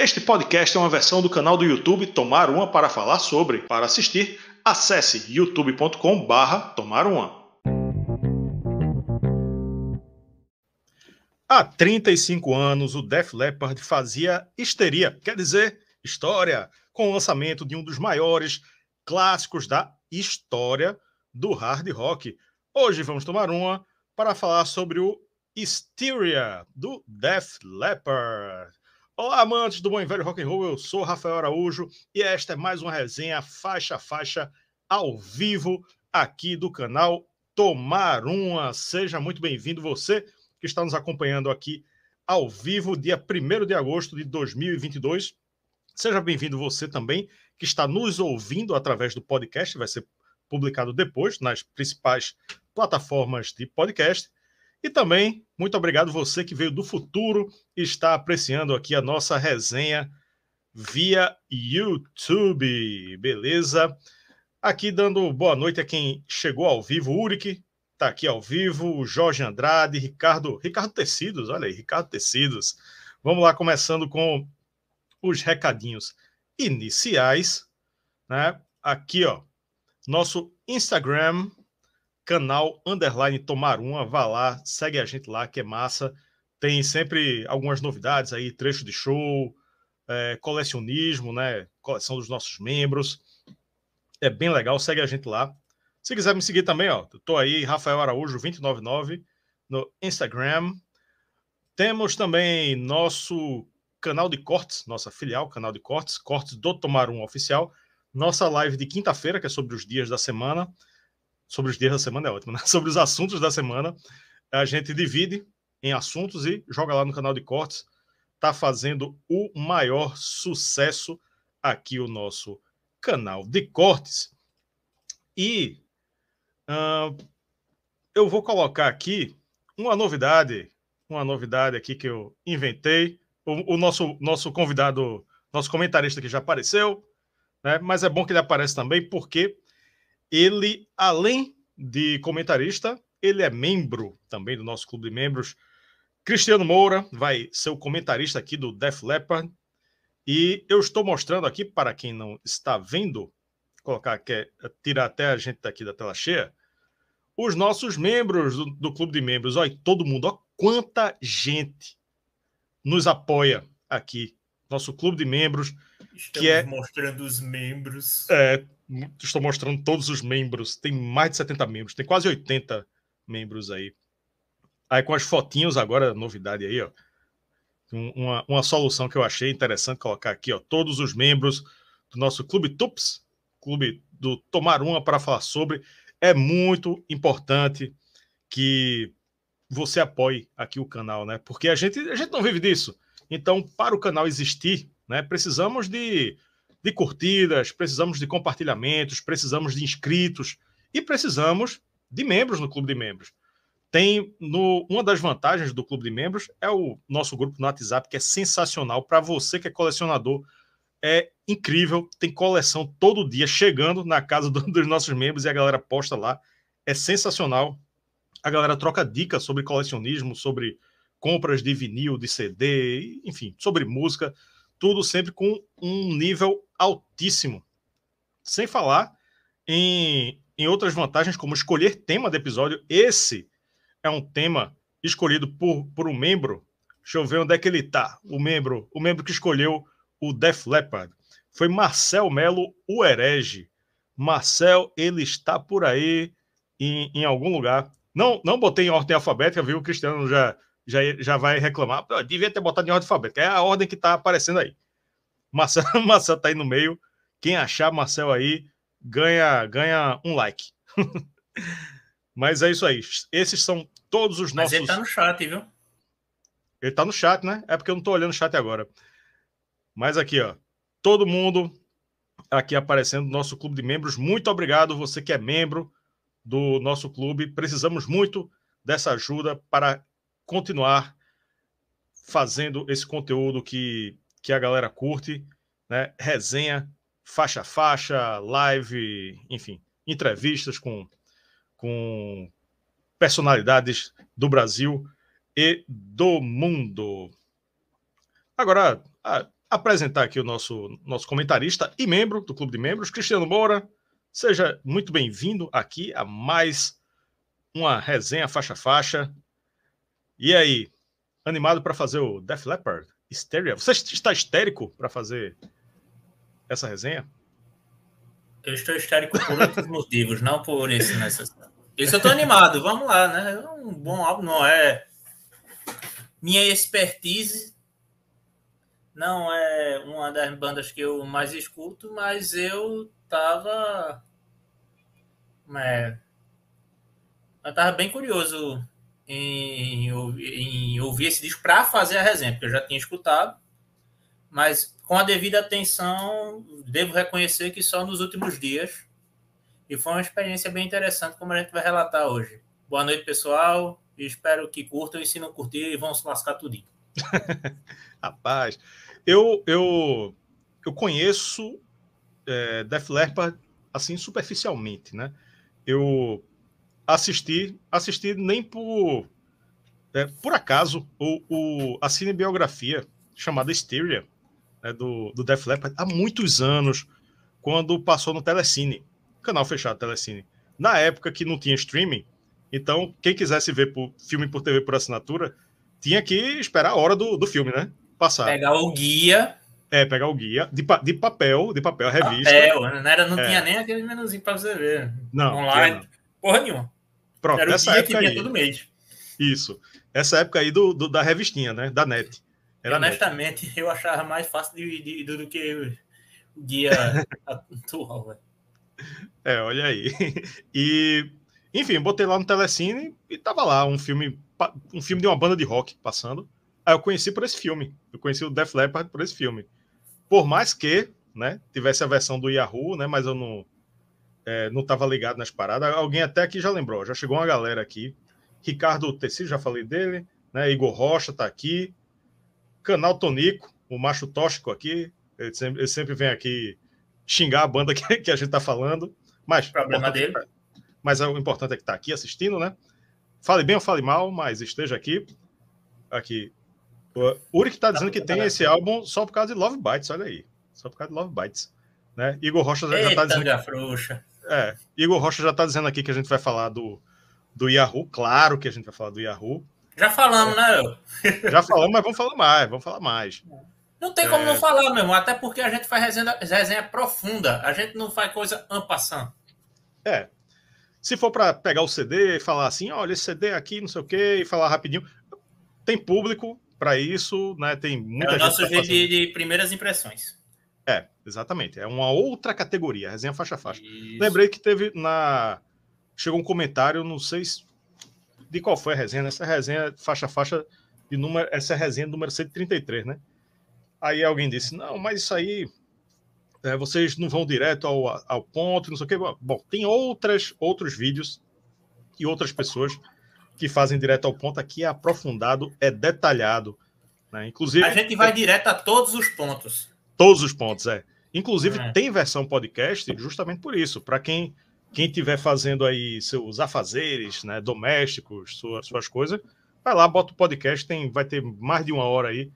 Este podcast é uma versão do canal do YouTube Tomar Uma para falar sobre. Para assistir, acesse youtube.com/barra Tomar Uma. Há 35 anos, o Def Leppard fazia histeria, quer dizer, história, com o lançamento de um dos maiores clássicos da história do hard rock. Hoje vamos tomar uma para falar sobre o Hysteria do Def Leppard. Olá, amantes do bom e velho rock and roll. Eu sou Rafael Araújo e esta é mais uma resenha faixa a faixa ao vivo aqui do canal Tomar Uma. Seja muito bem-vindo você que está nos acompanhando aqui ao vivo, dia 1 de agosto de 2022. Seja bem-vindo você também que está nos ouvindo através do podcast, vai ser publicado depois nas principais plataformas de podcast. E também, muito obrigado você que veio do futuro e está apreciando aqui a nossa resenha via YouTube, beleza? Aqui dando boa noite a quem chegou ao vivo, Uric está aqui ao vivo, Jorge Andrade, Ricardo, Ricardo Tecidos, olha aí, Ricardo Tecidos. Vamos lá, começando com os recadinhos iniciais, né? Aqui, ó, nosso Instagram, canal underline tomar uma, vá lá, segue a gente lá, que é massa. Tem sempre algumas novidades aí, trecho de show, é, colecionismo, né? Coleção dos nossos membros. É bem legal, segue a gente lá. Se quiser me seguir também, ó, tô aí, Rafael Araújo 299 no Instagram. Temos também nosso canal de cortes, nossa filial, canal de cortes, cortes do Tomar Um Oficial. Nossa live de quinta-feira, que é sobre os dias da semana sobre os dias da semana é ótimo, né? Sobre os assuntos da semana. A gente divide em assuntos e joga lá no canal de cortes. Tá fazendo o maior sucesso aqui o nosso canal de cortes. E uh, eu vou colocar aqui uma novidade, uma novidade aqui que eu inventei. O, o nosso, nosso convidado, nosso comentarista que já apareceu, né? mas é bom que ele apareça também, porque ele, além de comentarista, ele é membro também do nosso clube de membros. Cristiano Moura vai ser o comentarista aqui do Def Leppard. E eu estou mostrando aqui, para quem não está vendo, colocar aqui, tirar até a gente daqui da tela cheia, os nossos membros do, do clube de membros. Olha, todo mundo, olha quanta gente nos apoia aqui. Nosso clube de membros. Estamos que é, mostrando os membros. É, estou mostrando todos os membros. Tem mais de 70 membros, tem quase 80 membros aí. Aí com as fotinhos agora, novidade aí, ó. Uma, uma solução que eu achei interessante colocar aqui, ó. Todos os membros do nosso Clube TUPS, Clube do Tomar Uma para falar sobre. É muito importante que você apoie aqui o canal, né? Porque a gente, a gente não vive disso. Então, para o canal existir, né, precisamos de de curtidas, precisamos de compartilhamentos, precisamos de inscritos e precisamos de membros no clube de membros. Tem no, uma das vantagens do clube de membros é o nosso grupo no WhatsApp, que é sensacional para você que é colecionador. É incrível, tem coleção todo dia chegando na casa do, dos nossos membros e a galera posta lá. É sensacional. A galera troca dicas sobre colecionismo, sobre compras de vinil, de CD, enfim, sobre música tudo sempre com um nível altíssimo. Sem falar em, em outras vantagens, como escolher tema do episódio. Esse é um tema escolhido por, por um membro. Deixa eu ver onde é que ele está. O membro, o membro que escolheu o Def Leppard foi Marcel Melo, o herege. Marcel, ele está por aí em, em algum lugar. Não, não botei em ordem alfabética, viu? O Cristiano já já, já vai reclamar. devia ter botado em ordem alfabética. É a ordem que está aparecendo aí. Marcel, Marcel está aí no meio. Quem achar Marcel aí, ganha, ganha um like. Mas é isso aí. Esses são todos os nossos. Mas ele tá no chat, viu? Ele tá no chat, né? É porque eu não tô olhando o chat agora. Mas aqui, ó. Todo mundo aqui aparecendo no nosso clube de membros. Muito obrigado, você que é membro do nosso clube. Precisamos muito dessa ajuda para continuar fazendo esse conteúdo que, que a galera curte, né? Resenha, faixa a faixa, live, enfim, entrevistas com, com personalidades do Brasil e do mundo. Agora, apresentar aqui o nosso, nosso comentarista e membro do Clube de Membros, Cristiano Moura. Seja muito bem-vindo aqui a mais uma resenha faixa-faixa. E aí, animado para fazer o Def Leppard Hysteria? Você está histérico para fazer essa resenha? Eu estou histérico por outros motivos, não por esse necessário. Isso eu estou animado, vamos lá, né? É um bom álbum, não é minha expertise não é uma das bandas que eu mais escuto, mas eu tava. É, eu tava bem curioso em, em ouvir esse disco para fazer a resenha, porque eu já tinha escutado, mas com a devida atenção, devo reconhecer que só nos últimos dias. E foi uma experiência bem interessante, como a gente vai relatar hoje. Boa noite, pessoal. Espero que curtam e se não curtir, vão se lascar tudinho. Rapaz, eu, eu, eu conheço é, Def Leppard assim superficialmente, né? Eu assisti, assisti nem por é, por acaso o, o, a cinebiografia chamada Hysteria né, do, do Def Leppard há muitos anos, quando passou no Telecine, canal fechado Telecine. Na época que não tinha streaming, então quem quisesse ver por, filme por TV por assinatura tinha que esperar a hora do, do filme, né? passar. Pegar o guia. É, pegar o guia de, de papel, de papel, a revista. Papel, não, era, não é. tinha nem aquele menuzinho para você ver. Não. Online. Não. Porra nenhuma. Pronto, era essa época aí. todo mês. Isso. Essa época aí do, do, da revistinha, né? Da net. Era Honestamente, net. eu achava mais fácil de, de, do que o guia atual, velho. É, olha aí. E, enfim, botei lá no Telecine e tava lá um filme, um filme de uma banda de rock passando. Aí eu conheci por esse filme. Eu conheci o Def Leppard por esse filme. Por mais que, né, tivesse a versão do Yahoo, né, mas eu não é, não estava ligado nas paradas. Alguém até aqui já lembrou, já chegou uma galera aqui. Ricardo Tessi, já falei dele, né? Igor Rocha tá aqui. Canal Tonico, o macho tóxico aqui. Ele sempre, ele sempre vem aqui xingar a banda que, que a gente tá falando. Mas, problema dele. É, mas o importante é que tá aqui assistindo, né? Fale bem ou fale mal, mas esteja aqui. Aqui, o Uri que tá dizendo que tem esse álbum só por causa de Love Bites, olha aí. Só por causa de Love Bites. Né? Igor Rocha já, Eita, já tá dizendo. Frouxa. É, Igor Rocha já tá dizendo aqui que a gente vai falar do, do Yahoo. Claro que a gente vai falar do Yahoo. Já falamos, é. né? Já falamos, mas vamos falar mais, vamos falar mais. Não tem como é... não falar, meu irmão, até porque a gente faz resenha, resenha profunda, a gente não faz coisa ampassando. É. Se for para pegar o CD e falar assim, olha, esse CD aqui, não sei o quê, e falar rapidinho, tem público, para isso, né? Tem muita é o nosso jeito de, de, primeiras impressões. É, exatamente. É uma outra categoria, resenha faixa a faixa. Isso. Lembrei que teve na. Chegou um comentário, não sei de qual foi a resenha, essa resenha faixa a faixa de número. Essa é a resenha número 133, né? Aí alguém disse: não, mas isso aí. É, vocês não vão direto ao, ao ponto, não sei o quê. Bom, tem outras, outros vídeos e outras pessoas que fazem direto ao ponto. Aqui é aprofundado, é detalhado. Né? Inclusive. A gente vai é... direto a todos os pontos. Todos os pontos, é. Inclusive, é. tem versão podcast justamente por isso. Para quem quem estiver fazendo aí seus afazeres, né, domésticos, suas, suas coisas, vai lá, bota o podcast, tem, vai ter mais de uma hora aí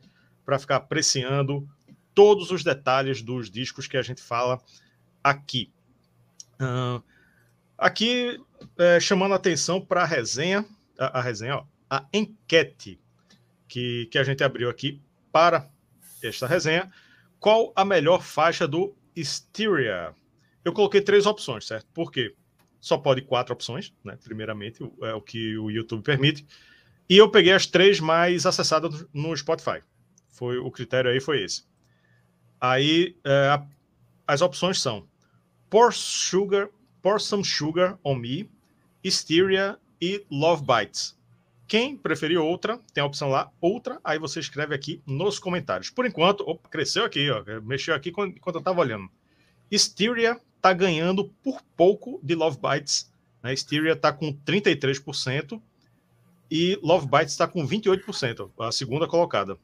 para ficar apreciando todos os detalhes dos discos que a gente fala aqui. Uh, aqui, é, chamando a atenção para a resenha a, a resenha, ó, a enquete que, que a gente abriu aqui para esta resenha. Qual a melhor faixa do Styria? Eu coloquei três opções, certo? Porque só pode quatro opções, né? Primeiramente, é o que o YouTube permite. E eu peguei as três mais acessadas no Spotify. Foi o critério aí foi esse. Aí é, as opções são Pour Sugar, Pour Some Sugar on Me, Styria e Love Bites. Quem preferir outra, tem a opção lá, outra, aí você escreve aqui nos comentários. Por enquanto, opa, cresceu aqui, ó, mexeu aqui enquanto eu estava olhando. Styria está ganhando por pouco de Love Bites. Né? Styria está com 33% e Love Bites está com 28%, a segunda colocada.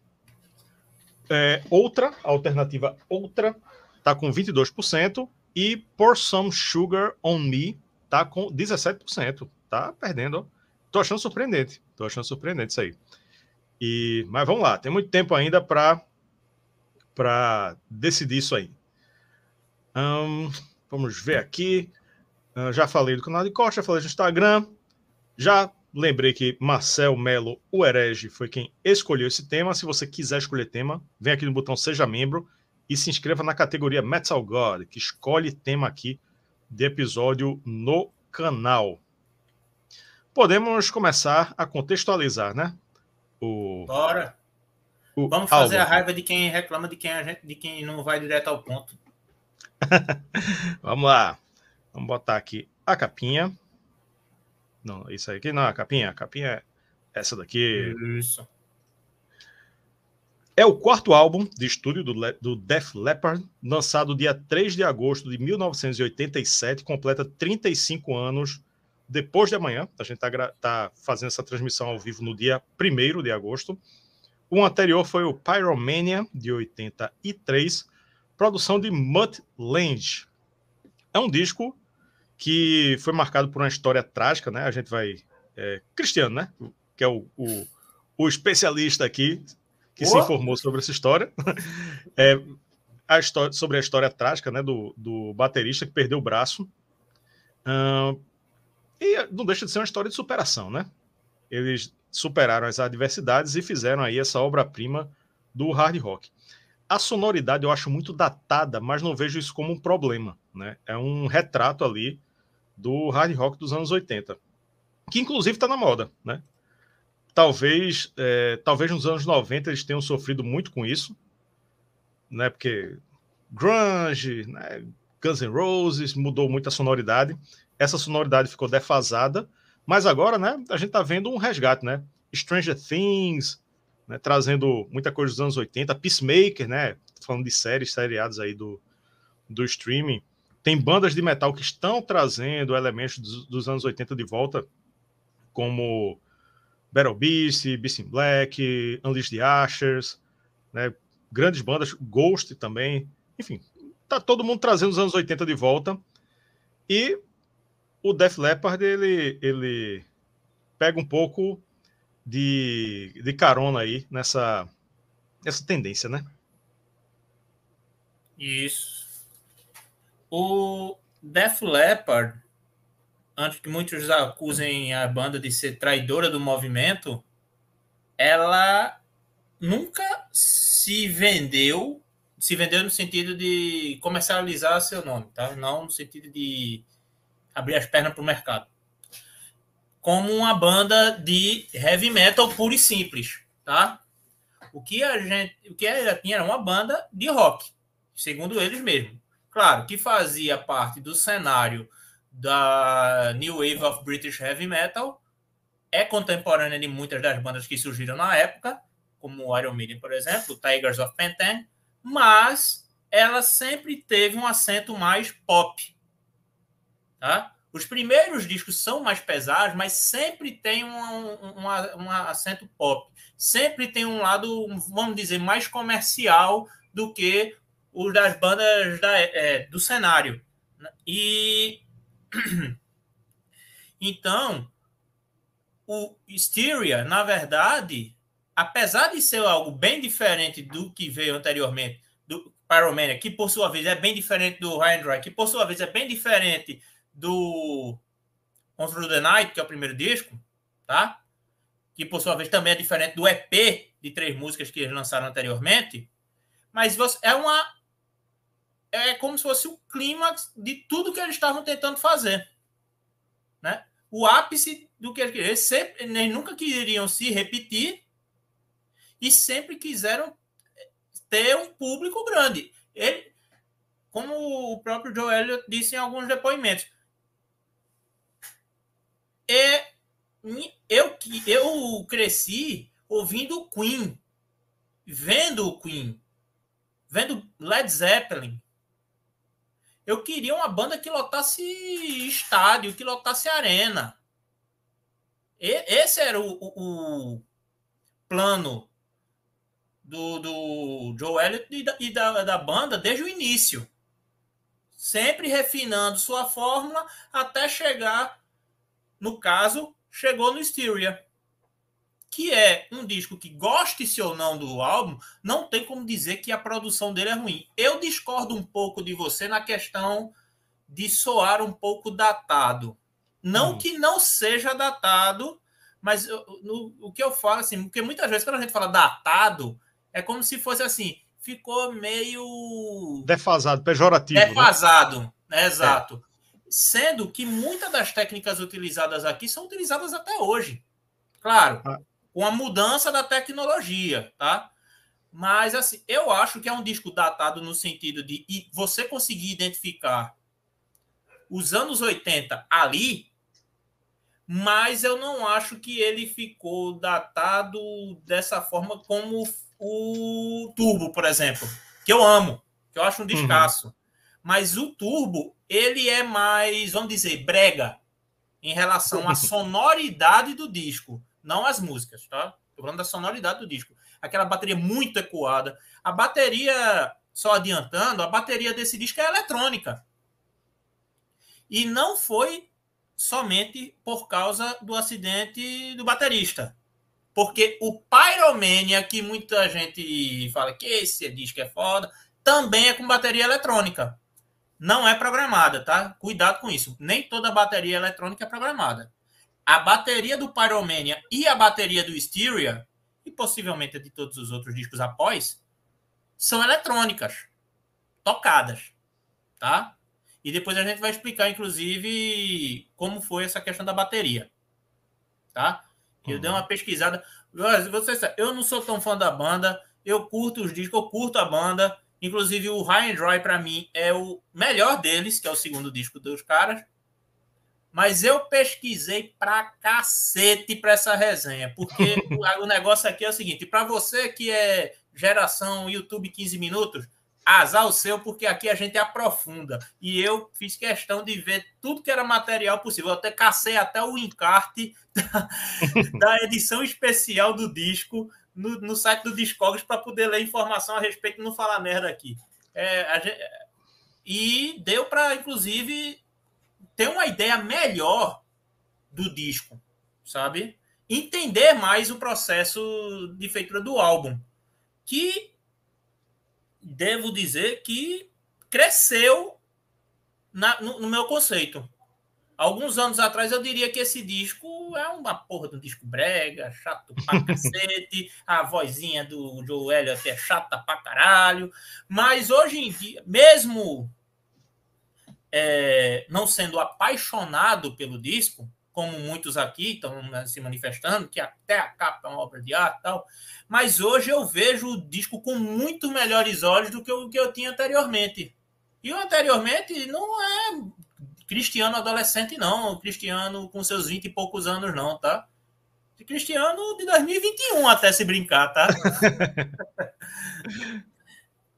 É, outra, alternativa outra, está com 22% e Pour Some Sugar on Me está com 17% tá perdendo. Tô achando surpreendente. Tô achando surpreendente isso aí. E, mas vamos lá, tem muito tempo ainda para decidir isso aí. Um, vamos ver aqui. Uh, já falei do canal de corte, já falei do Instagram. Já lembrei que Marcel Melo, o herege, foi quem escolheu esse tema. Se você quiser escolher tema, vem aqui no botão Seja Membro e se inscreva na categoria Metal God, que escolhe tema aqui de episódio no canal. Podemos começar a contextualizar, né? O, Bora! O Vamos fazer álbum. a raiva de quem reclama de quem, a gente, de quem não vai direto ao ponto. Vamos lá. Vamos botar aqui a capinha. Não, isso aqui não, a capinha. A capinha é essa daqui. Isso. É o quarto álbum de estúdio do, do Def Leppard, lançado dia 3 de agosto de 1987, completa 35 anos depois de amanhã. A gente está tá fazendo essa transmissão ao vivo no dia 1 de agosto. O anterior foi o Pyromania, de 83, produção de Mutt Lange. É um disco que foi marcado por uma história trágica, né? A gente vai. É, Cristiano, né? Que é o, o, o especialista aqui que oh. se informou sobre essa história. é, a história, sobre a história trágica né, do, do baterista que perdeu o braço. Uh, e não deixa de ser uma história de superação, né? Eles superaram as adversidades e fizeram aí essa obra-prima do hard rock. A sonoridade eu acho muito datada, mas não vejo isso como um problema, né? É um retrato ali do hard rock dos anos 80, que inclusive está na moda, né? Talvez, é, talvez nos anos 90 eles tenham sofrido muito com isso, né? Porque grunge, né? Guns N' Roses mudou muito a sonoridade. Essa sonoridade ficou defasada, mas agora, né? A gente tá vendo um resgate, né? Stranger Things, né, trazendo muita coisa dos anos 80, Peacemaker, né? Falando de séries, seriados aí do, do streaming. Tem bandas de metal que estão trazendo elementos dos, dos anos 80 de volta, como Battle Beast, Beast in Black, Unleash the Ashers, né? Grandes bandas, Ghost também. Enfim, tá todo mundo trazendo os anos 80 de volta. E o Def Leppard, ele, ele pega um pouco de, de carona aí nessa, nessa tendência, né? Isso. O Def Leppard, antes que muitos acusem a banda de ser traidora do movimento, ela nunca se vendeu, se vendeu no sentido de comercializar seu nome, tá? Não no sentido de abrir as pernas para o mercado. Como uma banda de heavy metal puro e simples, tá? O que a gente, o que ela tinha era uma banda de rock, segundo eles mesmos. Claro, que fazia parte do cenário da New Wave of British Heavy Metal, é contemporânea de muitas das bandas que surgiram na época, como Iron Maiden, por exemplo, Tigers of Penten, mas ela sempre teve um acento mais pop. Tá? Os primeiros discos são mais pesados, mas sempre tem um, um, um, acento pop. Sempre tem um lado, vamos dizer, mais comercial do que os das bandas da, é, do cenário. E então o Styria, na verdade, apesar de ser algo bem diferente do que veio anteriormente, do Pyromania, que por sua vez é bem diferente do Dry, que por sua vez é bem diferente do On Through the Night, que é o primeiro disco, tá? Que por sua vez também é diferente do EP de três músicas que eles lançaram anteriormente. Mas é uma é como se fosse o clímax de tudo que eles estavam tentando fazer. Né? O ápice do que eles queriam. Eles, sempre, eles nunca queriam se repetir e sempre quiseram ter um público grande. Ele, como o próprio Joe Elliott disse em alguns depoimentos, é, eu, eu cresci ouvindo o Queen, vendo o Queen, vendo Led Zeppelin, eu queria uma banda que lotasse estádio, que lotasse arena. E, esse era o, o, o plano do, do Joe Elliott e, da, e da, da banda desde o início. Sempre refinando sua fórmula até chegar, no caso, chegou no Styria. que é um disco que goste-se ou não do álbum, não tem como dizer que a produção dele é ruim. Eu discordo um pouco de você na questão de soar um pouco datado. Não hum. que não seja datado, mas eu, no, o que eu falo, assim, porque muitas vezes quando a gente fala datado, é como se fosse assim, ficou meio. Defasado, pejorativo. Né? Defasado, né? exato. É. Sendo que muitas das técnicas utilizadas aqui são utilizadas até hoje. Claro, ah. com a mudança da tecnologia, tá? Mas, assim, eu acho que é um disco datado no sentido de você conseguir identificar os anos 80 ali, mas eu não acho que ele ficou datado dessa forma como o Turbo, por exemplo, que eu amo, que eu acho um descasso. Uhum. Mas o Turbo, ele é mais, vamos dizer, brega em relação à sonoridade do disco, não as músicas, tá? Tô falando da sonoridade do disco. Aquela bateria muito ecoada. A bateria, só adiantando, a bateria desse disco é eletrônica. E não foi somente por causa do acidente do baterista. Porque o Pyromania, que muita gente fala que esse disco é foda, também é com bateria eletrônica. Não é programada, tá? Cuidado com isso. Nem toda bateria eletrônica é programada. A bateria do Pyromania e a bateria do Hysteria, e possivelmente de todos os outros discos após, são eletrônicas, tocadas, tá? E depois a gente vai explicar, inclusive, como foi essa questão da bateria. Tá? Eu uhum. dei uma pesquisada. Vocês eu não sou tão fã da banda. Eu curto os discos, eu curto a banda. Inclusive, o High and Dry, para mim, é o melhor deles, que é o segundo disco dos caras. Mas eu pesquisei pra cacete pra essa resenha, porque o negócio aqui é o seguinte: para você que é geração YouTube 15 minutos, Azar o seu, porque aqui a gente aprofunda. E eu fiz questão de ver tudo que era material possível. Eu até cacei até o encarte da, da edição especial do disco no, no site do Discogs para poder ler informação a respeito e não falar merda aqui. É, gente, e deu para, inclusive, ter uma ideia melhor do disco, sabe? Entender mais o processo de feitura do álbum. Que devo dizer que cresceu na, no, no, meu conceito. Alguns anos atrás eu diria que esse disco é uma porra um disco brega, chato pra cacete, a vozinha do Joe Elliott é chata pra caralho, mas hoje em dia, mesmo é, não sendo apaixonado pelo disco, como muitos aqui estão se manifestando, que até a capa é uma obra de arte e tal. Mas hoje eu vejo o disco com muito melhores olhos do que o que eu tinha anteriormente. E anteriormente não é Cristiano adolescente, não. Cristiano com seus 20 e poucos anos, não, tá? Cristiano de 2021 até se brincar, tá?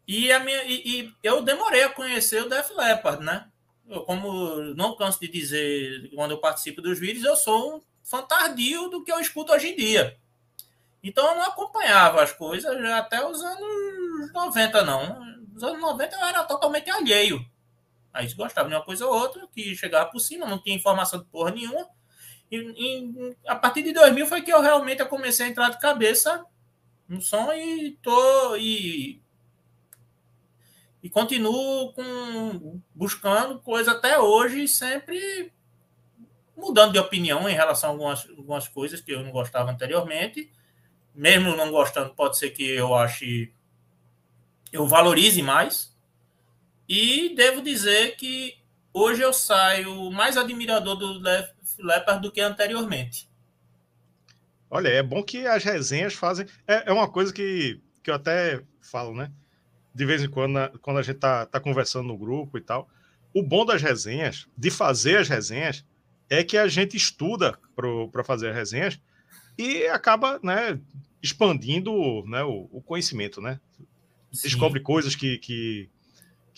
e, a minha, e, e eu demorei a conhecer o Def Leppard, né? eu, como não canso de dizer quando eu participo dos vídeos, eu sou um fantardio do que eu escuto hoje em dia. Então eu não acompanhava as coisas até os anos 90, não. Nos anos 90 eu era totalmente alheio. Aí gostava de uma coisa ou outra, que chegava por cima, não tinha informação de porra nenhuma. E, e, a partir de 2000 foi que eu realmente comecei a entrar de cabeça no som e tô e e continuo com, buscando coisa até hoje, sempre mudando de opinião em relação a algumas, algumas coisas que eu não gostava anteriormente. Mesmo não gostando, pode ser que eu ache eu valorize mais. E devo dizer que hoje eu saio mais admirador do Leopard do que anteriormente. Olha, é bom que as resenhas fazem. É, é uma coisa que, que eu até falo, né? de vez em quando, quando a gente tá, tá conversando no grupo e tal. O bom das resenhas, de fazer as resenhas, é que a gente estuda para fazer as resenhas e acaba né, expandindo né, o, o conhecimento, né? Sim. Descobre coisas que, que,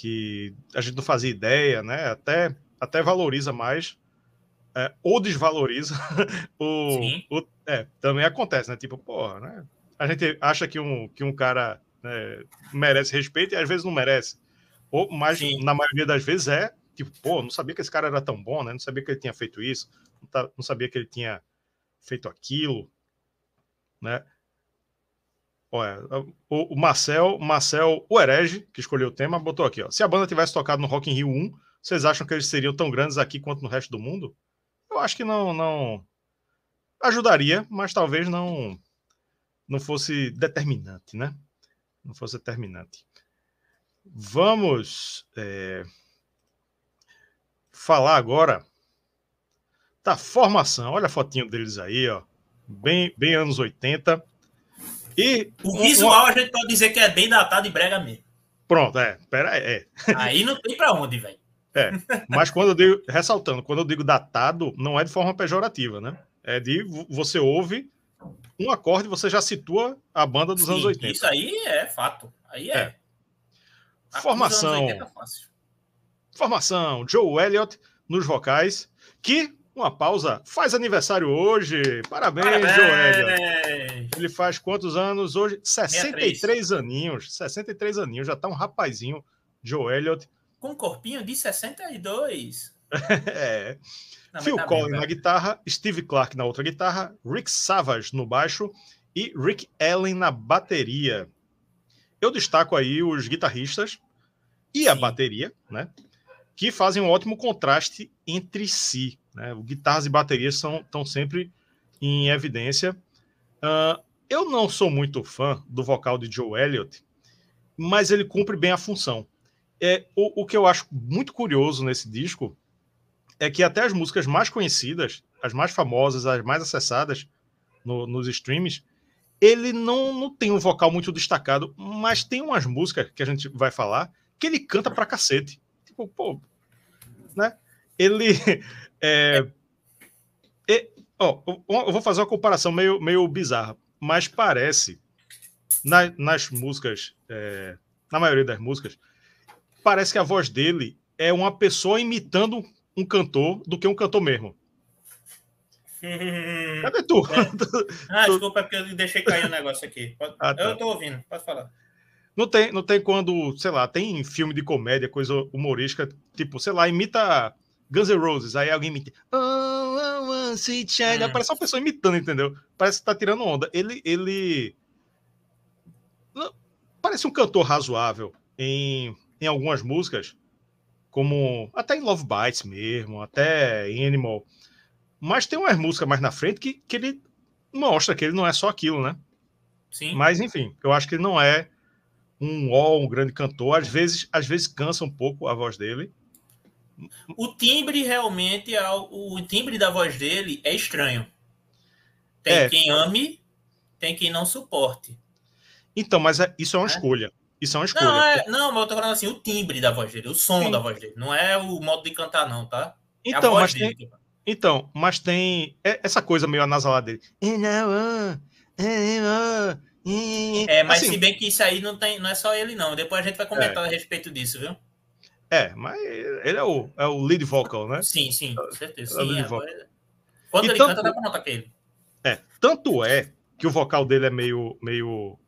que a gente não fazia ideia, né? Até, até valoriza mais é, ou desvaloriza o, o, é, também acontece, né? Tipo, porra, né? A gente acha que um, que um cara né, merece respeito e às vezes não merece. Ou, mas Sim. na maioria das vezes é tipo, pô, não sabia que esse cara era tão bom, né? Não sabia que ele tinha feito isso, não, tá, não sabia que ele tinha feito aquilo. né? Olha, o, o Marcel, Marcel, o herege, que escolheu o tema, botou aqui, ó. Se a banda tivesse tocado no Rock in Rio 1, vocês acham que eles seriam tão grandes aqui quanto no resto do mundo? Eu acho que não, não ajudaria, mas talvez não não fosse determinante, né? Não fosse determinante. Vamos é, falar agora da formação. Olha a fotinho deles aí, ó. Bem, bem anos 80. E o visual a gente pode dizer que é bem datado e brega mesmo. Pronto, é. Pera aí. É. Aí não tem para onde, velho. É, mas quando eu digo, ressaltando, quando eu digo datado, não é de forma pejorativa, né? É de você ouve um acorde, você já situa a banda dos Sim, anos 80. Isso aí é fato. Aí é. é. Formação. É formação, Joe Elliott nos vocais, que uma pausa. Faz aniversário hoje. Parabéns, Parabéns. Joel. Ele faz quantos anos hoje? 63 63. aninhos. 63 aninhos. Já tá um rapazinho, Joe Elliott. Com um corpinho de 62. é. Não, Phil tá Collins na guitarra, Steve Clark na outra guitarra, Rick Savage no baixo e Rick Allen na bateria. Eu destaco aí os guitarristas e Sim. a bateria, né? Que fazem um ótimo contraste entre si. Né? Guitarras e baterias são, estão sempre em evidência. Uh, eu não sou muito fã do vocal de Joe Elliott, mas ele cumpre bem a função. É, o, o que eu acho muito curioso nesse disco é que até as músicas mais conhecidas, as mais famosas, as mais acessadas no, nos streams, ele não, não tem um vocal muito destacado, mas tem umas músicas que a gente vai falar que ele canta pra cacete. Tipo, pô, né? Ele é, é, ó, eu vou fazer uma comparação meio, meio bizarra, mas parece, na, nas músicas, é, na maioria das músicas, parece que a voz dele é uma pessoa imitando um cantor do que um cantor mesmo. Cadê tu? É. Ah, desculpa, é porque eu deixei cair o um negócio aqui. Pode... Ah, tá. Eu tô ouvindo, pode falar. Não tem, não tem quando, sei lá, tem filme de comédia, coisa humorística, tipo, sei lá, imita Guns N' Roses, aí alguém imita. Oh, oh, oh, sweet child. Hum. Parece uma pessoa imitando, entendeu? Parece que tá tirando onda. Ele. ele... Parece um cantor razoável em, em algumas músicas, como até em Love Bites mesmo, até em Animal. Mas tem umas músicas mais na frente que, que ele mostra que ele não é só aquilo, né? Sim. Mas, enfim, eu acho que ele não é um ó, um grande cantor. Às vezes, às vezes cansa um pouco a voz dele. O timbre realmente, é o timbre da voz dele é estranho. Tem é. quem ame, tem quem não suporte. Então, mas é, isso é uma é. escolha. Isso é uma escolha. Não, é, não, mas eu tô falando assim, o timbre da voz dele, o som Sim. da voz dele. Não é o modo de cantar, não, tá? É então, mas dele, tem, então, mas tem essa coisa meio anasalada dele. É, mas assim, se bem que isso aí não, tem, não é só ele, não. Depois a gente vai comentar é. a respeito disso, viu? É, mas ele é o, é o lead vocal, né? Sim, sim, com certeza. É sim, é, Quando e ele tanto, canta, dá pra notar que é ele. É, tanto é que o vocal dele é meio. meio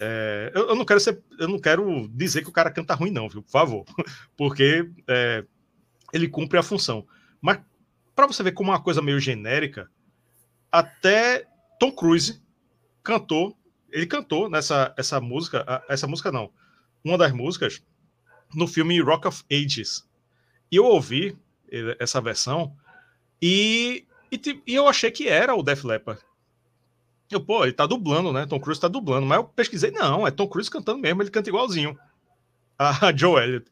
é, eu, eu, não quero ser, eu não quero dizer que o cara canta ruim, não, viu? Por favor. Porque é, ele cumpre a função. Mas para você ver como é uma coisa meio genérica, até Tom Cruise cantou, ele cantou nessa essa música, essa música não, uma das músicas no filme Rock of Ages. E eu ouvi essa versão e, e, e eu achei que era o Def Leppard. Eu, pô, ele tá dublando, né? Tom Cruise tá dublando. Mas eu pesquisei, não, é Tom Cruise cantando mesmo, ele canta igualzinho a Joe Elliott.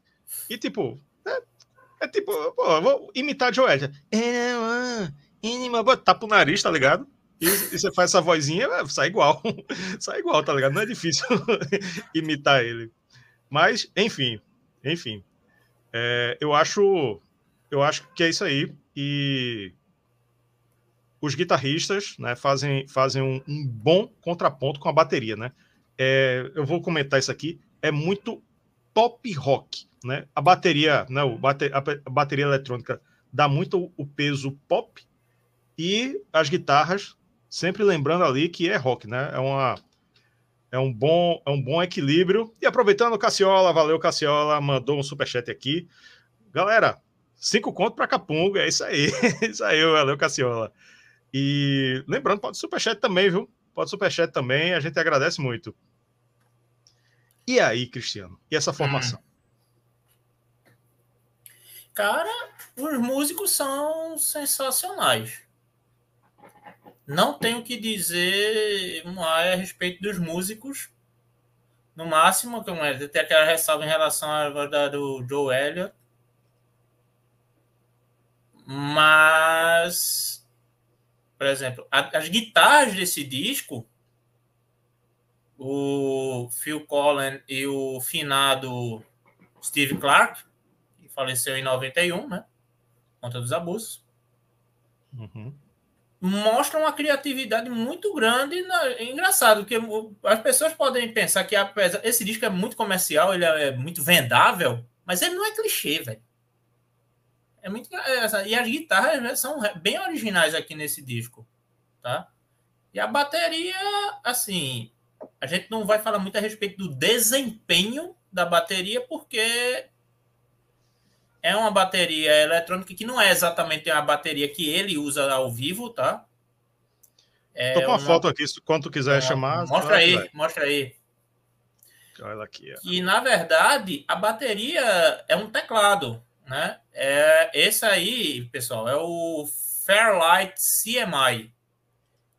E tipo, é, é tipo, pô, vou imitar a Joe Elliott. Tapa o nariz, tá ligado? E, e, você faz essa vozinha, sai igual. sai igual, tá ligado? Não é difícil imitar ele. Mas, enfim, enfim, é, eu acho eu acho que é isso aí. E os guitarristas né, fazem, fazem um, um, bom contraponto com a bateria. Né? É, eu vou comentar isso aqui. É muito pop rock. Né? A bateria, né, o bate, a bateria eletrônica dá muito o peso pop e as guitarras, sempre lembrando ali que é rock, né? É uma, é um bom, é um bom equilíbrio. E aproveitando Cassiola, valeu Cassiola, mandou um superchat aqui. Galera, cinco contos para Capunga, é isso aí. isso aí, valeu Cassiola. E lembrando, pode superchat também, viu? pode superchat também, a gente agradece muito. E aí, Cristiano? E essa formação? Cara, os músicos são sensacionais. Não tenho o que dizer a respeito dos músicos. No máximo, que tem aquela ressalva em relação à verdade do Joe Elliott. Mas, por exemplo, as guitarras desse disco, o Phil Collins e o finado Steve Clark, que faleceu em 91, né? Conta dos abusos. Uhum mostra uma criatividade muito grande. Na... É engraçado, que as pessoas podem pensar que apesar... esse disco é muito comercial, ele é muito vendável, mas ele não é clichê, velho. É muito e as guitarras né, são bem originais aqui nesse disco, tá? E a bateria, assim, a gente não vai falar muito a respeito do desempenho da bateria porque é uma bateria eletrônica que não é exatamente a bateria que ele usa ao vivo, tá? É Tô com uma, uma foto aqui, quando quiser é, chamar. Mostra aí, vai. mostra aí. Olha aqui. Ó. Que na verdade a bateria é um teclado, né? É esse aí, pessoal, é o Fairlight CMI,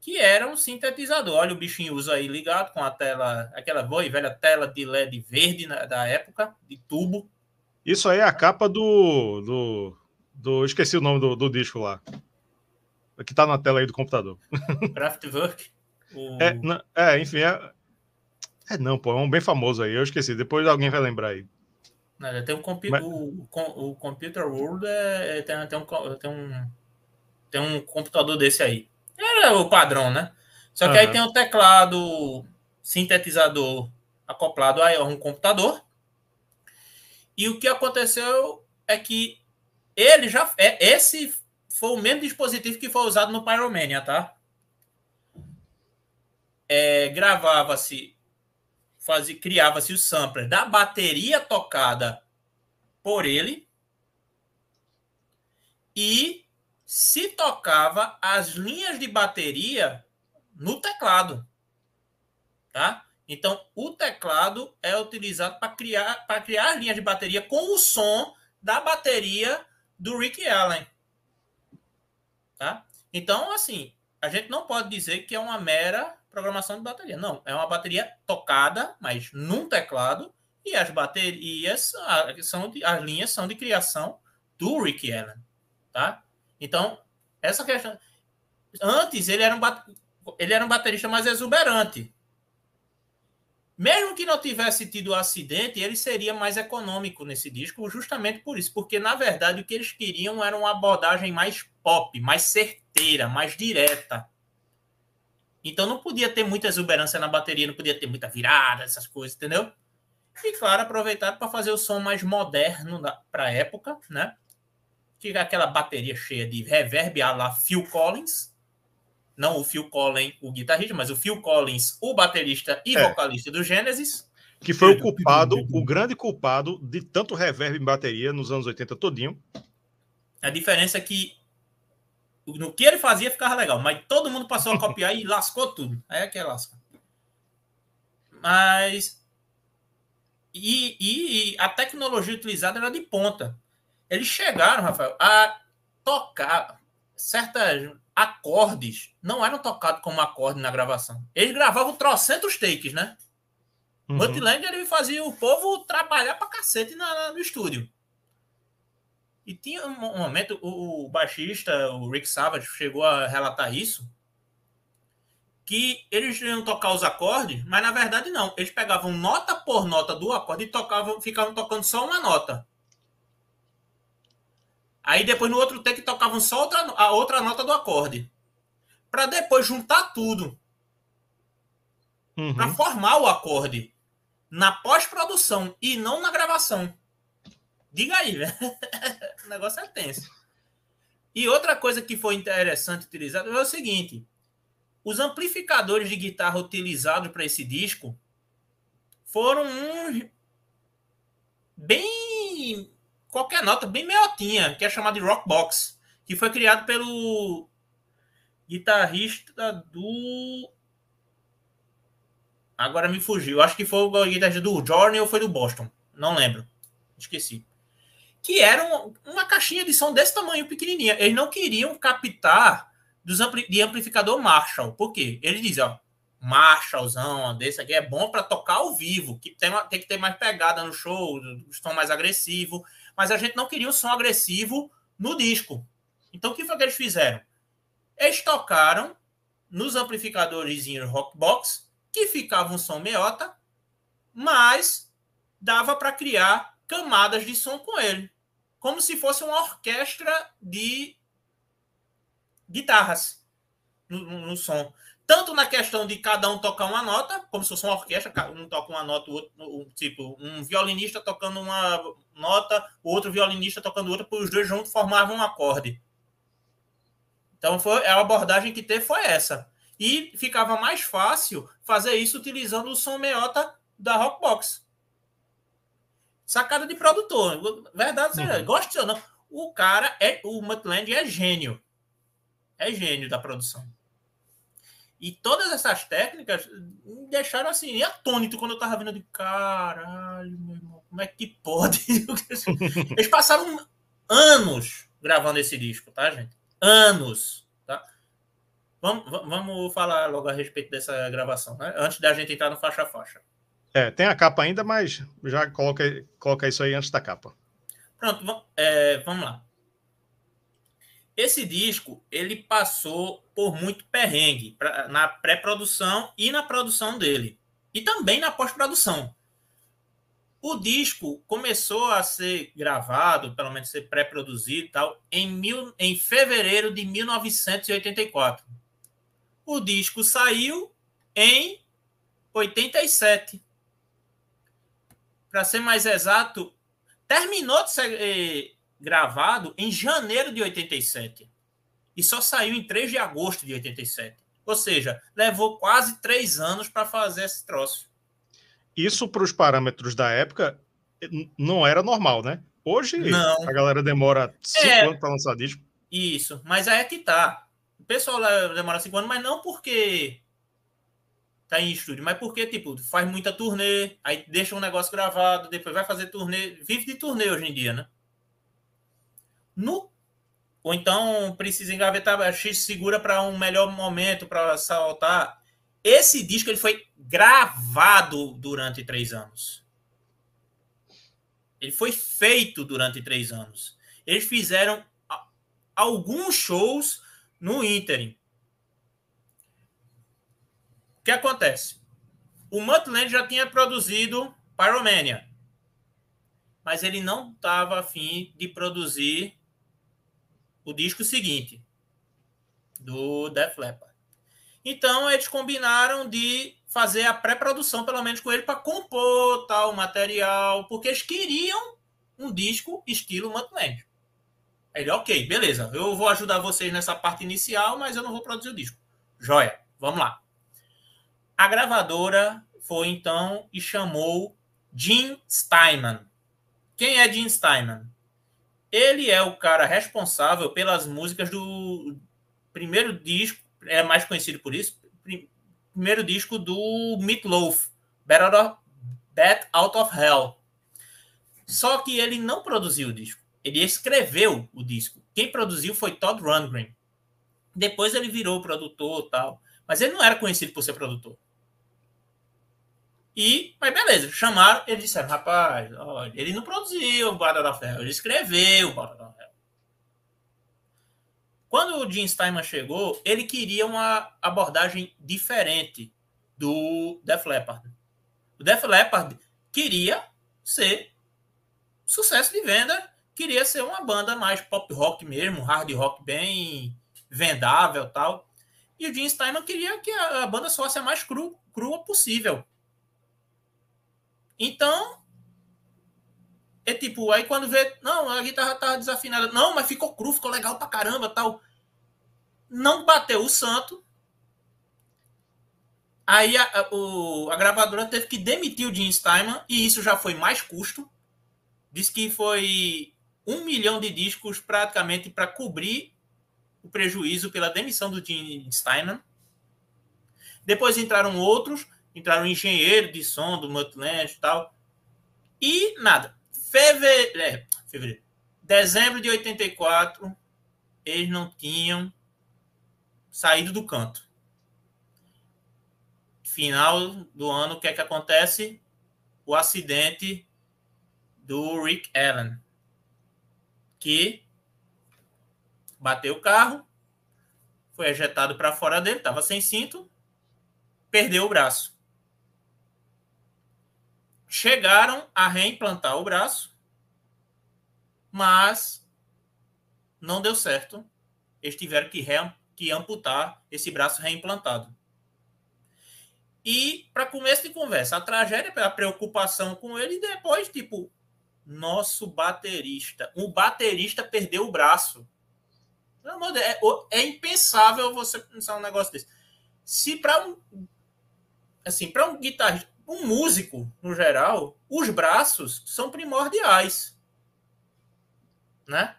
que era um sintetizador. Olha o bichinho usa aí ligado com a tela, aquela boa e velha tela de LED verde na, da época, de tubo. Isso aí é a capa do. do, do esqueci o nome do, do disco lá. Que tá na tela aí do computador. Kraftwerk. O... É, não, é, enfim, é, é. não, pô, é um bem famoso aí. Eu esqueci. Depois alguém vai lembrar aí. Não, tem um compi Mas... o, o, Computer World é, é, tem, tem, um, tem, um, tem um computador desse aí. Era o padrão, né? Só que uhum. aí tem o teclado sintetizador acoplado a um computador e o que aconteceu é que ele já. É, esse foi o mesmo dispositivo que foi usado no Pyromania, tá? É, Gravava-se, criava-se o sampler da bateria tocada por ele e se tocava as linhas de bateria no teclado, tá? Então, o teclado é utilizado para criar, para criar linhas de bateria com o som da bateria do Rick Allen. Tá? Então, assim, a gente não pode dizer que é uma mera programação de bateria. Não, é uma bateria tocada, mas num teclado, e as baterias são de, as linhas são de criação do Rick Allen, tá? Então, essa questão antes ele era um ele era um baterista mais exuberante, mesmo que não tivesse tido o acidente, ele seria mais econômico nesse disco, justamente por isso, porque na verdade o que eles queriam era uma abordagem mais pop, mais certeira, mais direta. Então não podia ter muita exuberância na bateria, não podia ter muita virada, essas coisas, entendeu? E claro, aproveitaram para fazer o som mais moderno para a época, né? Que aquela bateria cheia de reverb a la Phil Collins, não o Phil Collins, o guitarrista, mas o Phil Collins, o baterista e é. vocalista do Gênesis. Que foi o culpado, o grande culpado de tanto reverb em bateria nos anos 80 todinho. A diferença é que no que ele fazia ficava legal, mas todo mundo passou a copiar e lascou tudo. Aí é que é lasca. Mas. E, e, a tecnologia utilizada era de ponta. Eles chegaram, Rafael, a tocar certas acordes não eram tocados como acorde na gravação. Eles gravavam trocentos takes, né? Uhum. Ele fazia o povo trabalhar pra cacete na, no estúdio. E tinha um momento, o, o baixista, o Rick Savage, chegou a relatar isso, que eles iam tocar os acordes, mas na verdade não. Eles pegavam nota por nota do acorde e tocavam, ficavam tocando só uma nota. Aí depois no outro take tocavam só outra, a outra nota do acorde. Para depois juntar tudo. Uhum. Para formar o acorde. Na pós-produção e não na gravação. Diga aí, velho. o negócio é tenso. E outra coisa que foi interessante utilizar é o seguinte: os amplificadores de guitarra utilizados para esse disco foram uns bem qualquer nota bem meiotinha, que é chamado de Rock Box, que foi criado pelo guitarrista do Agora me fugiu. Acho que foi o guitarrista do Journey ou foi do Boston. Não lembro. Esqueci. Que era um, uma caixinha de som desse tamanho, pequenininha. Eles não queriam captar dos ampli de amplificador Marshall. Por quê? Ele diz, ó, Marshallzão desse aqui é bom para tocar ao vivo, que tem, uma, tem que ter mais pegada no show, som mais agressivo. Mas a gente não queria o som agressivo no disco. Então o que foi que eles fizeram? Eles tocaram nos amplificadores Rockbox, que ficava um som meiota, mas dava para criar camadas de som com ele, como se fosse uma orquestra de guitarras no, no, som. Tanto na questão de cada um tocar uma nota, como se fosse uma orquestra, um toca uma nota, outro, tipo, um violinista tocando uma nota, o outro violinista tocando outra, os dois juntos formavam um acorde. Então foi a abordagem que teve foi essa. E ficava mais fácil fazer isso utilizando o som meiota da Rockbox. Sacada de produtor. Verdade, uhum. gosta ou não. O cara é. O Mutland é gênio. É gênio da produção. E todas essas técnicas me deixaram assim, atônito quando eu tava vendo de caralho, meu irmão, como é que pode? Eles passaram anos gravando esse disco, tá, gente? Anos, tá? Vamos, vamos falar logo a respeito dessa gravação, né? Antes da gente entrar no faixa a faixa. É, tem a capa ainda, mas já coloca, coloca isso aí antes da capa. Pronto, é, vamos lá. Esse disco ele passou por muito perrengue pra, na pré-produção e na produção dele. E também na pós-produção. O disco começou a ser gravado, pelo menos ser pré-produzido e tal, em, mil, em fevereiro de 1984. O disco saiu em 87. Para ser mais exato, terminou de ser eh, gravado em janeiro de 87 e só saiu em 3 de agosto de 87. Ou seja, levou quase três anos para fazer esse troço. Isso, para os parâmetros da época, não era normal, né? Hoje não. a galera demora cinco é, anos para lançar disco. Isso, mas aí é que tá. O pessoal demora cinco anos, mas não porque tá em estúdio, mas porque, tipo, faz muita turnê, aí deixa um negócio gravado, depois vai fazer turnê, vive de turnê hoje em dia, né? No, ou então precisa engavetar, X segura para um melhor momento para saltar. Esse disco ele foi gravado durante três anos. Ele foi feito durante três anos. Eles fizeram alguns shows no ínterim. O que acontece? O Mutland já tinha produzido Pyromania, mas ele não estava afim de produzir o disco seguinte do Def Leppard. Então eles combinaram de fazer a pré-produção, pelo menos com ele, para compor tal material, porque eles queriam um disco estilo Mutland. Aí ele, ok, beleza, eu vou ajudar vocês nessa parte inicial, mas eu não vou produzir o disco. Joia, vamos lá. A gravadora foi então e chamou Jim Steinman. Quem é Jim Steinman? Ele é o cara responsável pelas músicas do primeiro disco, é mais conhecido por isso, primeiro disco do Meatloaf, Better Bat Out of Hell. Só que ele não produziu o disco, ele escreveu o disco. Quem produziu foi Todd Rundgren. Depois ele virou produtor tal, mas ele não era conhecido por ser produtor. E, mas beleza, chamaram, eles disseram, rapaz, ele não produziu o Bada da Ferro, ele escreveu o Bada da Ferro. Quando o Jim Steinman chegou, ele queria uma abordagem diferente do Def Leppard. O Def Leppard queria ser sucesso de venda, queria ser uma banda mais pop rock mesmo, hard rock bem vendável tal. E o Jim Steinman queria que a banda fosse a mais cru, crua possível. Então, é tipo, aí quando vê, não, a guitarra tá desafinada. Não, mas ficou cru, ficou legal pra caramba, tal. Não bateu o santo. Aí a, a, o, a gravadora teve que demitir o Jim Steinman, e isso já foi mais custo. Diz que foi um milhão de discos praticamente para cobrir o prejuízo pela demissão do Jim Steinman. Depois entraram outros, entraram engenheiro de som do Mutland e tal. E nada. Fevereiro, é, fevereiro. Dezembro de 84, eles não tinham saído do canto. Final do ano, o que é que acontece? O acidente do Rick Allen, que bateu o carro, foi ejetado para fora dele, estava sem cinto, perdeu o braço. Chegaram a reimplantar o braço, mas não deu certo. Eles tiveram que, re, que amputar esse braço reimplantado. E, para começo de conversa, a tragédia, a preocupação com ele, e depois, tipo, nosso baterista. O baterista perdeu o braço. É, é impensável você pensar um negócio desse. Se para um assim, para um guitarrista, um músico no geral, os braços são primordiais, né?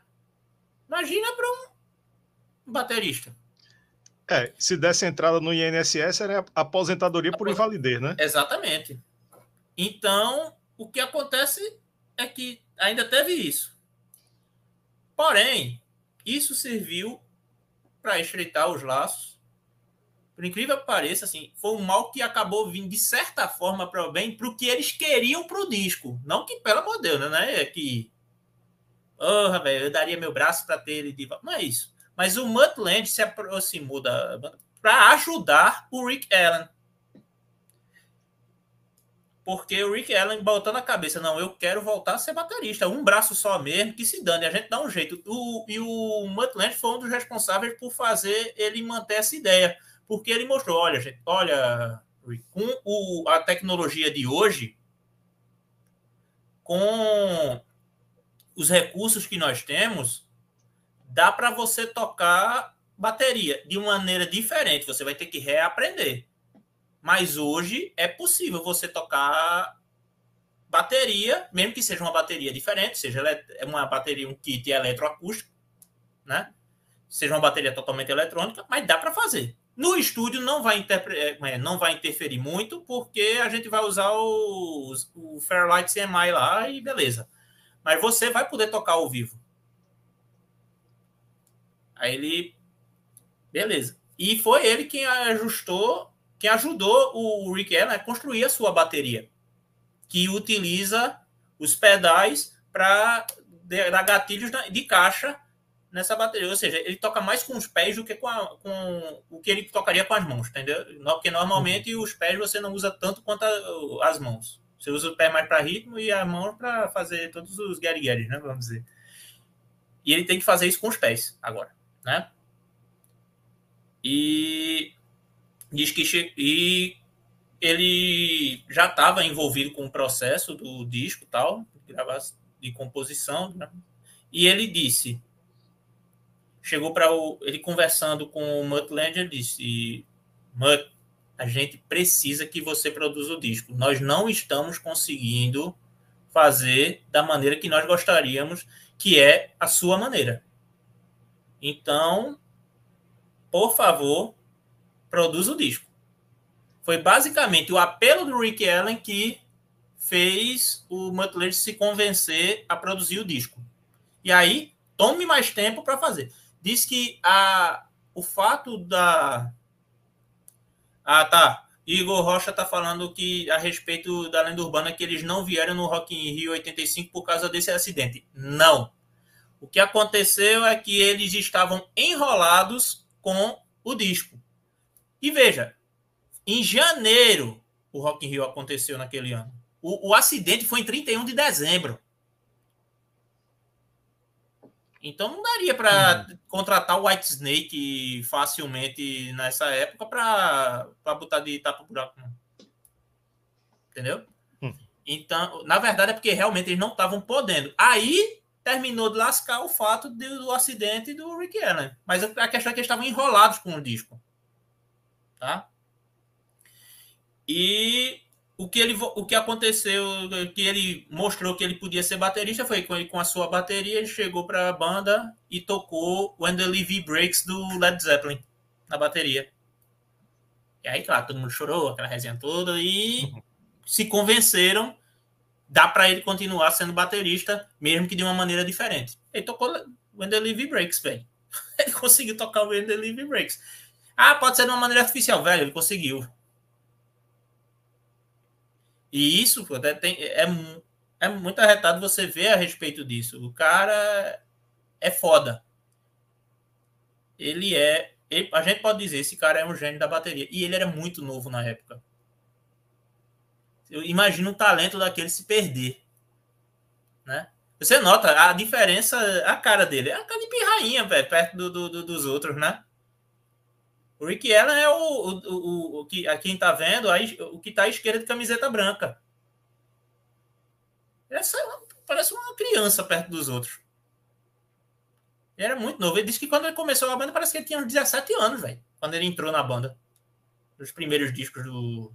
Imagina para um baterista. É, se desse entrada no INSS era aposentadoria por invalidez, né? Exatamente. Então, o que acontece é que ainda teve isso. Porém, isso serviu para estreitar os laços. Por incrível que pareça, assim, foi um mal que acabou vindo de certa forma para o bem para o que eles queriam para o disco. Não que, pelo amor de Deus, né? É que. Oh, velho, eu daria meu braço para ter ele de Não é isso. Mas o Mutland se aproximou da banda para ajudar o Rick Allen porque o Rick Allen botou na cabeça, não, eu quero voltar a ser baterista, um braço só mesmo, que se dane, a gente dá um jeito. O, e o Mutland foi um dos responsáveis por fazer ele manter essa ideia, porque ele mostrou, olha, gente, olha, com o, a tecnologia de hoje, com os recursos que nós temos, dá para você tocar bateria de uma maneira diferente, você vai ter que reaprender. Mas hoje é possível você tocar bateria, mesmo que seja uma bateria diferente, seja é uma bateria, um kit eletroacústico, né? Seja uma bateria totalmente eletrônica, mas dá para fazer. No estúdio não vai, é, é, não vai interferir muito, porque a gente vai usar o, o Fairlight CMI lá e beleza. Mas você vai poder tocar ao vivo. Aí ele. Beleza. E foi ele quem ajustou que ajudou o Rick Allen a construir a sua bateria, que utiliza os pedais para dar gatilhos de caixa nessa bateria. Ou seja, ele toca mais com os pés do que com, a, com o que ele tocaria com as mãos, entendeu? Porque normalmente uhum. os pés você não usa tanto quanto a, as mãos. Você usa o pé mais para ritmo e a mão para fazer todos os guerigueres, né? Vamos dizer. E ele tem que fazer isso com os pés agora, né? E diz que e ele já estava envolvido com o processo do disco tal, de composição, né? e ele disse, chegou para ele conversando com o Mutland, ele disse, Mut, a gente precisa que você produza o disco. Nós não estamos conseguindo fazer da maneira que nós gostaríamos, que é a sua maneira. Então, por favor, produz o disco. Foi basicamente o apelo do Rick Allen que fez o Mutler se convencer a produzir o disco. E aí, tome mais tempo para fazer. Diz que a, o fato da. Ah, tá. Igor Rocha tá falando que a respeito da lenda urbana que eles não vieram no Rock in Rio 85 por causa desse acidente. Não. O que aconteceu é que eles estavam enrolados com o disco. E veja, em janeiro o Rock in Rio aconteceu naquele ano. O, o acidente foi em 31 de dezembro. Então não daria para uhum. contratar o White Snake facilmente nessa época para botar de tapa buraco. Entendeu? Uhum. Então, na verdade, é porque realmente eles não estavam podendo. Aí terminou de lascar o fato do, do acidente do Rick Allen. Mas a questão é que eles estavam enrolados com o disco tá? E o que ele o que aconteceu, que ele mostrou que ele podia ser baterista foi com, com a sua bateria, ele chegou para a banda e tocou When the Levy Breaks do Led Zeppelin na bateria. E aí, claro, todo mundo chorou, aquela resenha toda, e se convenceram, dá para ele continuar sendo baterista, mesmo que de uma maneira diferente. Ele tocou When the Living Breaks, velho. Ele conseguiu tocar o When the Living Breaks. Ah, pode ser de uma maneira artificial, velho, ele conseguiu. E isso pô, é, tem, é, é muito arretado você ver a respeito disso. O cara é foda. Ele é. Ele, a gente pode dizer, esse cara é um gênio da bateria. E ele era muito novo na época. Eu imagino o talento daquele se perder. Né? Você nota a diferença, a cara dele. É a cara de pirrainha, velho, perto do, do, do, dos outros, né? O Rick Allen é o, o, o, o que a quem tá vendo, aí, o que tá à esquerda de camiseta branca. Essa parece uma criança perto dos outros. Ele era muito novo. Ele disse que quando ele começou a banda, parece que ele tinha uns 17 anos, velho. Quando ele entrou na banda. Nos primeiros discos do.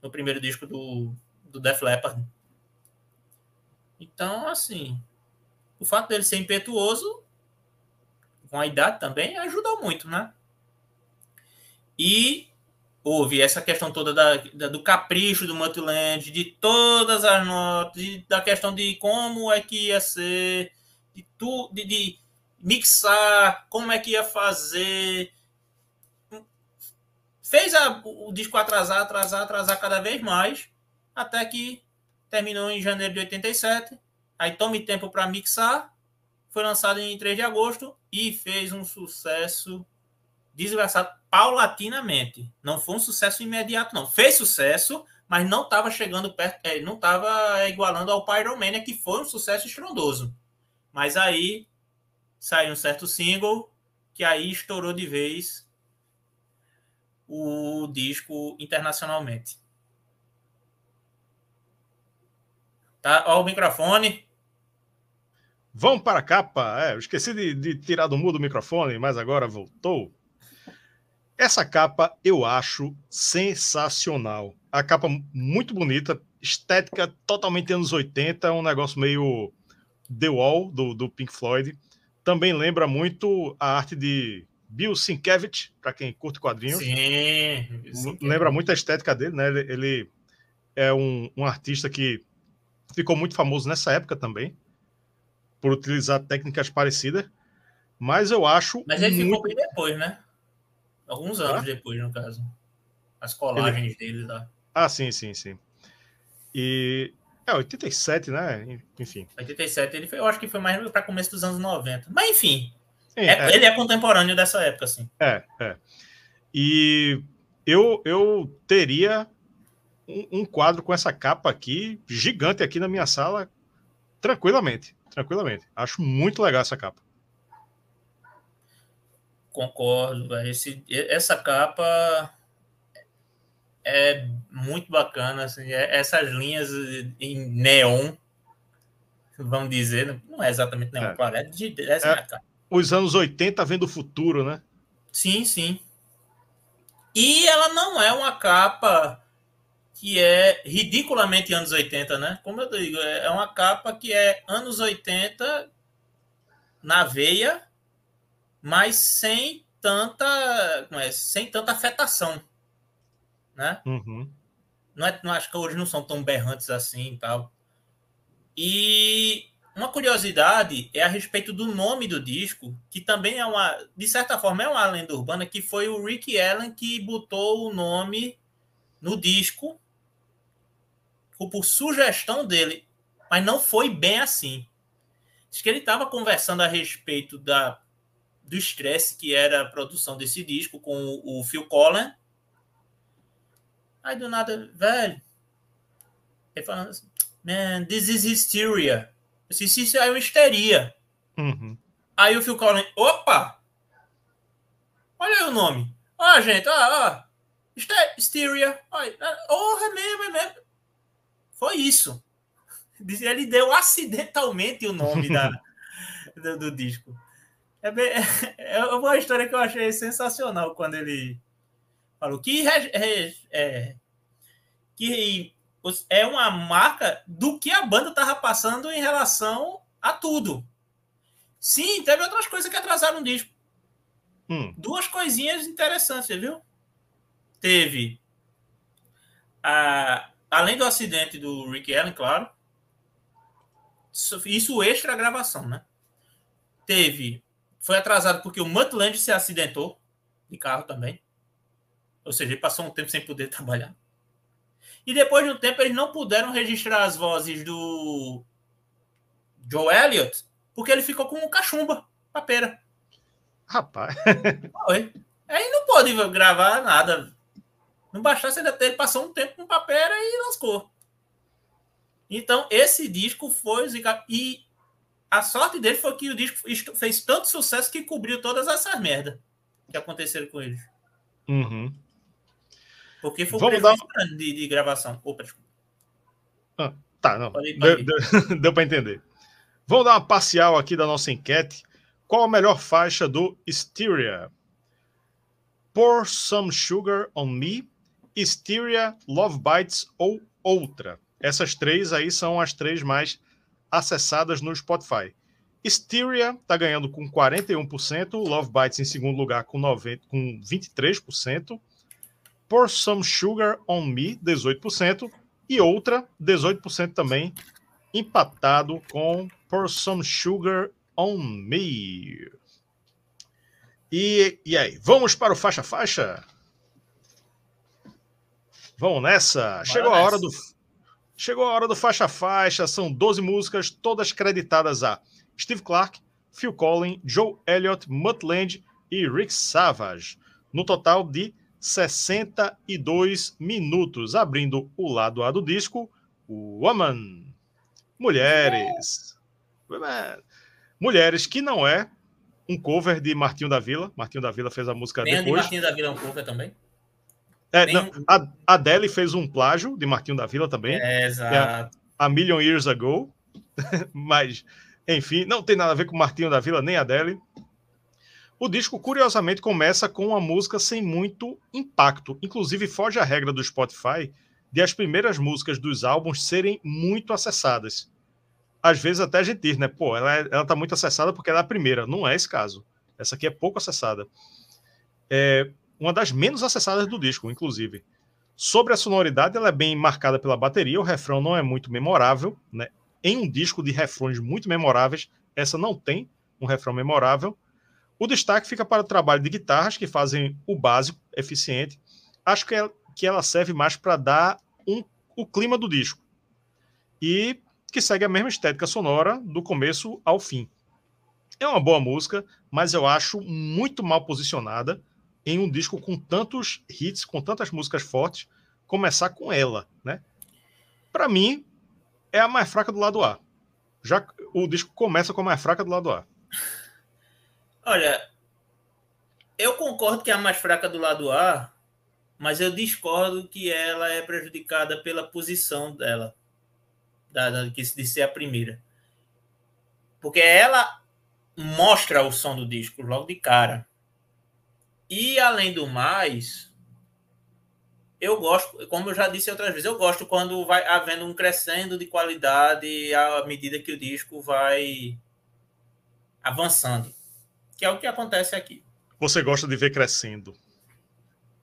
No primeiro disco do, do Def Leppard. Então, assim. O fato dele ser impetuoso, com a idade também, ajudou muito, né? E houve essa questão toda da, da, do capricho do Multiland, de todas as notas, de, da questão de como é que ia ser, de, tu, de, de mixar, como é que ia fazer. Fez a, o disco atrasar, atrasar, atrasar cada vez mais, até que terminou em janeiro de 87. Aí tome tempo para mixar. Foi lançado em 3 de agosto e fez um sucesso desgraçado paulatinamente. Não foi um sucesso imediato, não. Fez sucesso, mas não estava chegando perto, é, não estava igualando ao Pyromania, que foi um sucesso estrondoso. Mas aí saiu um certo single que aí estourou de vez o disco internacionalmente. Tá, ó o microfone. Vamos para a capa. É, eu esqueci de, de tirar do mudo o microfone, mas agora voltou. Essa capa eu acho sensacional. A capa muito bonita, estética totalmente anos 80, um negócio meio The Wall do, do Pink Floyd. Também lembra muito a arte de Bill Sienkiewicz, para quem curte quadrinhos. Sim. Lembra muito a estética dele, né? Ele, ele é um, um, artista que ficou muito famoso nessa época também, por utilizar técnicas parecidas. Mas eu acho. Mas ele muito... ficou bem depois, né? Alguns anos ah? depois, no caso. As colagens ele... dele lá. Ah, sim, sim, sim. E. É, 87, né? Enfim. 87, ele foi, eu acho que foi mais para começo dos anos 90. Mas, enfim. Sim, é, é... Ele é contemporâneo dessa época, assim. É, é. E eu, eu teria um, um quadro com essa capa aqui, gigante aqui na minha sala, tranquilamente. Tranquilamente. Acho muito legal essa capa. Concordo. Esse, essa capa é muito bacana. Assim, é, essas linhas em neon, vamos dizer, não é exatamente neon, é. claro, é de, essa é, é os anos 80 vendo o futuro, né? Sim, sim. E ela não é uma capa que é ridiculamente anos 80, né? Como eu digo, é uma capa que é anos 80 na veia mas sem tanta, é, sem tanta afetação, né? Uhum. Não, é, não acho que hoje não são tão berrantes assim e tal. E uma curiosidade é a respeito do nome do disco, que também é uma, de certa forma, é uma lenda urbana, que foi o Rick Allen que botou o nome no disco por sugestão dele, mas não foi bem assim. Diz que ele estava conversando a respeito da do estresse que era a produção desse disco com o, Phil Collins. Aí do nada, velho, ele falando assim, man, this is hysteria. Eu disse, isso é uma histeria. Uhum. Aí o Phil Collins, opa! Olha aí o nome. Ó, gente, ó, ó. Hysteria. Oh, é mesmo, é mesmo. Foi isso. Ele deu acidentalmente o nome da, do, do disco. É, bem, é uma história que eu achei sensacional quando ele falou que é, é, que é uma marca do que a banda estava passando em relação a tudo. Sim, teve outras coisas que atrasaram o disco. Hum. Duas coisinhas interessantes, viu? teve, a, além do acidente do Rick Allen, claro, isso extra a gravação, né? Teve, foi atrasado porque o Mutt Land se acidentou de carro também. Ou seja, ele passou um tempo sem poder trabalhar. E depois de um tempo, eles não puderam registrar as vozes do Joe Elliott, porque ele ficou com um cachumba, papeira. Rapaz. Oi. Aí não pode gravar nada. Não bastasse ainda ter, ele passou um tempo com papeira e lascou. Então, esse disco foi E a sorte dele foi que o disco fez tanto sucesso que cobriu todas essas merdas que aconteceram com eles. Uhum. Porque foi um dar... de, de gravação. Opa, desculpa. Ah, tá, não. Deu, deu, deu para entender. Vamos dar uma parcial aqui da nossa enquete. Qual a melhor faixa do Styria? Pour Some Sugar on Me, Styria, Love Bites ou outra? Essas três aí são as três mais acessadas no Spotify. Styria está ganhando com 41%, Love Bites em segundo lugar com, 90, com 23%, Pour Some Sugar on Me, 18%, e outra, 18% também, empatado com Pour Some Sugar on Me. E, e aí, vamos para o faixa-faixa? Vamos nessa. Bora chegou nessa. a hora do chegou a hora do faixa-faixa. São 12 músicas, todas creditadas a Steve Clark, Phil Collins, Joe Elliott, Mutt Land e Rick Savage, no total de 62 minutos, abrindo o lado A do disco, Woman. Mulheres. Mulheres, que não é um cover de Martinho da Vila. Martinho da Vila fez a música Nem depois. de Martinho da Vila é um cover também? É, não, a Adele fez um plágio de Martinho da Vila também. É, exato. A, a Million Years Ago. Mas, enfim, não tem nada a ver com Martinho da Vila nem Adele. O disco, curiosamente, começa com uma música sem muito impacto. Inclusive, foge a regra do Spotify de as primeiras músicas dos álbuns serem muito acessadas. Às vezes até a gente diz, né? Pô, ela, é, ela tá muito acessada porque ela é a primeira. Não é esse caso. Essa aqui é pouco acessada. É uma das menos acessadas do disco, inclusive. Sobre a sonoridade, ela é bem marcada pela bateria. O refrão não é muito memorável, né? Em um disco de refrões muito memoráveis, essa não tem um refrão memorável. O destaque fica para o trabalho de guitarras, que fazem o básico eficiente. Acho que, é, que ela serve mais para dar um, o clima do disco. E que segue a mesma estética sonora do começo ao fim. É uma boa música, mas eu acho muito mal posicionada em um disco com tantos hits, com tantas músicas fortes, começar com ela, né? Para mim, é a mais fraca do lado A. Já o disco começa com a mais fraca do lado A. Olha, eu concordo que é a mais fraca do lado A, mas eu discordo que ela é prejudicada pela posição dela, da, da, de ser a primeira. Porque ela mostra o som do disco logo de cara. E, além do mais, eu gosto, como eu já disse outras vezes, eu gosto quando vai havendo um crescendo de qualidade à medida que o disco vai avançando que é o que acontece aqui. Você gosta de ver crescendo?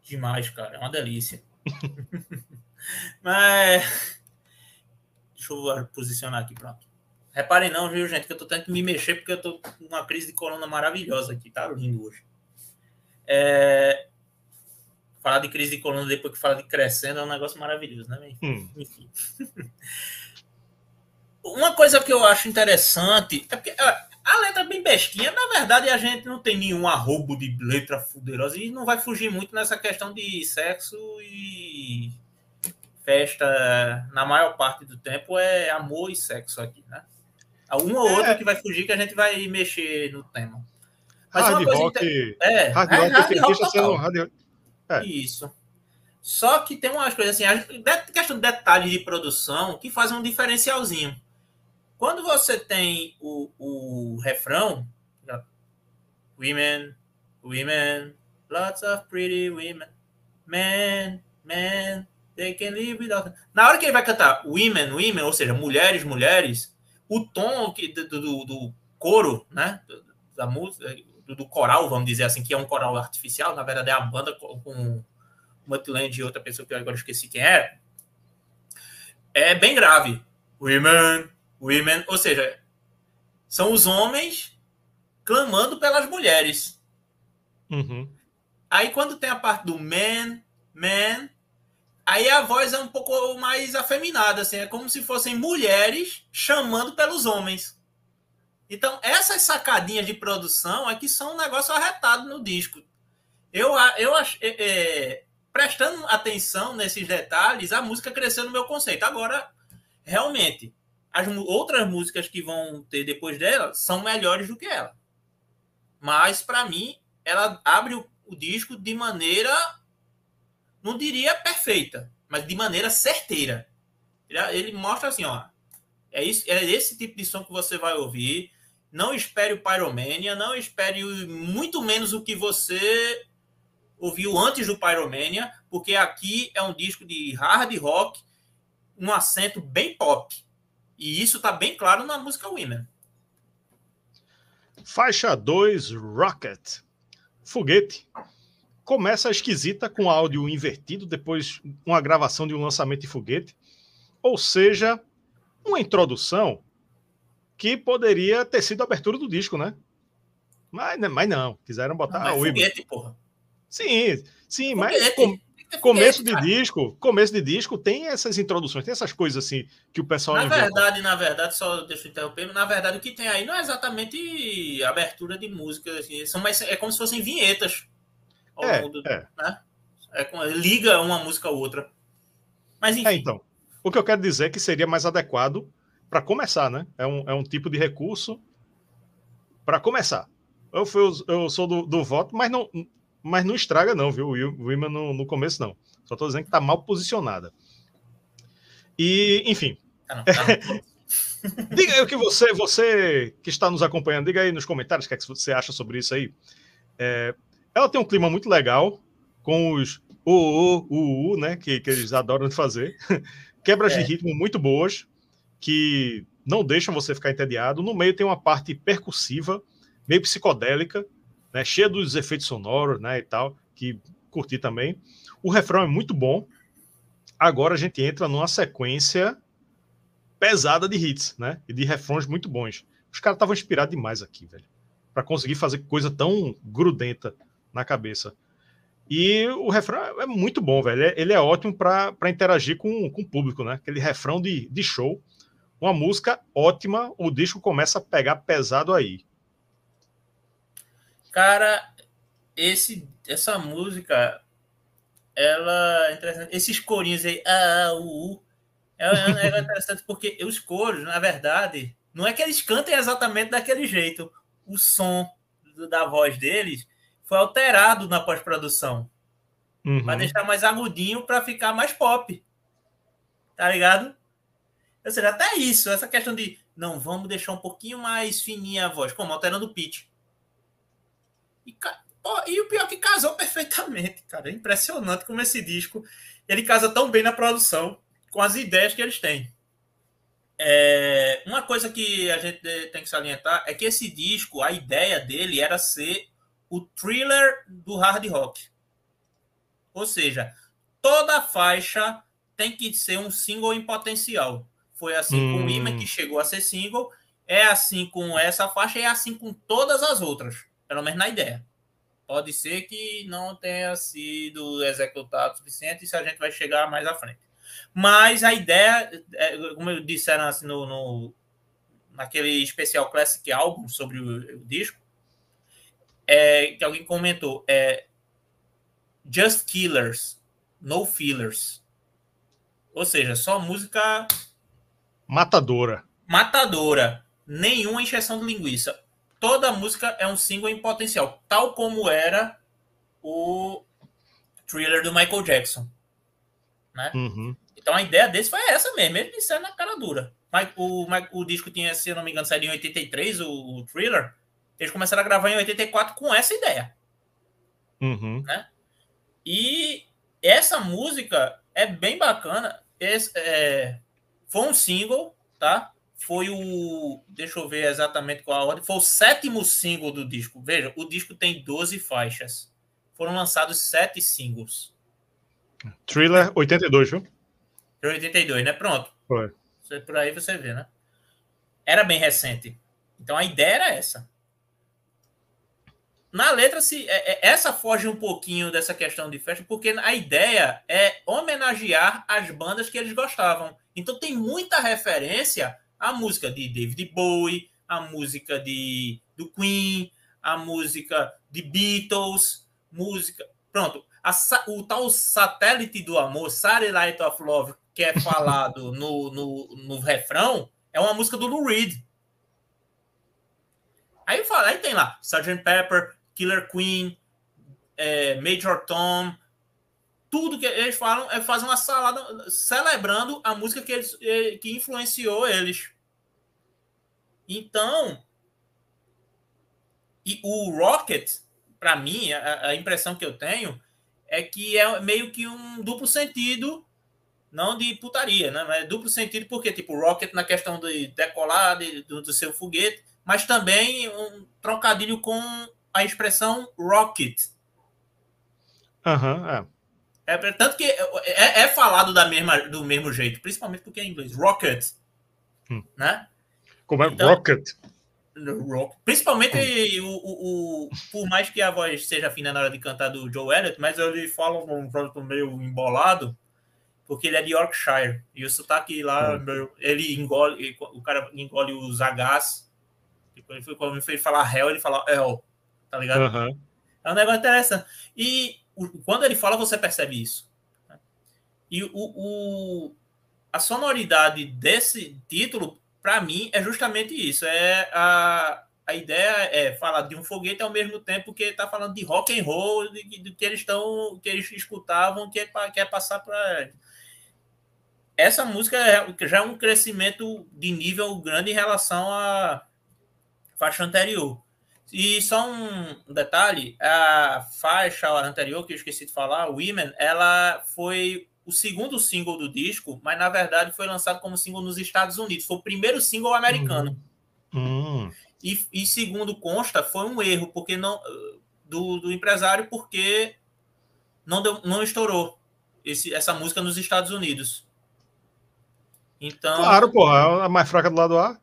Demais, cara, é uma delícia. Mas deixa eu posicionar aqui, pronto. Reparem não, viu, gente, que eu tô tentando me mexer porque eu tô com uma crise de coluna maravilhosa aqui, tá lindo hoje. É... Falar de crise de coluna depois que fala de crescendo é um negócio maravilhoso, né? Hum. Enfim. uma coisa que eu acho interessante é porque a letra é bem bestinha. Na verdade, a gente não tem nenhum arrobo de letra fuderosa e não vai fugir muito nessa questão de sexo e festa. Na maior parte do tempo é amor e sexo aqui, né? Uma ou outra é. que vai fugir que a gente vai mexer no tema. Mas hard uma rock, inter... é, hard rock, hard rock, hard... É. Isso. Só que tem umas coisas assim, a questão de detalhes de produção que faz um diferencialzinho. Quando você tem o, o refrão, women, women, lots of pretty women, men, men, they can live without. Na hora que ele vai cantar women, women, ou seja, mulheres, mulheres, o tom que, do, do, do coro, né, da música, do, do, coral, vamos dizer assim, que é um coral artificial, na verdade é a banda com Mutland e outra pessoa que eu agora esqueci quem era, é bem grave. Women, women, ou seja, são os homens clamando pelas mulheres. Uhum. Aí quando tem a parte do man, man, aí a voz é um pouco mais afeminada, assim, é como se fossem mulheres chamando pelos homens. Então, essas sacadinhas de produção é que são um negócio arretado no disco. Eu, eu é, é, prestando atenção nesses detalhes, a música cresceu no meu conceito. Agora, realmente, as outras músicas que vão ter depois dela são melhores do que ela. Mas, para mim, ela abre o, o disco de maneira, não diria perfeita, mas de maneira certeira. Ele, ele mostra assim, ó, é, isso, é esse tipo de som que você vai ouvir não espere o Pyromania, não espere muito menos o que você ouviu antes do Pyromania, porque aqui é um disco de hard rock, um acento bem pop. E isso está bem claro na música Women. Faixa 2, Rocket. Foguete. Começa esquisita com áudio invertido, depois uma gravação de um lançamento de foguete. Ou seja, uma introdução que poderia ter sido a abertura do disco, né? Mas, mas não, quiseram botar não, a foguete, porra. Sim, sim, foguete. mas com, começo de cara. disco, começo de disco tem essas introduções, tem essas coisas assim que o pessoal Na inventa. verdade, na verdade, só deixa eu interromper, na verdade o que tem aí não é exatamente abertura de música, assim, são mais, é como se fossem vinhetas. É, mundo, é. Né? é. liga uma música a outra. Mas é, enfim. É, então, o que eu quero dizer é que seria mais adequado para começar, né? É um, é um tipo de recurso para começar. Eu, fui, eu sou do, do, voto, mas não, mas não estraga, não, viu? O Wilman no, no começo, não. Só estou dizendo que está mal posicionada. E, enfim. Tá tá diga aí o que você, você que está nos acompanhando, diga aí nos comentários o que, é que você acha sobre isso aí. É, ela tem um clima muito legal, com os o, o, o, o né? Que, que eles adoram fazer. Quebras é. de ritmo muito boas que não deixam você ficar entediado. No meio tem uma parte percussiva, meio psicodélica, né, cheia dos efeitos sonoros né, e tal, que curti também. O refrão é muito bom. Agora a gente entra numa sequência pesada de hits, né? E de refrões muito bons. Os caras estavam inspirados demais aqui, velho. para conseguir fazer coisa tão grudenta na cabeça. E o refrão é muito bom, velho. Ele é ótimo para interagir com, com o público, né? Aquele refrão de, de show uma música ótima, o disco começa a pegar pesado aí. Cara, esse, essa música, ela é Esses corinhos aí, ah, uh, uh, é, é interessante porque os coros, na verdade, não é que eles cantem exatamente daquele jeito. O som da voz deles foi alterado na pós-produção. Uhum. Para deixar mais agudinho para ficar mais pop. Tá ligado? Ou seja, até isso, essa questão de não, vamos deixar um pouquinho mais fininha a voz, como alterando o pitch. E, pô, e o pior é que casou perfeitamente, cara. É impressionante como esse disco ele casa tão bem na produção com as ideias que eles têm. É, uma coisa que a gente tem que salientar é que esse disco, a ideia dele era ser o thriller do hard rock. Ou seja, toda faixa tem que ser um single em potencial. Foi assim hum. com o Imã, que chegou a ser single. É assim com essa faixa e é assim com todas as outras. Pelo menos na ideia. Pode ser que não tenha sido executado o suficiente, isso a gente vai chegar mais à frente. Mas a ideia, é, como eu disseram assim no, no, naquele especial Classic Album sobre o, o disco, é, que alguém comentou, é Just Killers, No Fillers. Ou seja, só música Matadora. Matadora. Nenhuma injeção de linguiça. Toda música é um single em potencial, tal como era o thriller do Michael Jackson. Né? Uhum. Então a ideia desse foi essa mesmo, ele disse na cara dura. O, o, o disco tinha, se eu não me engano, saído em 83, o, o thriller. Eles começaram a gravar em 84 com essa ideia. Uhum. Né? E essa música é bem bacana. Esse, é, foi um single, tá? Foi o. Deixa eu ver exatamente qual a ordem. Foi o sétimo single do disco. Veja, o disco tem 12 faixas. Foram lançados sete singles. Thriller 82, viu? 82, né? Pronto. Foi. Por aí você vê, né? Era bem recente. Então a ideia era essa. Na letra, se é, é, essa foge um pouquinho dessa questão de festa, porque a ideia é homenagear as bandas que eles gostavam. Então tem muita referência à música de David Bowie, à música de do Queen, a música de Beatles, música. Pronto, a, o tal satélite do amor, Satellite of Love, que é falado no, no, no refrão, é uma música do Lou Reed. Aí, fala, aí tem lá Sgt. Pepper, Killer Queen, é, Major Tom, tudo que eles falam é fazer uma salada celebrando a música que, eles, é, que influenciou eles. Então, e o Rocket, para mim, a, a, impressão que eu tenho é que é meio que um duplo sentido, não de putaria, né? Mas é duplo sentido porque, tipo, Rocket na questão de decolar de, do, do, seu foguete, mas também um trocadilho com a expressão rocket. Aham, uhum, é. É, tanto que é, é, falado da mesma, do mesmo jeito, principalmente porque é em inglês. Rocket. Hum. Né? Como é então, Rocket? rock. Principalmente o, o, o, por mais que a voz seja fina na hora de cantar do Joe Elliott, mas ele fala um jeito meio embolado, porque ele é de Yorkshire. E o sotaque lá, hum. ele engole, o cara engole os Hs. Quando ele foi, foi falar hell, ele fala hell. Tá ligado? Uhum. É um negócio interessante. E quando ele fala, você percebe isso. E o, o, a sonoridade desse título para mim, é justamente isso. É a, a ideia é falar de um foguete ao mesmo tempo que está falando de rock and roll, de, de, que eles estão, que eles escutavam, que é, quer passar para essa música é, já é um crescimento de nível grande em relação à faixa anterior. E só um detalhe, a faixa anterior que eu esqueci de falar, Women, ela foi o segundo single do disco, mas na verdade foi lançado como single nos Estados Unidos. Foi o primeiro single americano. Uhum. E, e, segundo consta, foi um erro porque não do, do empresário porque não, deu, não estourou esse, essa música nos Estados Unidos. Então. Claro, porra, é a mais fraca do lado A.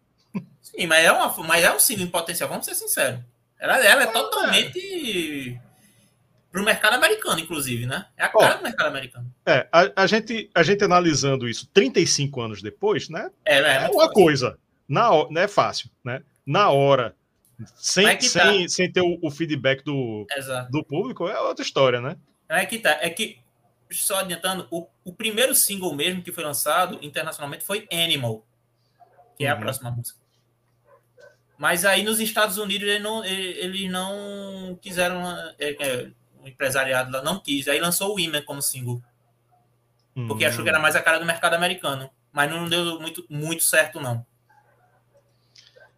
Sim, mas é, uma, mas é um single em potencial, vamos ser sinceros. Ela, ela é, é totalmente para o mercado americano, inclusive, né? É a cara oh, do mercado americano. É, a, a, gente, a gente analisando isso 35 anos depois, né? É, é, é uma coisa. Na, não é fácil, né? Na hora, sem, é sem, tá. sem ter o, o feedback do, do público, é outra história, né? É que tá. É que, só adiantando, o, o primeiro single mesmo que foi lançado internacionalmente foi Animal, que é a uhum. próxima música. Mas aí nos Estados Unidos eles não, eles não quiseram. É, é, o empresariado lá não quis. Aí lançou o Women como single. Porque hum. achou que era mais a cara do mercado americano. Mas não deu muito, muito certo, não.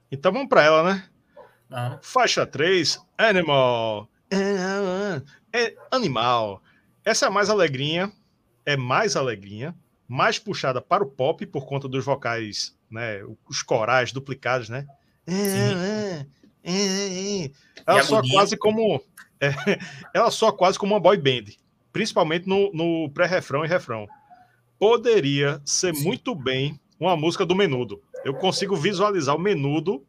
Então vamos para ela, né? Ah. Faixa 3, Animal. É animal. Essa é mais alegrinha. É mais alegrinha. Mais puxada para o pop por conta dos vocais, né? Os corais duplicados, né? Sim. Ela só quase como é, ela só quase como uma boy band, principalmente no, no pré-refrão e refrão. Poderia ser Sim. muito bem uma música do Menudo. Eu consigo visualizar o Menudo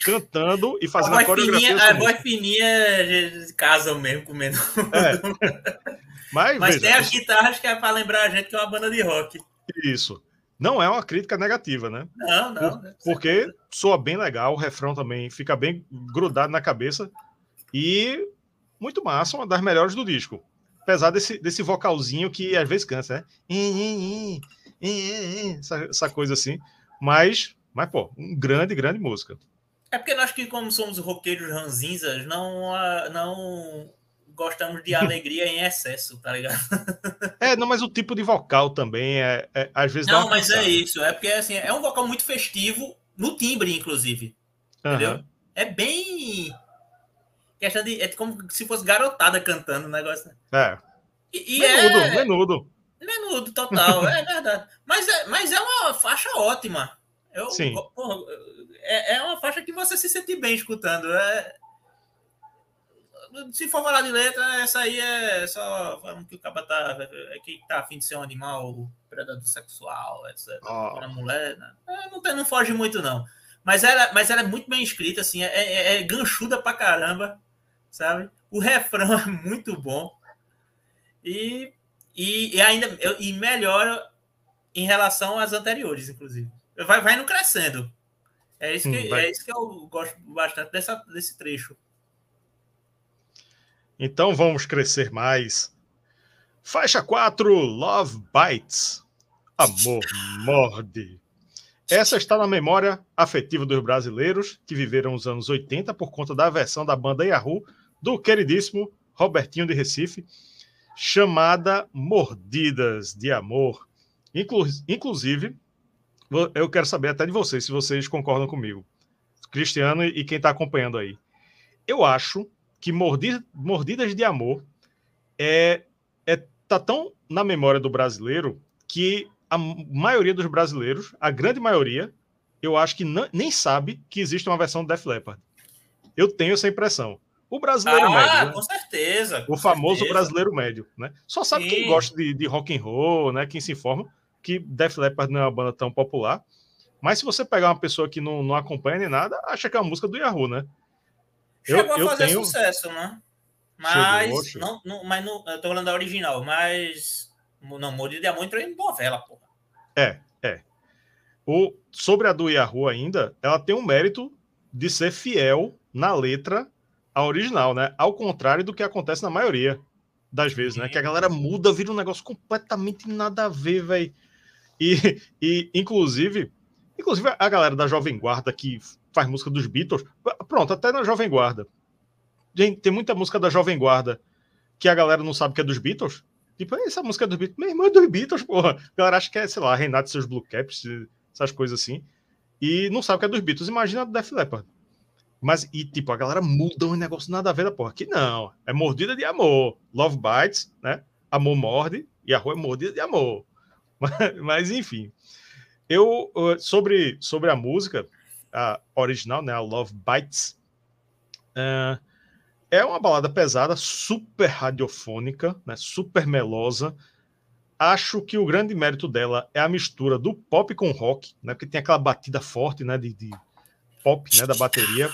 cantando e fazendo a, a coreografia. Fininha, a voz fininha casa mesmo com o Menudo. É. Mas, Mas veja, tem as guitarras que é para lembrar a gente que é uma banda de rock. Isso. Não é uma crítica negativa, né? Não, não. Por, porque soa bem legal, o refrão também fica bem grudado na cabeça. E muito massa, uma das melhores do disco. Apesar desse, desse vocalzinho que às vezes cansa, né? Essa, essa coisa assim. Mas, mas, pô, um grande, grande música. É porque nós que, como somos roqueiros ranzinzas, não, não gostamos de alegria em excesso, tá ligado? É, não, mas o tipo de vocal também é, é às vezes. Não, mas é isso. É porque assim, é um vocal muito festivo no timbre, inclusive. Uhum. Entendeu? É bem Questão de. É como se fosse garotada cantando o negócio. É. E, e menudo, é... menudo. Menudo, total, é verdade. Mas é, mas é uma faixa ótima. Eu, Sim. Porra, é, é uma faixa que você se sente bem escutando. É... se for falar de letra, essa aí é só falando que o cara tá, é que tá afim de ser um animal predador sexual, etc. Oh. A mulher, né? É, não, tem, não foge muito, não. Mas ela, mas ela é muito bem escrita, assim, é, é, é ganchuda pra caramba, sabe? O refrão é muito bom. E, e, e ainda e melhora em relação às anteriores, inclusive. Vai, vai no crescendo. É isso que, hum, é isso que eu gosto bastante dessa, desse trecho. Então vamos crescer mais. Faixa 4, Love Bites. Amor morde. Essa está na memória afetiva dos brasileiros que viveram os anos 80 por conta da versão da banda Yahoo do queridíssimo Robertinho de Recife, chamada Mordidas de Amor. Inclu inclusive, eu quero saber até de vocês, se vocês concordam comigo. Cristiano e quem está acompanhando aí. Eu acho que Mordidas de Amor é, é tá tão na memória do brasileiro que a maioria dos brasileiros, a grande maioria, eu acho que não, nem sabe que existe uma versão do Def Leppard. Eu tenho essa impressão. O brasileiro ah, médio. Né? Com certeza. Com o famoso certeza. brasileiro médio, né? Só sabe Sim. quem gosta de, de rock and roll, né? Quem se informa que Def Leppard não é uma banda tão popular. Mas se você pegar uma pessoa que não, não acompanha nem nada, acha que é uma música do Yahoo, né? Chegou eu, a fazer tenho... sucesso, né? Mas, chegou, chegou. Não, não, mas não, eu tô falando da original, mas não, Mordido de Amor entrou em novela, porra. É, é. O, sobre a do Yahoo ainda, ela tem um mérito de ser fiel na letra a original, né? Ao contrário do que acontece na maioria das vezes, né? Que a galera muda, vira um negócio completamente nada a ver, velho. E, e, inclusive, inclusive a galera da Jovem Guarda que faz música dos Beatles, pronto, até na Jovem Guarda. Gente, tem muita música da Jovem Guarda que a galera não sabe que é dos Beatles. Tipo, essa música é dos Beatles. Meu irmão é dos Beatles, porra. A galera acha que é, sei lá, Renato e seus Blue Caps, essas coisas assim. E não sabe que é dos Beatles. Imagina do Def Leppard. Mas, e tipo, a galera muda um negócio nada a ver da porra. Que não, é mordida de amor. Love bites, né? Amor morde e a rua é mordida de amor. Mas, mas enfim. Eu, sobre, sobre a música a original, né? A Love Bites. Uh, é uma balada pesada, super radiofônica, né? Super melosa. Acho que o grande mérito dela é a mistura do pop com rock, né? Porque tem aquela batida forte, né? De, de pop, né? Da bateria.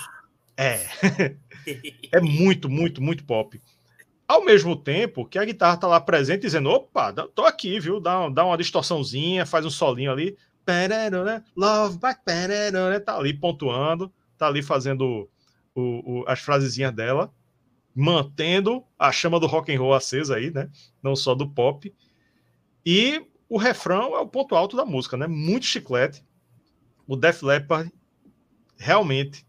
É. é muito, muito, muito pop. Ao mesmo tempo que a guitarra tá lá presente dizendo: opa, tô aqui, viu? Dá, dá uma distorçãozinha, faz um solinho ali. Love back, tá ali pontuando, tá ali fazendo o, o, as frasezinhas dela, mantendo a chama do rock and roll acesa aí, né? Não só do pop. E o refrão é o ponto alto da música, né? Muito chiclete. O Def Leppard realmente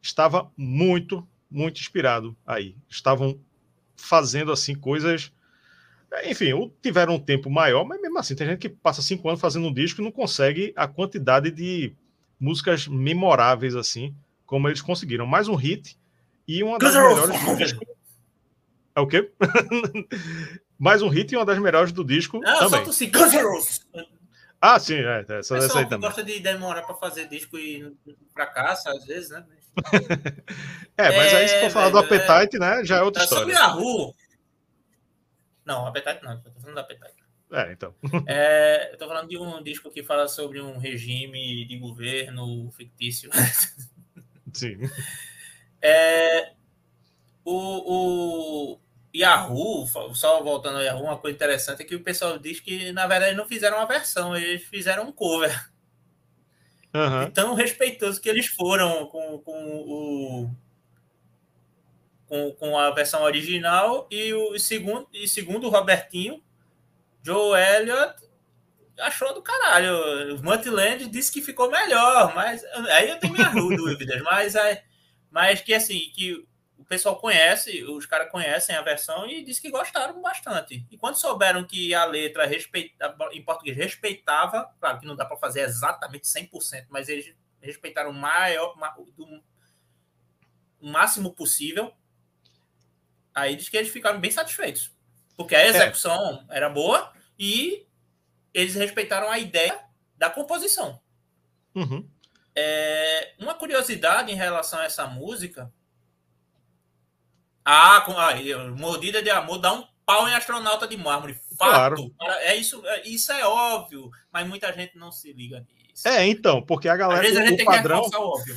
estava muito, muito inspirado aí. Estavam fazendo assim coisas. Enfim, ou tiveram um tempo maior, mas mesmo assim, tem gente que passa cinco anos fazendo um disco e não consegue a quantidade de músicas memoráveis assim, como eles conseguiram. Mais um hit e uma das melhores do disco. É o quê? Mais um hit e uma das melhores do disco. Não, também. Só ah, sim, é, essa, essa aí também. gosta de demorar para fazer disco e fracassa, às vezes, né? é, mas aí se for falar do é, Appetite, né, já é outra é história. Sobre a rua. Não, Appetite não, tô falando do Appetite. É, então. É, eu tô falando de um disco que fala sobre um regime de governo fictício. Sim. É, o, o, Yahoo, só voltando ao Yahoo, uma coisa interessante é que o pessoal diz que, na verdade, não fizeram uma versão, eles fizeram um cover. Uhum. tão respeitoso que eles foram com, com o. Com, com a versão original e o segundo, e segundo o Robertinho, Joe Elliott achou do caralho. O Mutland disse que ficou melhor, mas aí eu tenho minhas dúvidas, mas, é, mas que assim, que o pessoal conhece, os caras conhecem a versão e diz que gostaram bastante. E quando souberam que a letra respeitava, em português respeitava, claro que não dá para fazer exatamente 100%, mas eles respeitaram o maior, o máximo possível, aí diz que eles ficaram bem satisfeitos. Porque a é. execução é. era boa e eles respeitaram a ideia da composição. Uhum. É, uma curiosidade em relação a essa música Ah, com, ah, mordida de amor dá um pau em astronauta de mármore. Fato. Claro. É isso, é, isso é óbvio, mas muita gente não se liga nisso. É, então, porque a galera. Às vezes a gente o tem padrão, que óbvio.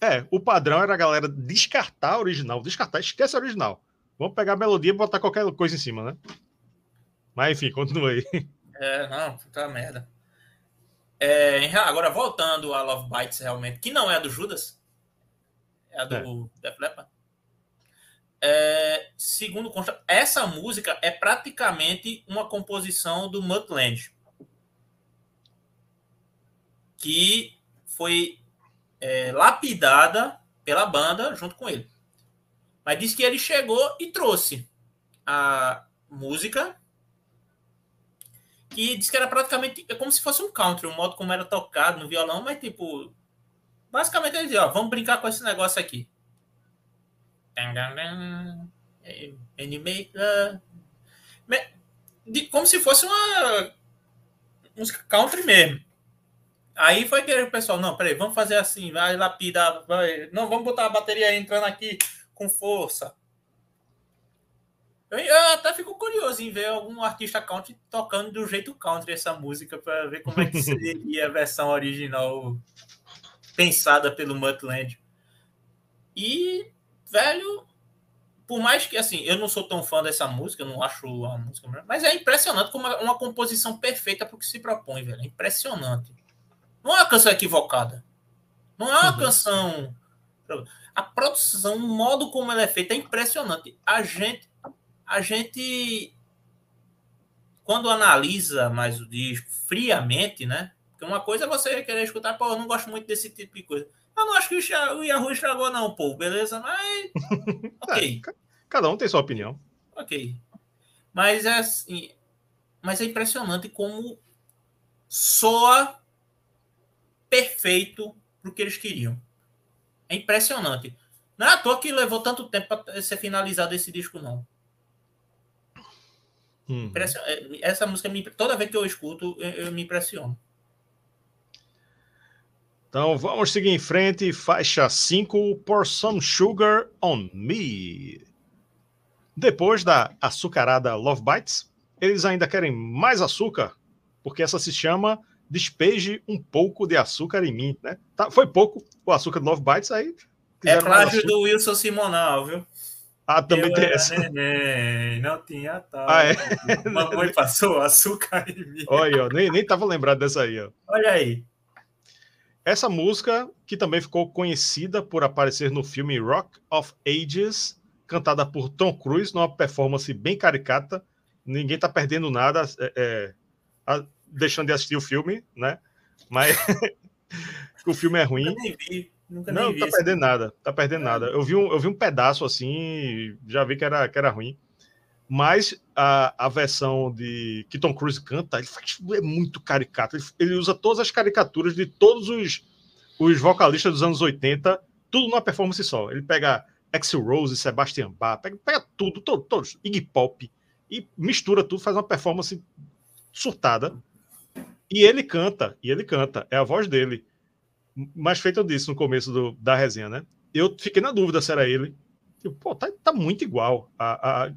É, o padrão era a galera descartar a original. Descartar, esquece a original. Vamos pegar a melodia e botar qualquer coisa em cima, né? Mas enfim, continua aí. É, não, puta merda. É, agora, voltando a Love Bites, realmente, que não é a do Judas, é a do é. Def Leppard. É, segundo consta, essa música é praticamente uma composição do Mutland, que foi é, lapidada pela banda junto com ele. Mas diz que ele chegou e trouxe a música que diz que era praticamente é como se fosse um country, o modo como era tocado no violão, mas tipo, basicamente ele dizia, ó, vamos brincar com esse negócio aqui. Como se fosse uma música country mesmo. Aí foi que o pessoal, não, peraí, vamos fazer assim, vai lapidar, vai, não, vamos botar a bateria entrando aqui com força. Eu, eu, até fico curioso em ver algum artista country tocando do jeito country essa música para ver como é que seria a versão original pensada pelo Mutland. E, velho, por mais que assim, eu não sou tão fã dessa música, eu não acho a música, mas é impressionante como uma, uma composição perfeita para o que se propõe, velho. É impressionante. Não é uma canção equivocada. Não é uma uhum. canção. A produção, o modo como ela é feita é impressionante. A gente a gente, quando analisa mais o disco friamente, né? Porque uma coisa é você querer escutar, pô, eu não gosto muito desse tipo de coisa. Eu não acho que o Yahoo estragou, não, pô, beleza? Mas. Ok. É, cada um tem sua opinião. Ok. Mas é assim. Mas é impressionante como soa perfeito pro que eles queriam. É impressionante. Não é à toa que levou tanto tempo para ser finalizado esse disco, não. Uhum. É, essa música, me, toda vez que eu escuto, eu, eu me impressiono. Então vamos seguir em frente. Faixa 5, Pour Some Sugar on Me. Depois da açucarada Love Bites, eles ainda querem mais açúcar, porque essa se chama Despeje um pouco de açúcar em mim. Né? Tá, foi pouco o açúcar do Love Bites, aí. É plágio do Wilson Simonal, viu? Ah, também eu tem essa. Neném, não tinha tal. Ah, é? Mamãe passou açúcar em mim. Olha, ó, nem, nem tava lembrado dessa aí, ó. Olha aí. Essa música, que também ficou conhecida por aparecer no filme Rock of Ages, cantada por Tom Cruise, numa performance bem caricata. Ninguém tá perdendo nada, é, é, a, deixando de assistir o filme, né? Mas o filme é ruim. Eu nem vi. Nunca não, não tá perdendo nada, tá perdendo é. nada. Eu vi, um, eu vi um pedaço assim, já vi que era, que era ruim. Mas a, a versão de que Tom Cruise canta, ele faz, é muito caricato. Ele, ele usa todas as caricaturas de todos os, os vocalistas dos anos 80, tudo numa performance só. Ele pega Axel Rose, Sebastian Bach, pega, pega tudo, todo, todos, Iggy Pop, e mistura tudo, faz uma performance surtada. E ele canta, e ele canta, é a voz dele. Mas feito eu disse no começo do, da resenha, né? Eu fiquei na dúvida se era ele. Tipo, pô, tá, tá muito igual a, a,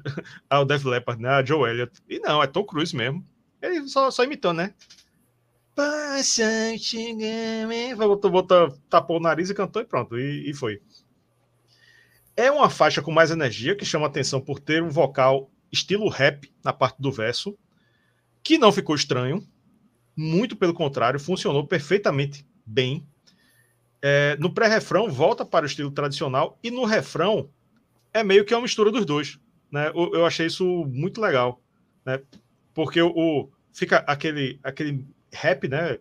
ao Def Leppard, né? A Joe Elliott. E não, é Tom Cruise mesmo. Ele só, só imitando, né? Botou, botou, tapou o nariz e cantou e pronto. E, e foi. É uma faixa com mais energia, que chama atenção por ter um vocal estilo rap na parte do verso, que não ficou estranho. Muito pelo contrário, funcionou perfeitamente bem é, no pré-refrão volta para o estilo tradicional e no refrão é meio que uma mistura dos dois. Né? Eu, eu achei isso muito legal, né? porque o, o, fica aquele, aquele rap, né?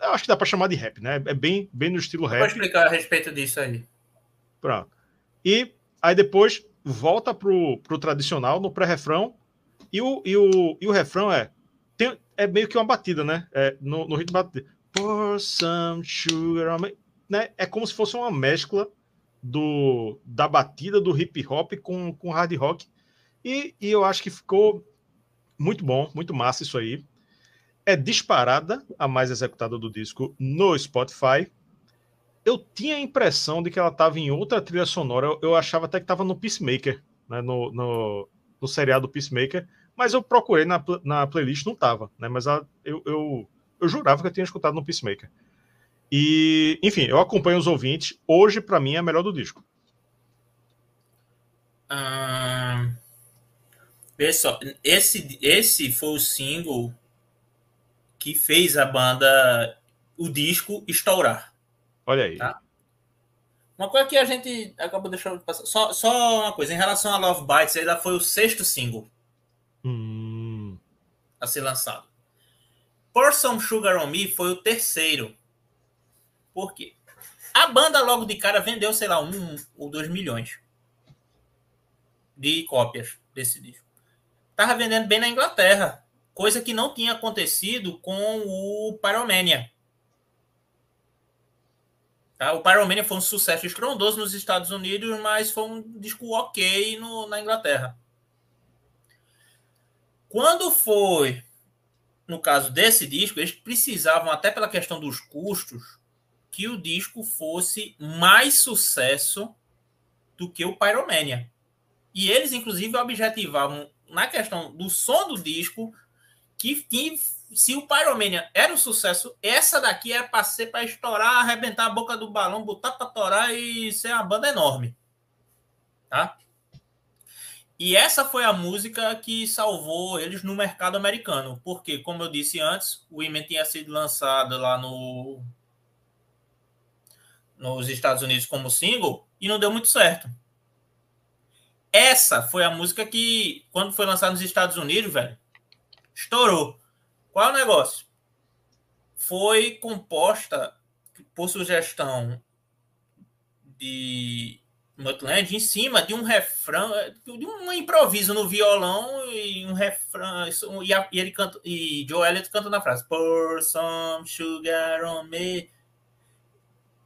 Eu acho que dá para chamar de rap, né? É bem, bem no estilo rap. Vou explicar a respeito disso aí. Pronto. E aí depois volta pro, pro tradicional no pré-refrão e o, e, o, e o refrão é tem, é meio que uma batida, né? É, no, no ritmo batida. Pour some sugar né? É como se fosse uma mescla do, da batida do hip hop com, com hard rock. E, e eu acho que ficou muito bom, muito massa isso aí. É disparada a mais executada do disco no Spotify. eu tinha a impressão de que ela estava em outra trilha sonora. Eu, eu achava até que estava no Peacemaker, né? No, no, no seriado Peacemaker. Mas eu procurei na, na playlist, não estava, né? Mas a, eu, eu, eu jurava que eu tinha escutado no Peacemaker. E, enfim, eu acompanho os ouvintes. Hoje, para mim, é a melhor do disco. Ah, pessoal, esse, esse foi o single que fez a banda, o disco, estourar. Olha aí. Tá? Uma coisa que a gente acabou deixando passar. Só, só uma coisa, em relação a Love Bites, ainda foi o sexto single hum. a ser lançado. Pour Some Sugar on Me foi o terceiro. Por quê? A banda logo de cara vendeu, sei lá, um ou dois milhões de cópias desse disco. Tava vendendo bem na Inglaterra, coisa que não tinha acontecido com o Pyromania. Tá? O Pyromania foi um sucesso estrondoso nos Estados Unidos, mas foi um disco ok no, na Inglaterra. Quando foi, no caso desse disco, eles precisavam, até pela questão dos custos, que o disco fosse mais sucesso do que o Pyromania. E eles, inclusive, objetivavam na questão do som do disco que, que se o Pyromania era um sucesso, essa daqui era para ser para estourar, arrebentar a boca do balão, botar para torar e ser uma banda enorme. Tá? E essa foi a música que salvou eles no mercado americano, porque, como eu disse antes, o Women tinha sido lançado lá no nos Estados Unidos como single e não deu muito certo. Essa foi a música que, quando foi lançada nos Estados Unidos, velho, estourou. Qual é o negócio? Foi composta por sugestão de Mutland em cima de um refrão, de um improviso no violão e um refrão. E, a, e ele canta, e Joe Elliott canta na frase: Pour some sugar on me.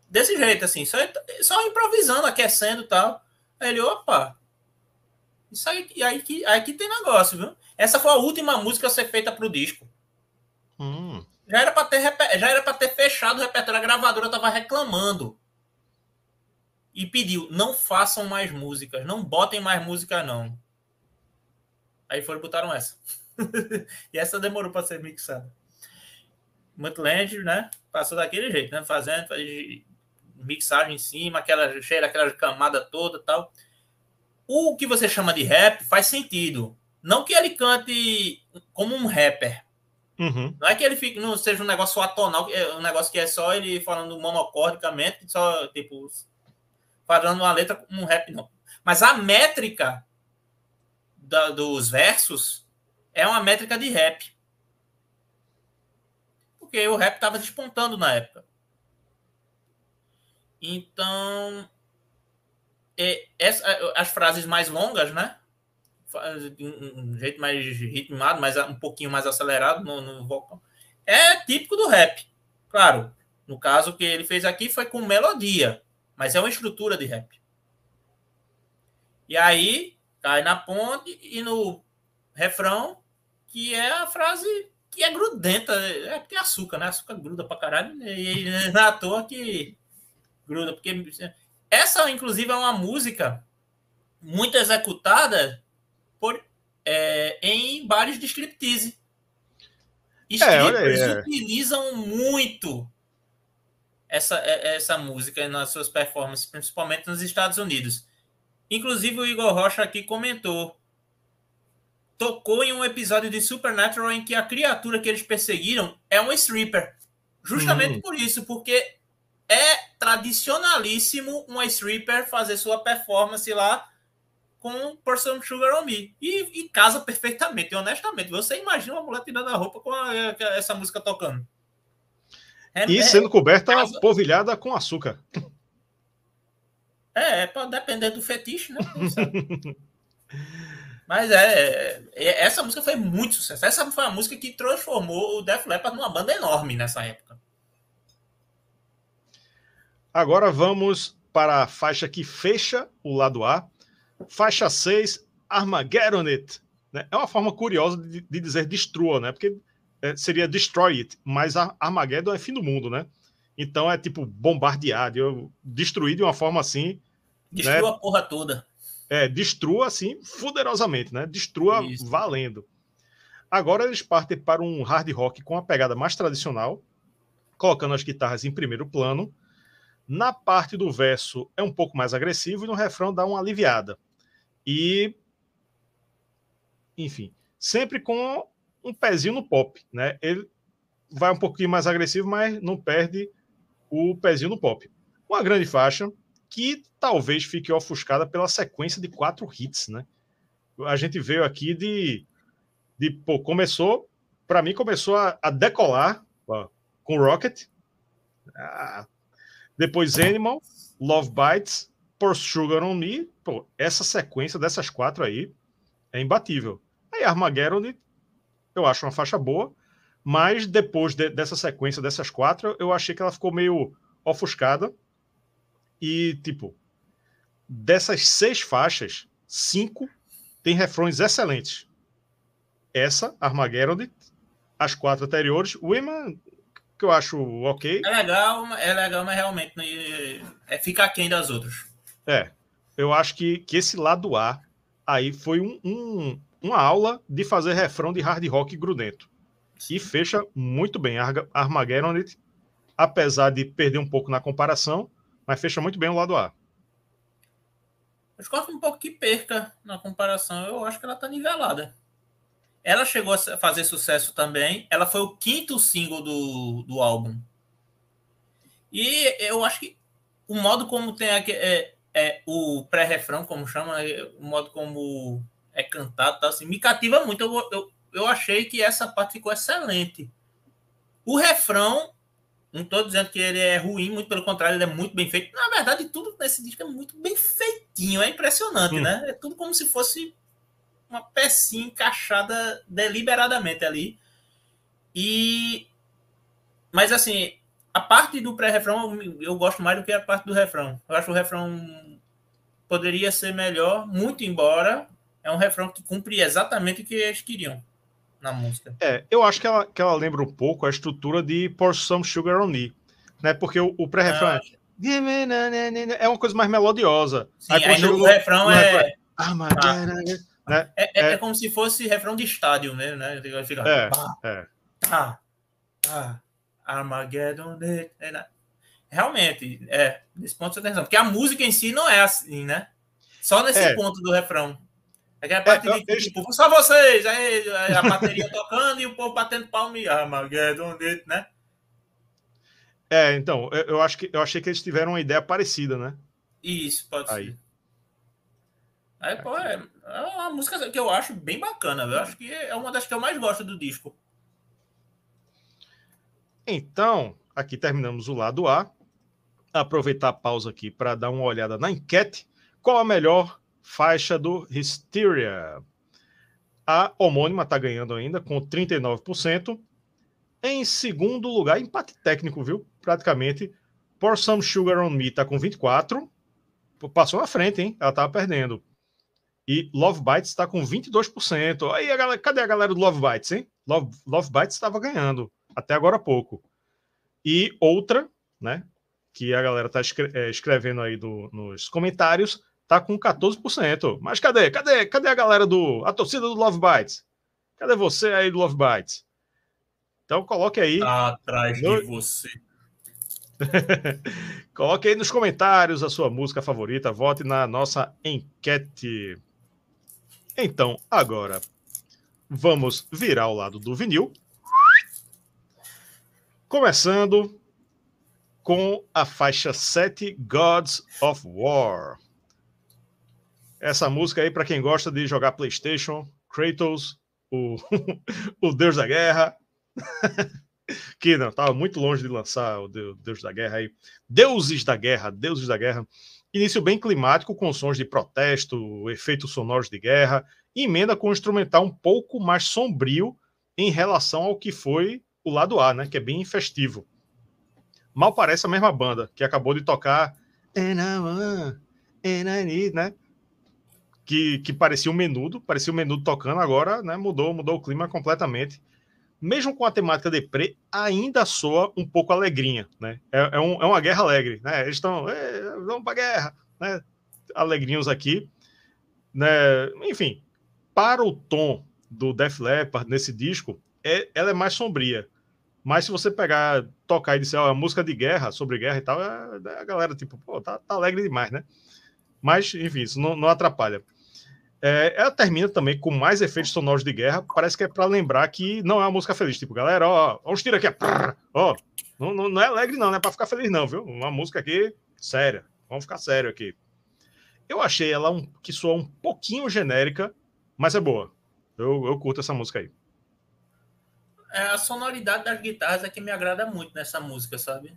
Desse jeito, assim, só, só improvisando, aquecendo e tal. Aí ele, opa, isso aí, aí, que, aí que tem negócio, viu? Essa foi a última música a ser feita para o disco. Hum. Já era para ter, já era ter fechado o repertório. A gravadora tava reclamando. E pediu: não façam mais músicas, não botem mais música, não. Aí foram botaram essa. e essa demorou para ser mixada. Mutland, né? Passou daquele jeito, né? Fazendo mixagem em cima, aquela cheia aquela camada toda tal o que você chama de rap faz sentido. Não que ele cante como um rapper. Uhum. Não é que ele fique, não seja um negócio atonal, é um negócio que é só ele falando monocordicamente, só tipo falando uma letra como um rap, não. Mas a métrica da, dos versos é uma métrica de rap. Porque o rap estava despontando na época. Então, é, essa, as frases mais longas, né? Um jeito mais ritmado, mas um pouquinho mais acelerado no, no vocal. É típico do rap. Claro, no caso que ele fez aqui foi com melodia, mas é uma estrutura de rap. E aí cai na ponte e no refrão, que é a frase que é grudenta. É porque é açúcar, né? Açúcar gruda pra caralho. E não é à toa que gruda, porque essa, inclusive, é uma música muito executada por, é, em bares de striptease. Strippers é, é. utilizam muito essa, é, essa música nas suas performances, principalmente nos Estados Unidos. Inclusive, o Igor Rocha aqui comentou. Tocou em um episódio de Supernatural em que a criatura que eles perseguiram é um stripper. Justamente hum. por isso, porque é tradicionalíssimo uma stripper fazer sua performance lá com Person Sugar on Me. E, e, casa perfeitamente, honestamente. Você imagina uma mulher tirando a roupa com a, essa música tocando. É, e é, sendo coberta, casa... polvilhada com açúcar. É, é para depender do fetiche, né? Mas é, é, essa música foi muito sucesso. Essa foi a música que transformou o Def Leppard numa banda enorme nessa época. Agora vamos para a faixa que fecha o lado A. Faixa 6, Armageddon It. Né? É uma forma curiosa de, de dizer destrua, né? Porque é, seria destroy it, mas Armageddon é fim do mundo, né? Então é tipo bombardeado, eu destruí de uma forma assim. Destrua né? a porra toda. É, destrua assim, fuderosamente, né? Destrua Isso. valendo. Agora eles partem para um hard rock com a pegada mais tradicional, colocando as guitarras em primeiro plano. Na parte do verso é um pouco mais agressivo e no refrão dá uma aliviada. E enfim, sempre com um pezinho no pop, né? Ele vai um pouquinho mais agressivo, mas não perde o pezinho no pop. Uma grande faixa que talvez fique ofuscada pela sequência de quatro hits, né? A gente veio aqui de, de pô, começou, para mim começou a, a decolar ó, com Rocket, ah, depois Animal, Love Bites, Pour Sugar on Me, pô, essa sequência dessas quatro aí é imbatível. Aí Armageddon, eu acho uma faixa boa, mas depois de, dessa sequência dessas quatro, eu achei que ela ficou meio ofuscada. E, tipo, dessas seis faixas, cinco tem refrões excelentes. Essa, Armageddon, as quatro anteriores, Women, que eu acho ok. É legal, é legal, mas realmente é, fica aquém das outras. É, eu acho que, que esse lado A aí foi um, um, uma aula de fazer refrão de hard rock grudento. E fecha muito bem. Armageddon, apesar de perder um pouco na comparação, mas fecha muito bem o lado A. Eu gosto um pouco que perca na comparação. Eu acho que ela tá nivelada. Ela chegou a fazer sucesso também. Ela foi o quinto single do, do álbum. E eu acho que o modo como tem aqui, é, é, o pré-refrão, como chama, é, o modo como é cantado, tá, assim, me cativa muito. Eu, eu, eu achei que essa parte ficou excelente. O refrão, não estou dizendo que ele é ruim, muito pelo contrário, ele é muito bem feito. Na verdade, tudo nesse disco é muito bem feitinho, é impressionante, hum. né? É tudo como se fosse uma pecinha encaixada deliberadamente ali. E. Mas assim, a parte do pré-refrão eu gosto mais do que a parte do refrão. Eu acho que o refrão poderia ser melhor, muito embora é um refrão que cumpre exatamente o que eles queriam na música. É, eu acho que ela, que ela lembra um pouco a estrutura de Pour Some Sugar on Me, né? Porque o, o pré-refrão ah, é... é uma coisa mais melodiosa. Sim, aí, aí o refrão é... Ah, né? É, é, é, é, como se fosse refrão de estádio, né? né? Fica, é, é. Tá, tá, Armageddon. É, realmente, é, nesse ponto de atenção. Porque a música em si não é assim, né? Só nesse é. ponto do refrão. Aquela é, parte é, de, eu, tipo, só vocês, aí a bateria tocando e o povo batendo palma e Armageddon, né? É, então, eu, eu, acho que eu achei que eles tiveram uma ideia parecida, né? Isso, pode aí. ser. Aí, pô, é, é uma música que eu acho bem bacana, eu acho que é uma das que eu mais gosto do disco. Então, aqui terminamos o lado A. Aproveitar a pausa aqui para dar uma olhada na enquete. Qual a melhor faixa do Hysteria. A homônima está ganhando ainda com 39%. Em segundo lugar, empate técnico, viu? Praticamente. Pour Some Sugar on Me está com 24%. Passou na frente, hein? Ela estava perdendo. E Love Bites está com 22%. Aí, a galera, cadê a galera do Love Bites, hein? Love, Love Bites estava ganhando até agora há pouco. E outra, né? Que a galera está é, escrevendo aí do, nos comentários, tá com 14%. Mas cadê? Cadê? Cadê a galera do a torcida do Love Bites? Cadê você aí do Love Bites? Então coloque aí tá atrás no... de você. coloque aí nos comentários a sua música favorita, vote na nossa enquete. Então, agora vamos virar ao lado do vinil. Começando com a faixa 7 Gods of War. Essa música aí, para quem gosta de jogar PlayStation, Kratos, o, o Deus da Guerra, que não estava muito longe de lançar o Deus da Guerra aí. Deuses da Guerra, Deuses da Guerra. Início bem climático, com sons de protesto, efeitos sonoros de guerra, emenda com um instrumental um pouco mais sombrio em relação ao que foi o lado A, né? Que é bem festivo. Mal parece a mesma banda que acabou de tocar And I want, and I need, né? Que, que parecia um menudo, parecia um menudo tocando, agora né, mudou, mudou o clima completamente. mesmo com a temática de pre, ainda soa um pouco alegrinha, né? É, é, um, é uma guerra alegre, né? Eles estão, vamos para guerra, né? Alegrinhos aqui, né? Enfim, para o tom do Def Leppard nesse disco, é, ela é mais sombria. Mas se você pegar, tocar e disser, ó, é música de guerra, sobre guerra e tal, é, a galera, tipo, pô, tá, tá alegre demais, né? Mas, enfim, isso não, não atrapalha. É, ela termina também com mais efeitos sonoros de guerra, parece que é para lembrar que não é uma música feliz. Tipo, galera, ó, ó os tiros aqui, ó, não, não, não, é alegre, não, não é para ficar feliz, não, viu? Uma música aqui séria, vamos ficar sério aqui. Eu achei ela um, que soa um pouquinho genérica, mas é boa. Eu, eu curto essa música aí. É, a sonoridade das guitarras é que me agrada muito nessa música, sabe?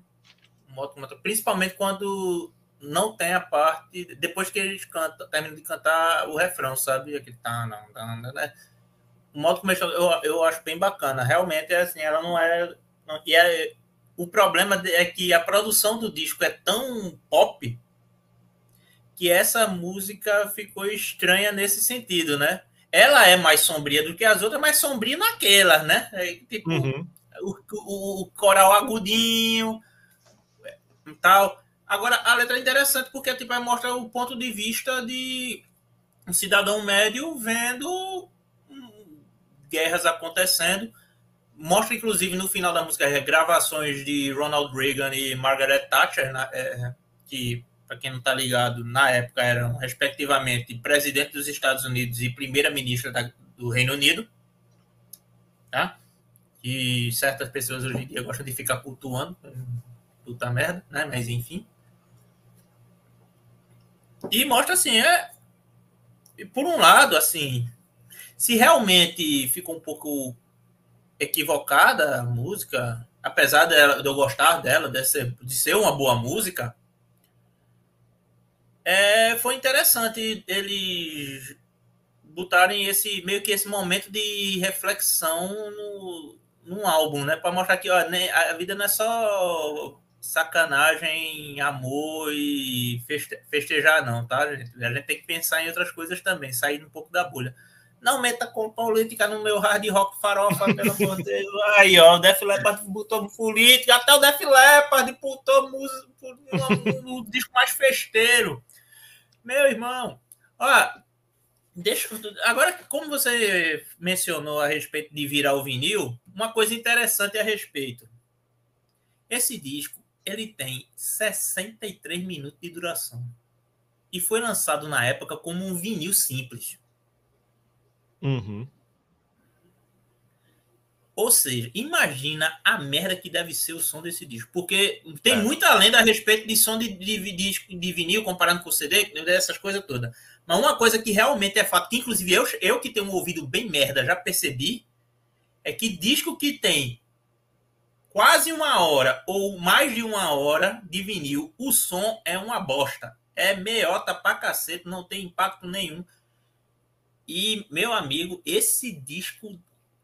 Principalmente quando não tem a parte. Depois que eles cantam, terminam de cantar o refrão, sabe? Aquele tá, não, não, não, né? O modo como eu, eu acho bem bacana. Realmente é assim, ela não é. Não, e é, o problema é que a produção do disco é tão pop que essa música ficou estranha nesse sentido, né? ela é mais sombria do que as outras, mas sombria naquela, né? É, tipo, uhum. o, o, o, coral agudinho tal. Agora, a letra é interessante porque tipo, mostra o ponto de vista de um cidadão médio vendo guerras acontecendo. Mostra, inclusive, no final da música, gravações de Ronald Reagan e Margaret Thatcher, né, é, que para quem não está ligado, na época eram, respectivamente, presidente dos Estados Unidos e primeira-ministra do Reino Unido. Tá? E certas pessoas hoje em dia gostam de ficar cultuando. Puta merda, né? Mas enfim. E mostra assim, é. Por um lado, assim, se realmente ficou um pouco equivocada a música, apesar de eu gostar dela, de ser, de ser uma boa música, é, foi interessante eles botarem esse meio que esse momento de reflexão no, num álbum, né? Para mostrar que ó, a vida não é só sacanagem, amor e feste, festejar, não, tá, gente? A gente tem que pensar em outras coisas também, sair um pouco da bolha. Não meta com política no meu hard rock farofa, pelo amor de Deus. Aí, ó, o Def Leppard botou política, até o Def Leppard botou música no, no disco mais festeiro. Meu irmão, ó, deixa, agora, como você mencionou a respeito de virar o vinil, uma coisa interessante a respeito. Esse disco, ele tem 63 minutos de duração. E foi lançado na época como um vinil simples. Uhum. Ou seja, imagina a merda que deve ser o som desse disco. Porque tem é. muita lenda a respeito de som de, de, de, de vinil comparando com o CD, essas coisas todas. Mas uma coisa que realmente é fato, que inclusive eu, eu que tenho um ouvido bem merda já percebi, é que disco que tem quase uma hora ou mais de uma hora de vinil, o som é uma bosta. É meiota pra cacete, não tem impacto nenhum. E, meu amigo, esse disco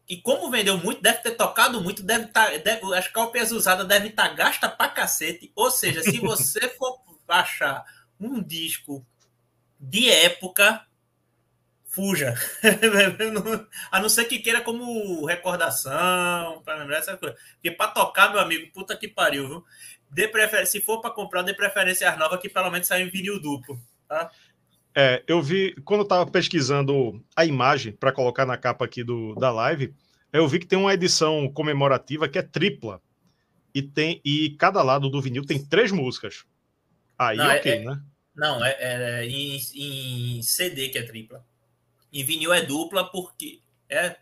e como vendeu muito, deve ter tocado muito, deve. Tá, as cópias usadas devem estar tá gasta pra cacete. Ou seja, se você for achar um disco de época, fuja. a não ser que queira como recordação, para lembrar essa coisa. Porque para tocar, meu amigo, puta que pariu, viu? Dê prefer... Se for para comprar, dê preferência às novas que pelo menos saem em vinil duplo, tá? É, eu vi, quando eu estava pesquisando a imagem para colocar na capa aqui do, da live, eu vi que tem uma edição comemorativa que é tripla. E tem e cada lado do vinil tem três músicas. Aí, não, ok, é, né? Não, é, é em, em, CD que é tripla. Em vinil é dupla porque. É...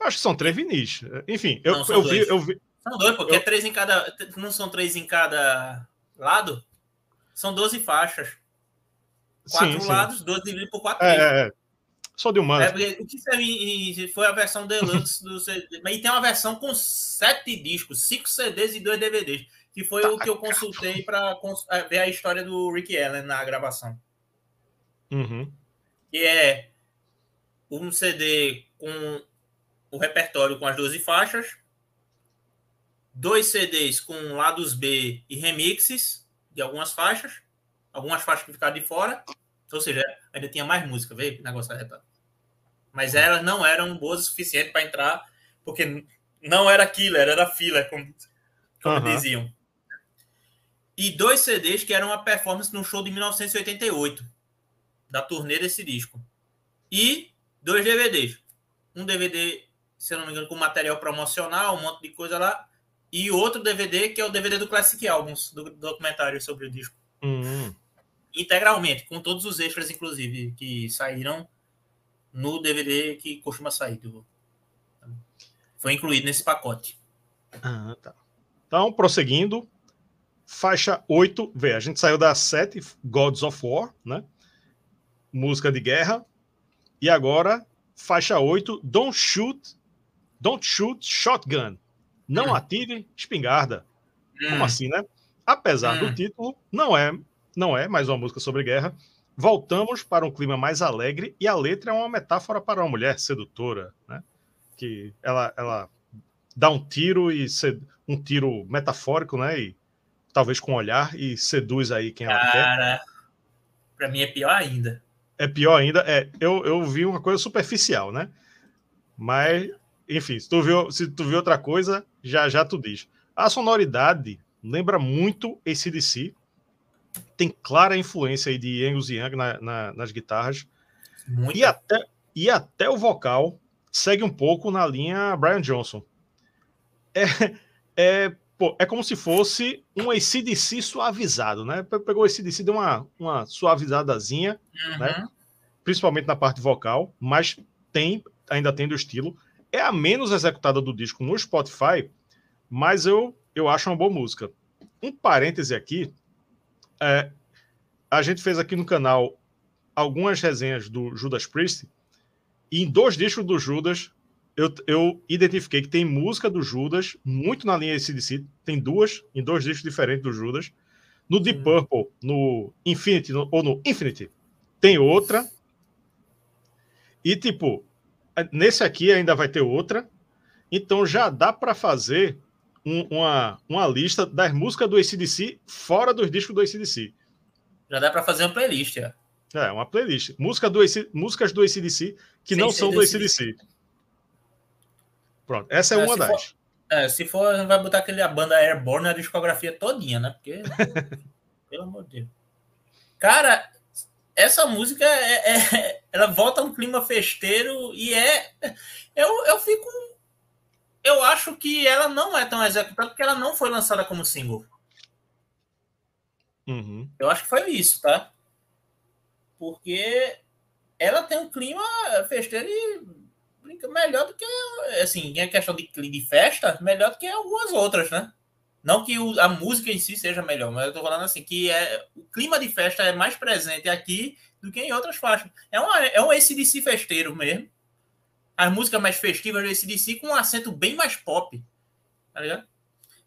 Acho que são três vinis. Enfim, eu, não, eu, vi, eu vi. São dois, porque eu... é três em cada. Não são três em cada lado? São 12 faixas. Quatro sim, lados, sim. 12 dividido por quatro. É, é, é. Só de humano. É, o que foi a versão deluxe do CD. E tem uma versão com sete discos, cinco CDs e dois DVDs. Que foi tá, o que eu consultei para é, ver a história do Rick Allen na gravação. Uhum. Que é um CD com o repertório com as 12 faixas, dois CDs com lados B e remixes de algumas faixas, algumas faixas que ficaram de fora, ou seja, ainda tinha mais música, veio negócio arretado. Mas elas não eram boas o suficiente para entrar, porque Não era killer, era filler, como, como diziam. E dois CDs que eram uma performance no show de 1988, da turnê desse disco. E dois DVDs. Um DVD, se eu não me engano, com material promocional, um monte de coisa lá. E outro DVD, que é o DVD do Classic Albums, do documentário sobre o disco. Uhum. Integralmente, com todos os extras, inclusive, que saíram no DVD que costuma sair. Do... Foi incluído nesse pacote. Ah, tá. Então, prosseguindo, faixa 8, vê, a gente saiu da 7, Gods of War, né? Música de guerra. E agora, faixa 8, Don't Shoot, Don't Shoot Shotgun. Não atire espingarda. Como assim, né? Apesar do título, não é, não é mais uma música sobre guerra. Voltamos para um clima mais alegre e a letra é uma metáfora para uma mulher sedutora, né? Que ela, ela dá um tiro e um tiro metafórico, né? E talvez com olhar e seduz aí quem ela Cara, quer. Cara, para mim é pior ainda. É pior ainda. É, eu, eu vi uma coisa superficial, né? Mas, enfim, se tu viu, se tu viu outra coisa, já já tu diz. A sonoridade lembra muito esse DC. Tem clara influência aí de Angus Young na, na, nas guitarras. Muito. E até, e até o vocal segue um pouco na linha Brian Johnson. É, é, pô, é como se fosse um ACDC suavizado, né? Pegou o ACDC, deu uma, uma suavizadazinha, uhum. né? principalmente na parte vocal, mas tem, ainda tem do estilo. É a menos executada do disco no Spotify, mas eu, eu acho uma boa música. Um parêntese aqui, é, a gente fez aqui no canal algumas resenhas do Judas Priest, e em dois discos do Judas, eu, eu identifiquei que tem música do Judas, muito na linha ACDC, tem duas, em dois discos diferentes do Judas. No Deep Purple, no Infinity, no, ou no Infinity, tem outra. E, tipo, nesse aqui ainda vai ter outra. Então já dá para fazer um, uma, uma lista das músicas do ACDC fora dos discos do ACDC. Já dá para fazer uma playlist, é. É, uma playlist. Música do AC, músicas do ACDC que Sem não são do ACDC. Pronto, essa é, é uma das. For, é, se for, vai botar aquele a banda Airborne na discografia todinha, né? Porque. pelo amor de Deus. Cara, essa música é, é, ela volta a um clima festeiro e é. Eu, eu fico. Eu acho que ela não é tão executada porque ela não foi lançada como single. Uhum. Eu acho que foi isso, tá? Porque ela tem um clima festeiro e melhor do que, assim, em questão de, de festa, melhor do que algumas outras, né? Não que o, a música em si seja melhor, mas eu tô falando assim, que é, o clima de festa é mais presente aqui do que em outras faixas. É, uma, é um ACDC festeiro mesmo. As músicas mais festivas do ACDC com um acento bem mais pop. Tá ligado?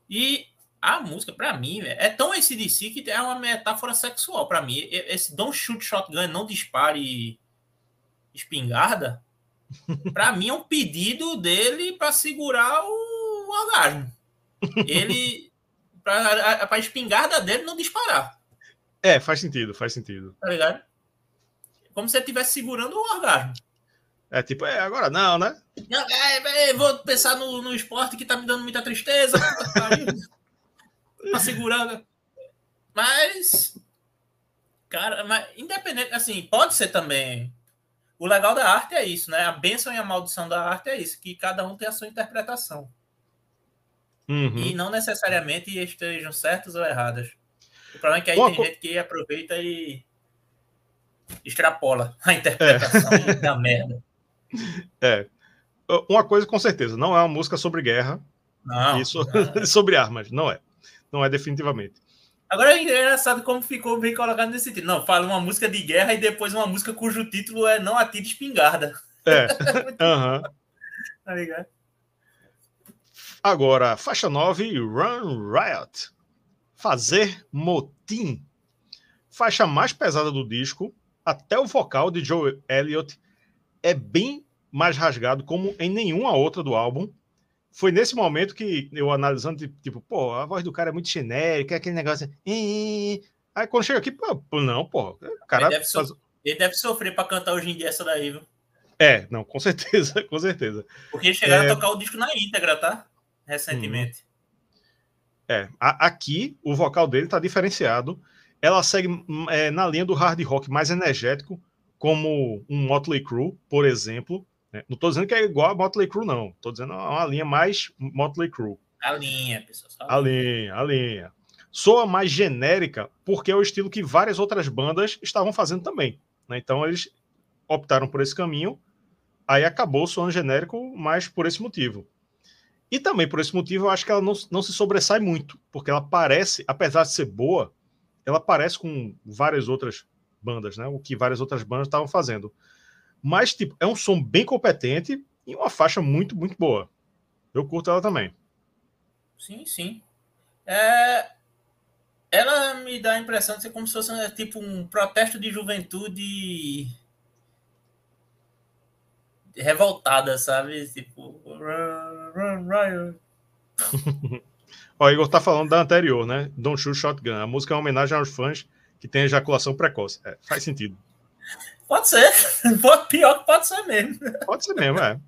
E a música, para mim, é tão ACDC que é uma metáfora sexual. para mim, esse Don't Shoot Shotgun, não dispare espingarda, para mim é um pedido dele para segurar o orgasmo. Ele para a espingarda dele não disparar. É, faz sentido, faz sentido. Tá ligado? Como se ele estivesse segurando o orgasmo. É tipo, é, agora não, né? Não, é, é, vou pensar no, no esporte que tá me dando muita tristeza. tá segurando. Mas, cara, mas independente, assim, pode ser também o legal da arte é isso, né? A bênção e a maldição da arte é isso, que cada um tem a sua interpretação. Uhum. E não necessariamente estejam certas ou erradas. O problema é que aí tem co... gente que aproveita e extrapola a interpretação é. da merda. É. Uma coisa com certeza, não é uma música sobre guerra. Não. Isso, não. sobre armas, não é. Não é definitivamente. Agora é engraçado como ficou bem colocado nesse título. Não, fala uma música de guerra e depois uma música cujo título é Não Atire Espingarda. É. Uhum. tá ligado? Agora, faixa 9, Run Riot. Fazer motim. Faixa mais pesada do disco, até o vocal de Joe Elliott é bem mais rasgado como em nenhuma outra do álbum foi nesse momento que eu analisando, tipo, pô, a voz do cara é muito genérica, é aquele negócio. Assim, Aí quando chega aqui, pô, não, pô, o cara. Ele deve, faz... so... ele deve sofrer para cantar hoje em dia essa daí, viu? É, não, com certeza, com certeza. Porque chegaram é... a tocar o disco na íntegra, tá? recentemente. É, a, aqui o vocal dele tá diferenciado. Ela segue é, na linha do hard rock mais energético, como um Motley Crue, por exemplo. Né? Não tô dizendo que é igual a Motley Crue, não. Tô dizendo uma linha mais Motley Crue. A linha, pessoal. A linha, a linha. Soa mais genérica porque é o estilo que várias outras bandas estavam fazendo também. Né? Então eles optaram por esse caminho. Aí acabou soando genérico, mas por esse motivo. E também por esse motivo, eu acho que ela não, não se sobressai muito, porque ela parece, apesar de ser boa, ela parece com várias outras bandas, né? O que várias outras bandas estavam fazendo. Mas, tipo, é um som bem competente e uma faixa muito, muito boa. Eu curto ela também. Sim, sim. É... Ela me dá a impressão de ser como se fosse né, tipo um protesto de juventude revoltada, sabe? Tipo. Ó, o Igor tá falando da anterior, né? Don't Shoot Shotgun. A música é uma homenagem aos fãs que têm ejaculação precoce. É, faz sentido. Pode ser. Pior que pode ser mesmo. Pode ser mesmo, é.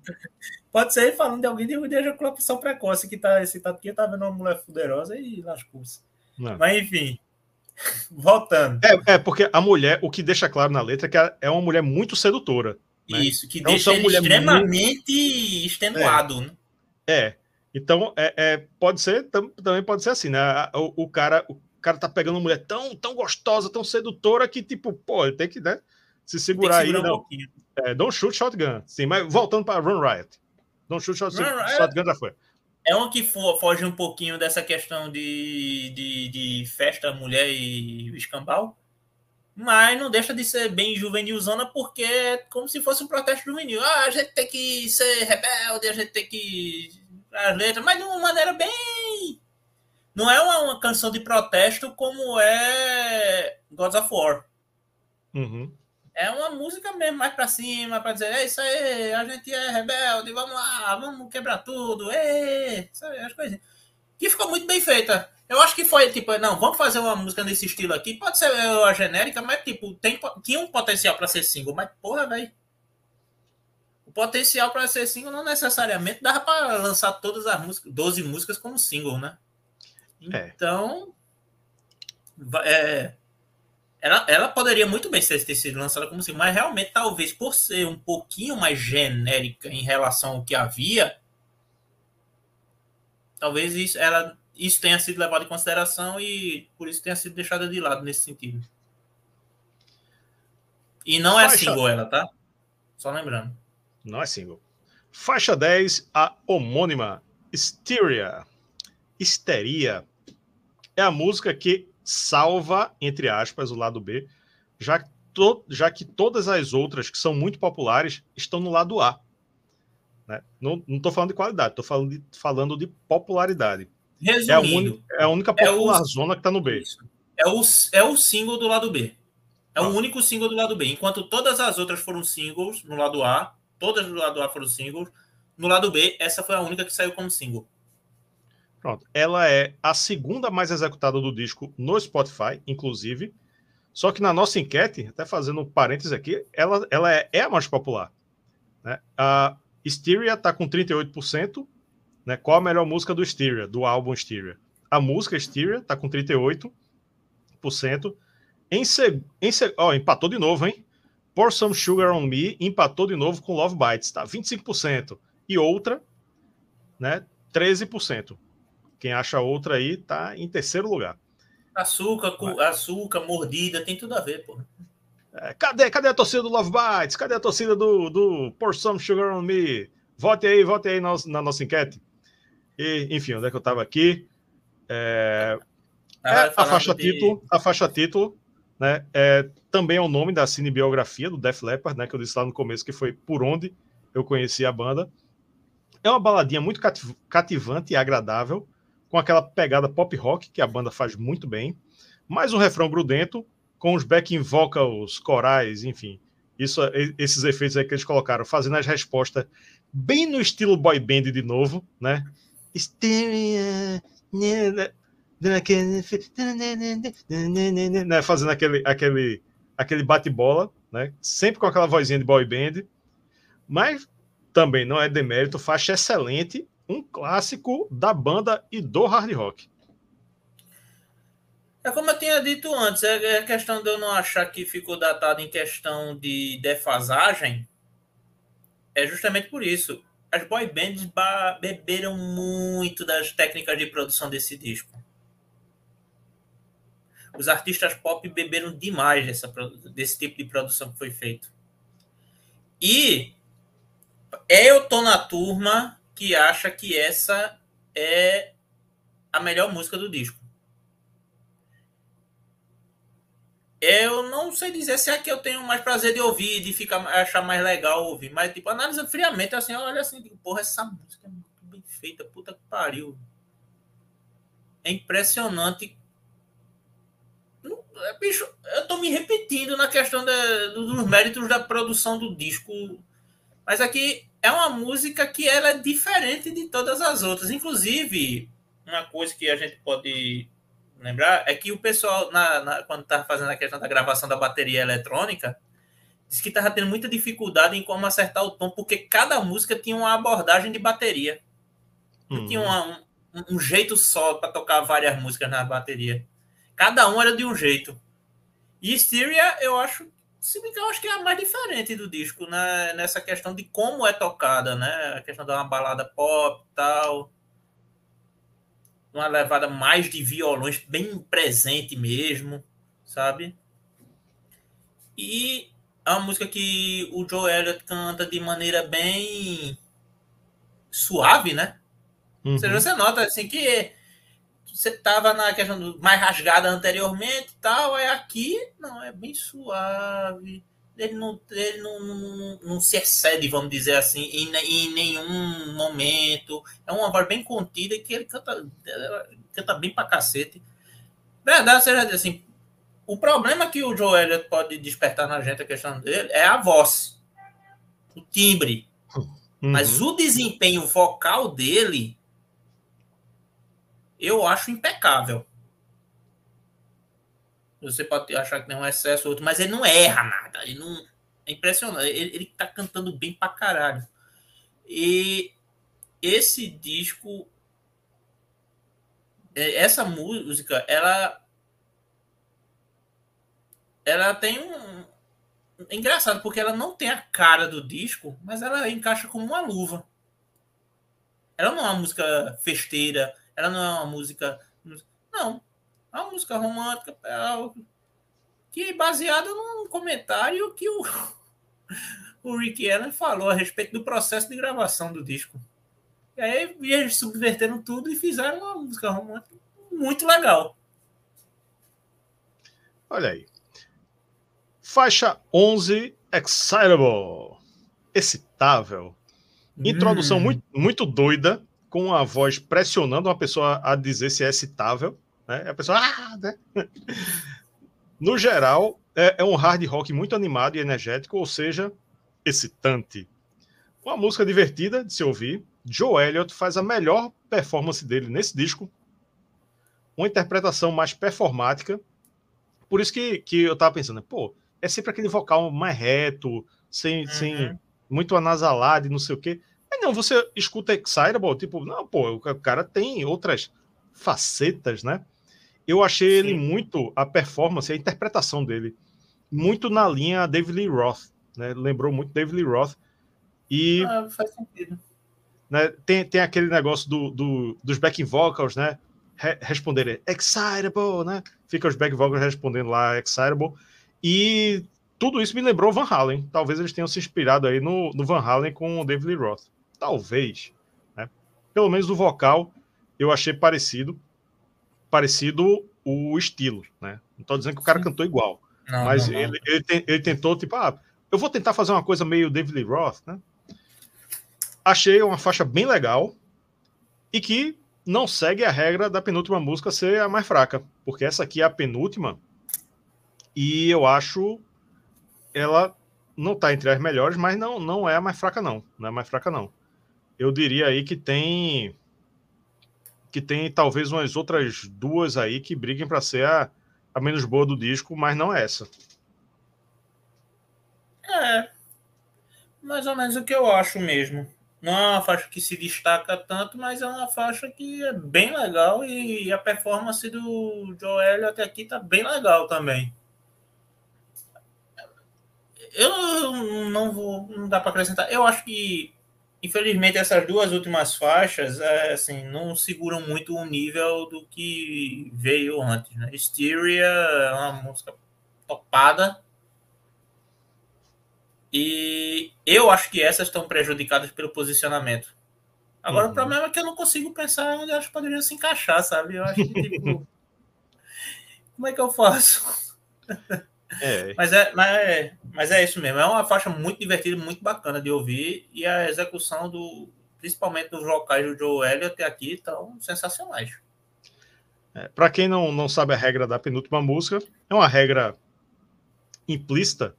Pode ser falando de alguém de, de ejaculação precoce que tá excitado porque tá vendo uma mulher fuderosa e lascou-se. Mas enfim. Voltando. É, é, porque a mulher, o que deixa claro na letra é que é uma mulher muito sedutora. Né? Isso, que então, deixa ele extremamente muito... extenuado. É. Né? é. Então, é, é, pode ser, também pode ser assim, né? O, o, cara, o cara tá pegando uma mulher tão, tão gostosa, tão sedutora que, tipo, pô, ele tem que, né, se segurar, segurar aí. Um não. É, don't shoot shotgun. Sim, mas voltando para Run Riot. Don't shoot shotgun, shotgun já foi. É um que foge um pouquinho dessa questão de, de, de festa, mulher e escambau. Mas não deixa de ser bem juvenilzona, porque é como se fosse um protesto juvenil. Ah, a gente tem que ser rebelde, a gente tem que. As letras, mas de uma maneira bem. Não é uma, uma canção de protesto como é Gods of War. Uhum. É uma música mesmo, mais pra cima, pra dizer, é isso aí, a gente é rebelde, vamos lá, vamos quebrar tudo, é, aí, as coisinhas. Que ficou muito bem feita. Eu acho que foi tipo, não, vamos fazer uma música nesse estilo aqui. Pode ser a genérica, mas tipo, tem, tinha um potencial para ser single, mas porra, velho. O potencial para ser single não necessariamente dava para lançar todas as músicas, 12 músicas como single, né? É. Então, é, ela, ela poderia muito bem ter sido lançada como single, mas realmente, talvez por ser um pouquinho mais genérica em relação ao que havia, talvez isso, ela isso tenha sido levado em consideração e por isso tenha sido deixada de lado nesse sentido. E não é Faixa... single ela, tá? Só lembrando. Não é single. Faixa 10, a homônima Hysteria. Histeria é a música que salva, entre aspas, o lado B, já, to, já que todas as outras que são muito populares estão no lado A. Né? Não estou falando de qualidade, estou falando de, falando de popularidade. Resumindo, é, a un... é a única popular é o... zona que está no B. É o, é o single do lado B. É ah. o único single do lado B. Enquanto todas as outras foram singles no lado A, todas do lado A foram singles, no lado B, essa foi a única que saiu como single. Pronto. Ela é a segunda mais executada do disco no Spotify, inclusive. Só que na nossa enquete, até fazendo um parênteses aqui, ela, ela é, é a mais popular. Né? A Styria está com 38%, né? Qual a melhor música do Styria, do álbum Styria? A música Styria tá com 38%. Em, seg... em seg... empatou de novo, hein? Pour Some Sugar on Me empatou de novo com Love Bites, tá? 25%. E outra, né? 13%. Quem acha outra aí tá em terceiro lugar. Açúcar, açúcar, mordida, tem tudo a ver, pô. É, cadê, cadê a torcida do Love Bites? Cadê a torcida do, do Pour Some Sugar on Me? Vote aí, vote aí na, na nossa enquete. E, enfim, onde é que eu estava aqui? É, é a faixa de... título, a faixa título, né? É, também é o nome da cinebiografia do Def Leppard, né? Que eu disse lá no começo que foi por onde eu conheci a banda. É uma baladinha muito cativante e agradável, com aquela pegada pop rock que a banda faz muito bem, mais um refrão grudento com os backing vocals, corais, enfim, isso, esses efeitos aí que eles colocaram, fazendo as respostas bem no estilo boy band de novo, né? Fazendo aquele, aquele, aquele bate-bola, né, sempre com aquela vozinha de boy band, mas também não é demérito, faixa excelente, um clássico da banda e do hard rock. É como eu tinha dito antes, é, é questão de eu não achar que ficou datado em questão de defasagem. É justamente por isso. As boy bands beberam muito das técnicas de produção desse disco. Os artistas pop beberam demais dessa, desse tipo de produção que foi feito. E eu tô na turma que acha que essa é a melhor música do disco. Eu não sei dizer se é que eu tenho mais prazer de ouvir, de ficar achar mais legal ouvir, mas tipo, analisando friamente, assim, olha assim, digo, porra, essa música é muito bem feita, puta que pariu. É impressionante. É, bicho, eu tô me repetindo na questão de, dos méritos da produção do disco, mas aqui é uma música que ela é diferente de todas as outras. Inclusive, uma coisa que a gente pode lembrar é que o pessoal, na, na quando estava fazendo a questão da gravação da bateria eletrônica, disse que estava tendo muita dificuldade em como acertar o tom, porque cada música tinha uma abordagem de bateria. Uhum. tinha uma, um, um, jeito só para tocar várias músicas na bateria. Cada um era de um jeito. E Styria, eu acho, se bem que eu acho que é a mais diferente do disco, né? nessa questão de como é tocada, né? A questão de uma balada pop e tal uma levada mais de violões, bem presente mesmo, sabe? E é uma música que o Joe Elliott canta de maneira bem suave, né? Uhum. Ou seja, você nota assim que você tava na questão do mais rasgada anteriormente e tal, é aqui, não, é bem suave ele não, ele não, não, não, se excede, vamos dizer assim, em, em nenhum momento. É uma voz bem contida que ele canta, canta bem pra cacete. Verdade, seja assim, o problema que o Joe Elliott pode despertar na gente, a questão dele, é a voz, o timbre. Uhum. Mas o desempenho vocal dele, eu acho impecável. Você pode achar que tem um excesso ou outro, mas ele não erra nada. Ele não. É impressionante. Ele, ele tá cantando bem pra caralho. E esse disco. É, essa música, ela. Ela tem um. É engraçado, porque ela não tem a cara do disco, mas ela encaixa como uma luva. Ela não é uma música festeira, ela não é uma música. Não, a uma música romântica é que é baseada num comentário que o, o Rick Allen falou a respeito do processo de gravação do disco. E aí eles subverteram tudo e fizeram uma música romântica muito legal. Olha aí. Faixa 11, Excitable. Excitável. Introdução hum. muito, muito doida, com a voz pressionando uma pessoa a dizer se é excitável. Né? A pessoa. Ah, né? no geral, é, é, um hard rock muito animado e energético, ou seja, excitante. Uma música divertida de se ouvir. Joe Elliott faz a melhor performance dele nesse disco. Uma interpretação mais performática. Por isso que, que eu tava pensando, pô, é sempre aquele vocal mais reto, sem, uhum. sem muito anasalado e não sei o quê. Não, você escuta Excitable, tipo, não, pô, o cara tem outras facetas, né? eu achei Sim. ele muito, a performance, a interpretação dele, muito na linha David Lee Roth, né? Lembrou muito David Lee Roth. E. Ah, faz sentido. Né, tem, tem aquele negócio do, do dos backing vocals, né? Re responderem excitable, né? Fica os back vocals respondendo lá excitable. E tudo isso me lembrou Van Halen. Talvez eles tenham se inspirado aí no, no Van Halen com o David Lee Roth. Talvez. Né? Pelo menos o vocal eu achei parecido parecido o estilo, né? Não estou dizendo que o cara Sim. cantou igual, não, mas não, ele, ele, ele, tentou, tipo, ah, eu vou tentar fazer uma coisa meio David Lee Roth, né? Achei uma faixa bem legal e que não segue a regra da penúltima música ser a mais fraca, porque essa aqui é a penúltima e eu acho ela não está entre as melhores, mas não, não é a mais fraca, não. Não é a mais fraca, não. Eu diria aí que tem que tem talvez umas outras duas aí que briguem para ser a, a menos boa do disco, mas não essa. É. Mais ou menos o que eu acho mesmo. não é uma faixa que se destaca tanto, mas é uma faixa que é bem legal e a performance do Joel até aqui tá bem legal também. Eu não vou, não dá para acrescentar. Eu acho que, infelizmente, essas duas últimas faixas, é, assim, não seguram muito o nível do que veio antes. Né? Hysteria é uma música topada, e eu acho que essas estão prejudicadas pelo posicionamento. Agora, uhum. o problema é que eu não consigo pensar onde elas poderiam se encaixar, sabe? Eu acho que, tipo, como é que eu faço? É. Mas, é, mas, é, mas é isso mesmo. É uma faixa muito divertida, muito bacana de ouvir. E a execução do, principalmente dos vocais do Joe Elliott aqui, estão sensacionais. É, Para quem não, não sabe a regra da penúltima música, é uma regra implícita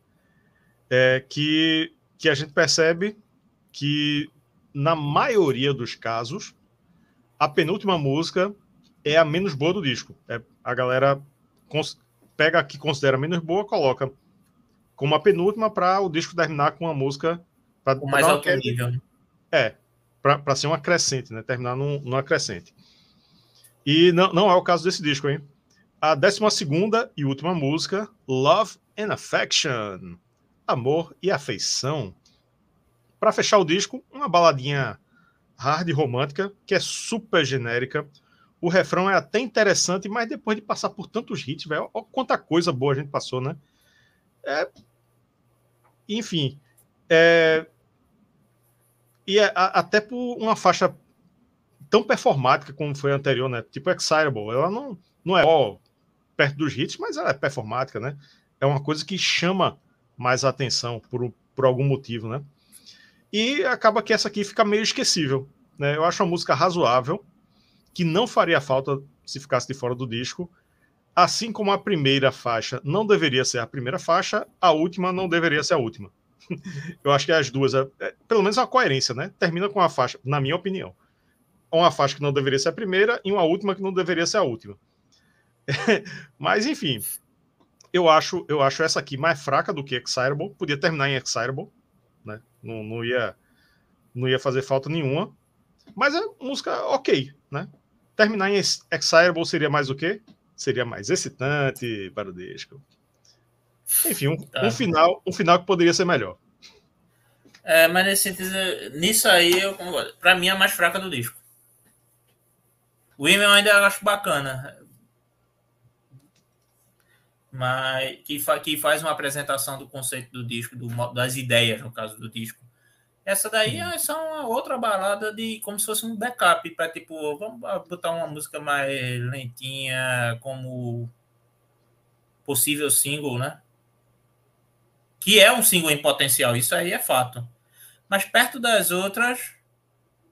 é que, que a gente percebe que, na maioria dos casos, a penúltima música é a menos boa do disco. É, a galera pega a que considera menos boa, coloca como a penúltima para o disco terminar com uma música. Pra, o mais alto nível. Né? É, para ser uma crescente, né? Terminar num, numa crescente. E não, não é o caso desse disco, hein? A décima segunda e última música, Love and Affection amor e afeição. Para fechar o disco, uma baladinha hard romântica, que é super genérica. O refrão é até interessante, mas depois de passar por tantos hits, velho, olha quanta coisa boa a gente passou, né? É... Enfim. É... E é, a, até por uma faixa tão performática como foi a anterior, né? Tipo Excitable. Ela não, não é ó, perto dos hits, mas ela é performática, né? É uma coisa que chama mais atenção por, por algum motivo, né? E acaba que essa aqui fica meio esquecível, né? Eu acho uma música razoável, que não faria falta se ficasse de fora do disco, assim como a primeira faixa não deveria ser a primeira faixa, a última não deveria ser a última. Eu acho que as duas, é, é, pelo menos uma coerência, né? Termina com uma faixa, na minha opinião, uma faixa que não deveria ser a primeira e uma última que não deveria ser a última. Mas enfim, eu acho, eu acho essa aqui mais fraca do que Excitable. Podia terminar em Excitable, né? Não, não, ia, não ia fazer falta nenhuma. Mas é música ok, né? Terminar em Excitable seria mais o quê? Seria mais excitante, parodesco. Enfim, um, tá. um, final, um final que poderia ser melhor. É, mas nesse sentido, nisso aí, eu. Pra mim, é a mais fraca do disco. O Women eu ainda acho bacana mas que, fa, que faz uma apresentação do conceito do disco, do, das ideias, no caso do disco. Essa daí é só uma outra balada de como se fosse um backup para tipo, vamos botar uma música mais lentinha como possível single, né? Que é um single em potencial, isso aí é fato. Mas perto das outras,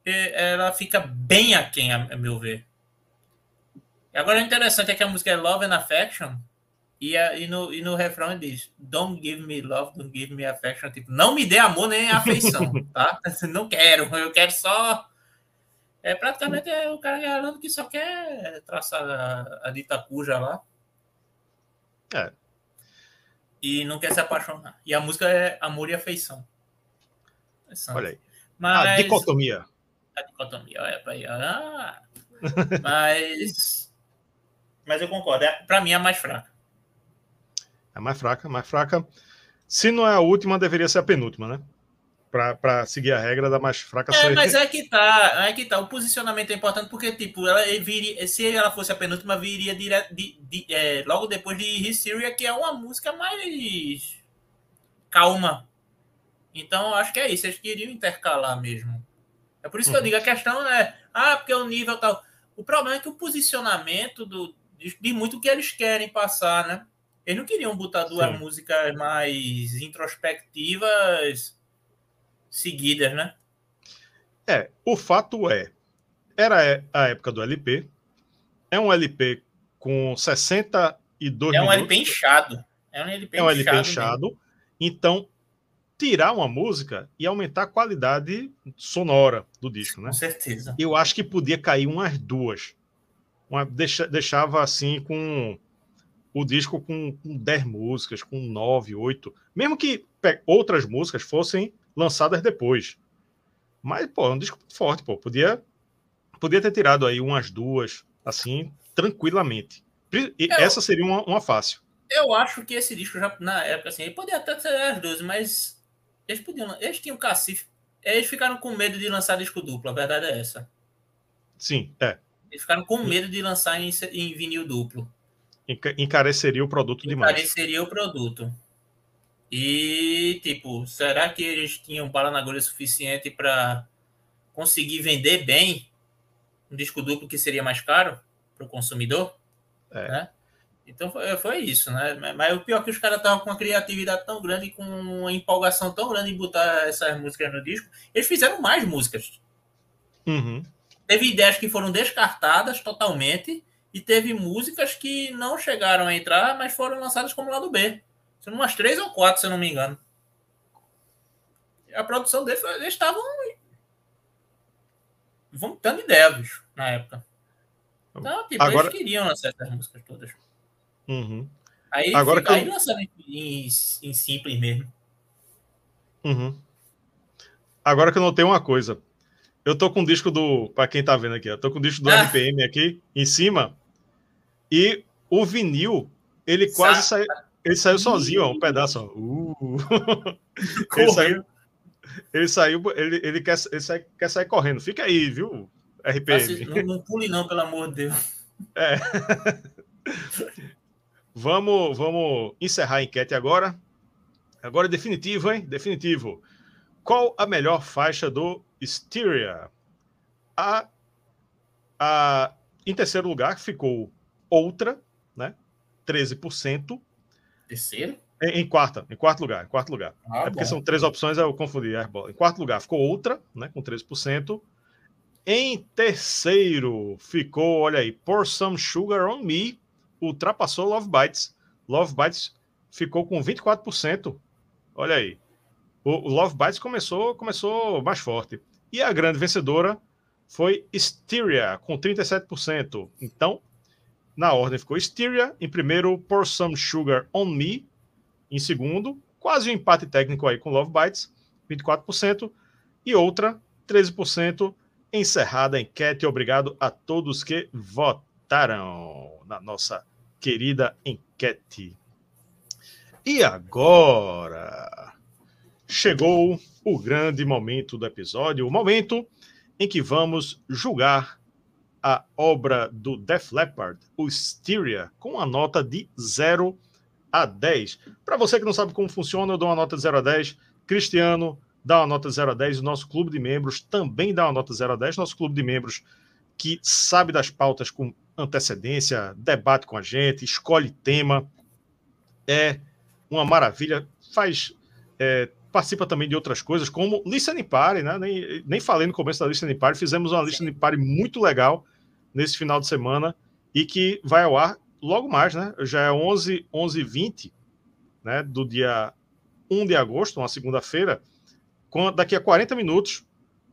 ela fica bem aquém, a meu ver. E agora o interessante é que a música é Love and Affection, e, e, no, e no refrão ele diz: Don't give me love, don't give me affection. Tipo, não me dê amor nem afeição, tá? Não quero, eu quero só. É praticamente é o cara falando que só quer traçar a, a dita cuja lá. É. E não quer se apaixonar. E a música é amor e afeição. É Olha aí. Mas, a dicotomia. A dicotomia, é para aí. Ah, mas. Mas eu concordo. É, para mim é a mais fraca. É mais fraca, mais fraca. Se não é a última, deveria ser a penúltima, né? Para seguir a regra da mais fraca. É, mas é que tá, é que tá. O posicionamento é importante porque, tipo, ela viria, se ela fosse a penúltima, viria direto, de, de, é, logo depois de Hysteria, que é uma música mais calma. Então, acho que é isso. Eles queriam intercalar mesmo. É por isso que uhum. eu digo, a questão é, ah, porque o nível tal. O problema é que o posicionamento do, diz muito o que eles querem passar, né? Eles não queriam botar duas Sim. músicas mais introspectivas seguidas, né? É, o fato é, era a época do LP, é um LP com 62 É um minutos. LP inchado. É um LP é um inchado. LP inchado. Então, tirar uma música e aumentar a qualidade sonora do disco, né? Com certeza. Eu acho que podia cair umas duas. Uma, deixa, deixava assim com o disco com, com 10 músicas, com 9, 8, mesmo que outras músicas fossem lançadas depois. Mas, pô, é um disco forte, pô. Podia, podia ter tirado aí umas duas, assim, tranquilamente. E eu, essa seria uma, uma fácil. Eu acho que esse disco já, na época, assim, ele podia até ser as duas, mas eles podiam. Eles tinham cacife. Eles ficaram com medo de lançar disco duplo, a verdade é essa. Sim, é. Eles ficaram com medo de lançar em, em vinil duplo. Encareceria o produto demais. Encareceria o produto. E, tipo, será que eles tinham bala na agulha suficiente para conseguir vender bem um disco duplo que seria mais caro para o consumidor? É. Né? Então foi, foi, isso, né? Mas o pior é que os caras estavam com uma criatividade tão grande, com uma empolgação tão grande em botar essas músicas no disco, eles fizeram mais músicas. Uhum. Teve ideias que foram descartadas totalmente, e teve músicas que não chegaram a entrar, mas foram lançadas como lado B. São umas três ou quatro, se eu não me engano. A produção deles, eles estavam vomitando ideia, bicho, na época. Então, tipo, Agora... eles queriam lançar essas músicas todas. Uhum. Aí, Agora fica, aí eu... lançando em, em, em, simples mesmo. Uhum. Agora que eu notei uma coisa. Eu tô com o disco do. Para quem tá vendo aqui, eu tô com o disco do ah. RPM aqui em cima. E o vinil, ele quase saiu. Ele saiu sozinho, ó, um pedaço. Uh. ele saiu. Ele saiu, ele, ele, quer, ele sai, quer sair correndo. Fica aí, viu? RPM. Não, não pule, não, pelo amor de Deus. É. vamos, vamos encerrar a enquete agora. Agora é definitivo, hein? Definitivo. Qual a melhor faixa do Styria? A, a, em terceiro lugar ficou Outra, né? 13%. Terceiro? Em, em, quarta, em quarto lugar, em quarto lugar. Ah, é porque bom. são três opções, eu confundi. É, em quarto lugar ficou outra, né, com 13%. Em terceiro ficou, olha aí, Pour Some Sugar on Me, ultrapassou Love Bites. Love Bites ficou com 24%. Olha aí. O, Love Bites começou, começou mais forte. E a grande vencedora foi Styria, com 37%. Então, na ordem ficou Styria, em primeiro, Pour Some Sugar on Me, em segundo, quase um empate técnico aí com Love Bites, 24%, e outra, 13%, encerrada a enquete. Obrigado a todos que votaram na nossa querida enquete. E agora chegou o grande momento do episódio, o momento em que vamos julgar a obra do Def Leppard, o Styria, com a nota de 0 a 10. Para você que não sabe como funciona, eu dou uma nota de 0 a 10. Cristiano dá uma nota de 0 a 10. O nosso clube de membros também dá uma nota de 0 a 10. Nosso clube de membros que sabe das pautas com antecedência, debate com a gente, escolhe tema. É uma maravilha. Faz. É, participa também de outras coisas, como Listening Party, né? Nem, nem falei no começo da Listening Party, fizemos uma Listening Party muito legal nesse final de semana e que vai ao ar logo mais, né? Já é 11, 11 20 né? Do dia 1 de agosto, uma segunda-feira. Daqui a 40 minutos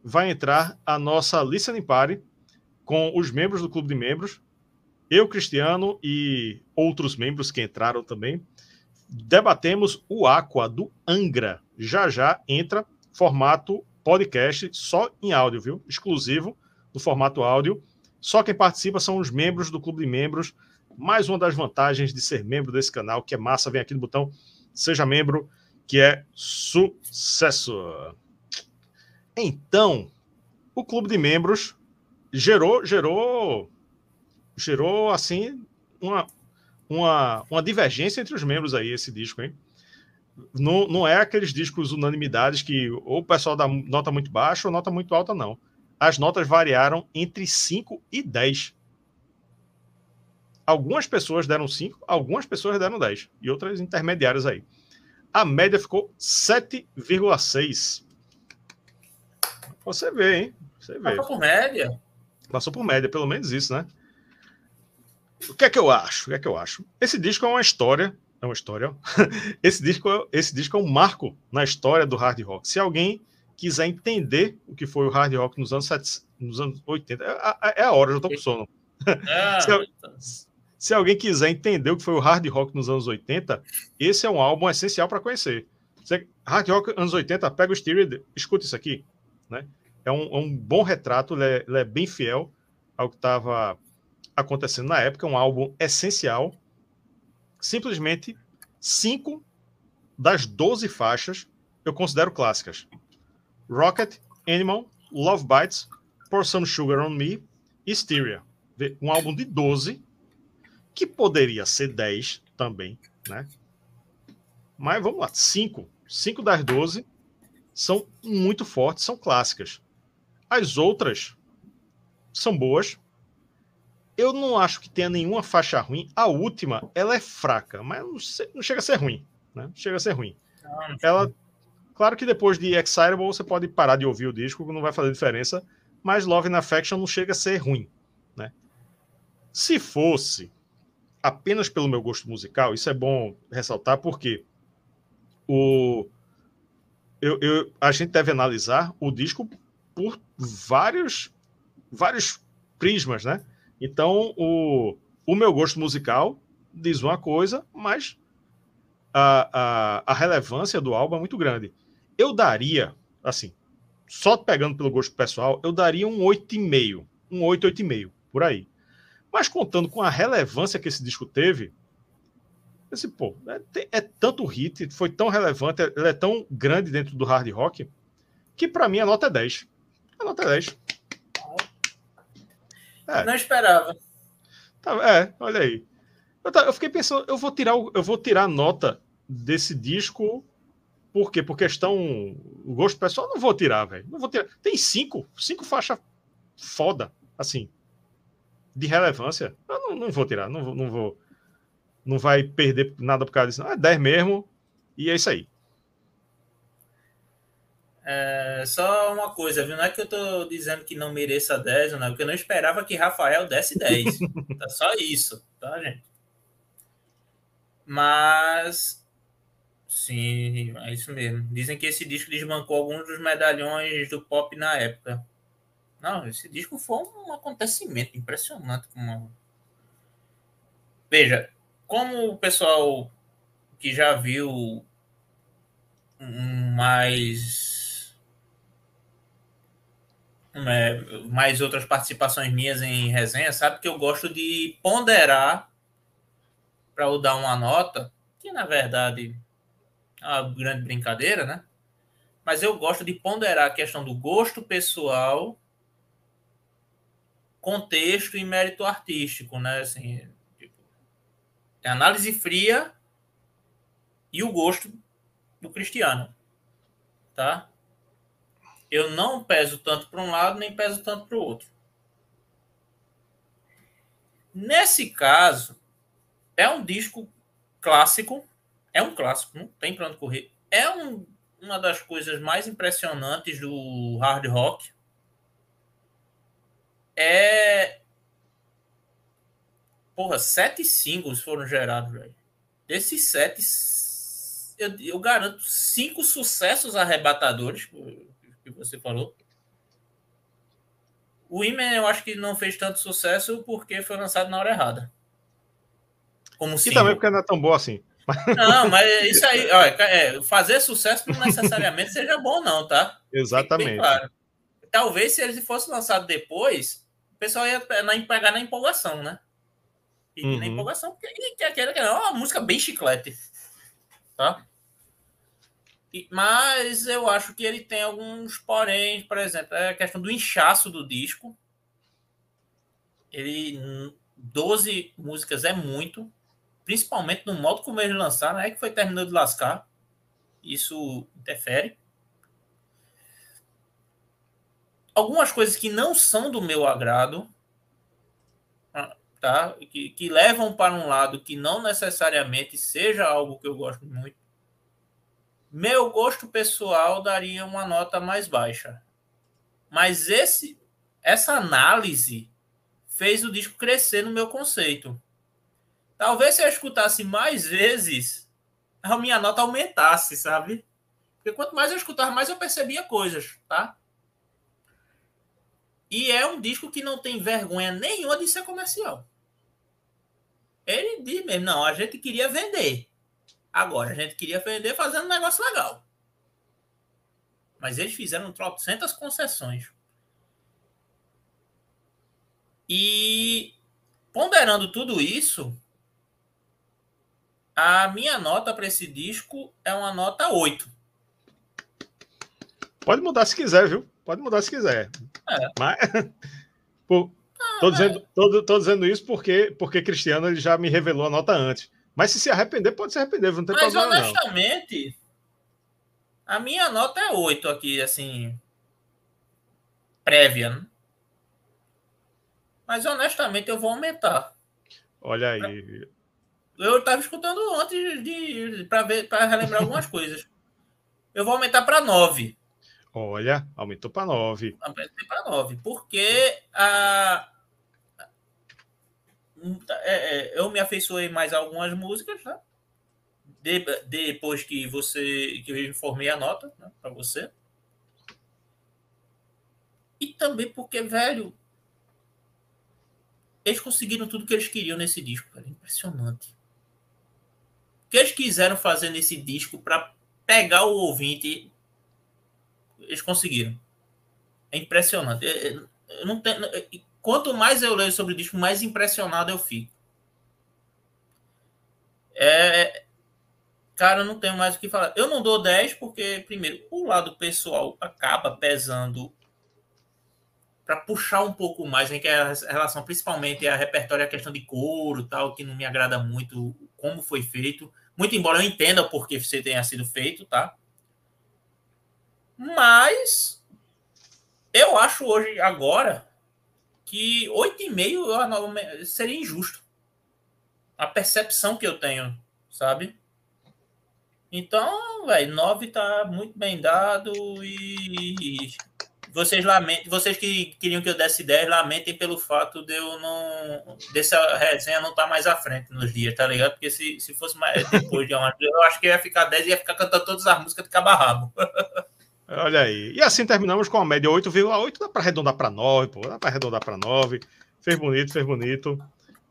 vai entrar a nossa Listening Party com os membros do clube de membros, eu, Cristiano e outros membros que entraram também. Debatemos o Aqua do Angra. Já já entra formato podcast só em áudio, viu? Exclusivo no formato áudio. Só quem participa são os membros do clube de membros. Mais uma das vantagens de ser membro desse canal, que é massa, vem aqui no botão Seja Membro, que é sucesso. Então, o clube de membros gerou, gerou, gerou assim uma, uma, uma divergência entre os membros aí, esse disco, hein? Não, não é aqueles discos unanimidades que ou o pessoal dá nota muito baixa ou nota muito alta, não as notas variaram entre 5 e 10. Algumas pessoas deram 5, algumas pessoas deram 10 e outras intermediárias aí. A média ficou 7,6. Você vê, hein? Você vê. Passou por média. Passou por média, pelo menos isso, né? O que é que eu acho? O que é que eu acho? Esse disco é uma história, é uma história. esse disco, é, esse disco é um marco na história do hard rock. Se alguém quiser entender o que foi o hard rock nos anos, nos anos 80, é, é, a hora, já estou com sono. É, se, se, alguém quiser entender o que foi o hard rock nos anos 80, esse é um álbum essencial para conhecer. Você, hard rock anos 80, pega o stereo, escuta isso aqui, né? é um, é um bom retrato, ele é, ele é bem fiel ao que estava acontecendo na época, é um álbum essencial. Simplesmente cinco das 12 faixas eu considero clássicas. Rocket, Animal, Love Bites, Pour Some Sugar on Me Styria. Um álbum de 12, que poderia ser 10 também, né? Mas vamos lá, 5. 5 das 12 são muito fortes, são clássicas. As outras são boas. Eu não acho que tenha nenhuma faixa ruim. A última, ela é fraca, mas não, chega a ser ruim. Né? Não chega a ser ruim. Ela, claro que depois de Excitable você pode parar de ouvir o disco, não vai fazer diferença. Mas Love and Affection não chega a ser ruim. Né? Se fosse apenas pelo meu gosto musical, isso é bom ressaltar, porque o, eu, eu, a gente deve analisar o disco por vários, vários prismas, né? Então, o, o meu gosto musical diz uma coisa, mas a, a, a relevância do álbum é muito grande. Eu daria, assim, só pegando pelo gosto pessoal, eu daria um 8,5, um 8, 8,5, por aí. Mas contando com a relevância que esse disco teve, esse, pô, é, é, tanto hit, foi tão relevante, ele é tão grande dentro do hard rock, que para mim a nota é 10. A nota é 10. É. Não esperava. Tá, é, olha aí. Eu, tá, eu, fiquei pensando, eu vou tirar, eu vou tirar a nota desse disco. Por quê? Por questão. O gosto pessoal, não vou tirar, velho. Não vou tirar. Tem cinco, cinco faixas foda, assim, de relevância. Eu não, não vou tirar, não, não vou não vai perder nada por causa disso. Não. É 10 mesmo, e é isso aí. É, só uma coisa, viu? Não é que eu tô dizendo que não mereça 10, não, é porque eu não esperava que Rafael desse 10. tá só isso, tá, gente? Mas. Sim, é isso mesmo. Dizem que esse disco desbancou alguns dos medalhões do pop na época. Não, esse disco foi um acontecimento impressionante. Como... Veja, como o pessoal que já viu mais é, mais outras participações minhas em resenha, sabe que eu gosto de ponderar para eu dar uma nota, que na verdade uma grande brincadeira, né? Mas eu gosto de ponderar a questão do gosto pessoal, contexto e mérito artístico, né? Assim, é análise fria e o gosto do cristiano, tá? Eu não peso tanto para um lado, nem peso tanto para o outro. Nesse caso, é um disco clássico, é um clássico, não tem para onde correr. É um, uma das coisas mais impressionantes do hard rock. É Porra, sete singles foram gerados, velho. Desses sete, eu, eu, garanto cinco sucessos arrebatadores, que você falou. O Imen eu acho que não fez tanto sucesso porque foi lançado na hora errada. Como e também porque não é tão bom assim. Não, mas isso aí, ó, é, fazer sucesso não necessariamente seja bom, não, tá? Exatamente. Claro. Talvez se ele fosse lançado depois, o pessoal ia pegar na empolgação, né? e uhum. na empolgação, porque é uma música bem chiclete. Tá? E, mas eu acho que ele tem alguns porém, por exemplo, é a questão do inchaço do disco. Ele 12 músicas é muito, principalmente no modo como eles lançaram, é que foi terminando de lascar. Isso interfere. Algumas coisas que não são do meu agrado, tá? Que, que levam para um lado que não necessariamente seja algo que eu gosto muito. Meu gosto pessoal daria uma nota mais baixa. Mas esse essa análise fez o disco crescer no meu conceito. Talvez se eu escutasse mais vezes, a minha nota aumentasse, sabe? Porque quanto mais eu escutava, mais eu percebia coisas, tá? E é um disco que não tem vergonha nenhuma de ser comercial. Ele diz mesmo, não, a gente queria vender. Agora, a gente queria vender fazendo um negócio legal. Mas eles fizeram trocentas concessões. E ponderando tudo isso, a minha nota para esse disco é uma nota 8. Pode mudar se quiser, viu? Pode mudar se quiser. É. Mas, por, ah, tô, dizendo, tô, tô, dizendo isso porque, porque Cristiano ele já me revelou a nota antes. Mas se se arrepender, pode se arrepender, não tem Mas, problema. Mas honestamente, não. a minha nota é 8 aqui, assim. Prévia. Né? Mas honestamente eu vou aumentar. Olha aí. Eu estava escutando antes de para ver para relembrar algumas coisas. Eu vou aumentar para 9. Olha, aumentou para 9. Aumentei para 9. Porque a, é, é, eu me afeiçoei mais a algumas músicas, né? De, depois que você que eu informei a nota né, para você. E também porque, velho, eles conseguiram tudo que eles queriam nesse disco, cara. Impressionante. Que eles quiseram fazer nesse disco para pegar o ouvinte eles conseguiram. É impressionante. É, é, eu não tenho, quanto mais eu leio sobre o disco, mais impressionado eu fico. É, cara, eu não tenho mais o que falar. Eu não dou 10 porque, primeiro, o lado pessoal acaba pesando para puxar um pouco mais, né, que é a relação principalmente a repertório, a questão de couro, tal, que não me agrada muito como foi feito. Muito embora eu entenda o porquê você tenha sido feito, tá? Mas eu acho hoje, agora, que 8,5 seria injusto. A percepção que eu tenho, sabe? Então, velho, 9 tá muito bem dado e vocês lamentem, vocês que queriam que eu desse 10, lamentem pelo fato de eu não dessa resenha não estar tá mais à frente nos dias, tá ligado? Porque se, se fosse mais depois de uma, eu acho que ia ficar 10 e ia ficar cantando todas as músicas de cabarrabo. Olha aí. E assim terminamos com a média 8,8. Dá para arredondar para 9, pô. Dá para arredondar para 9. Fez bonito, fez bonito.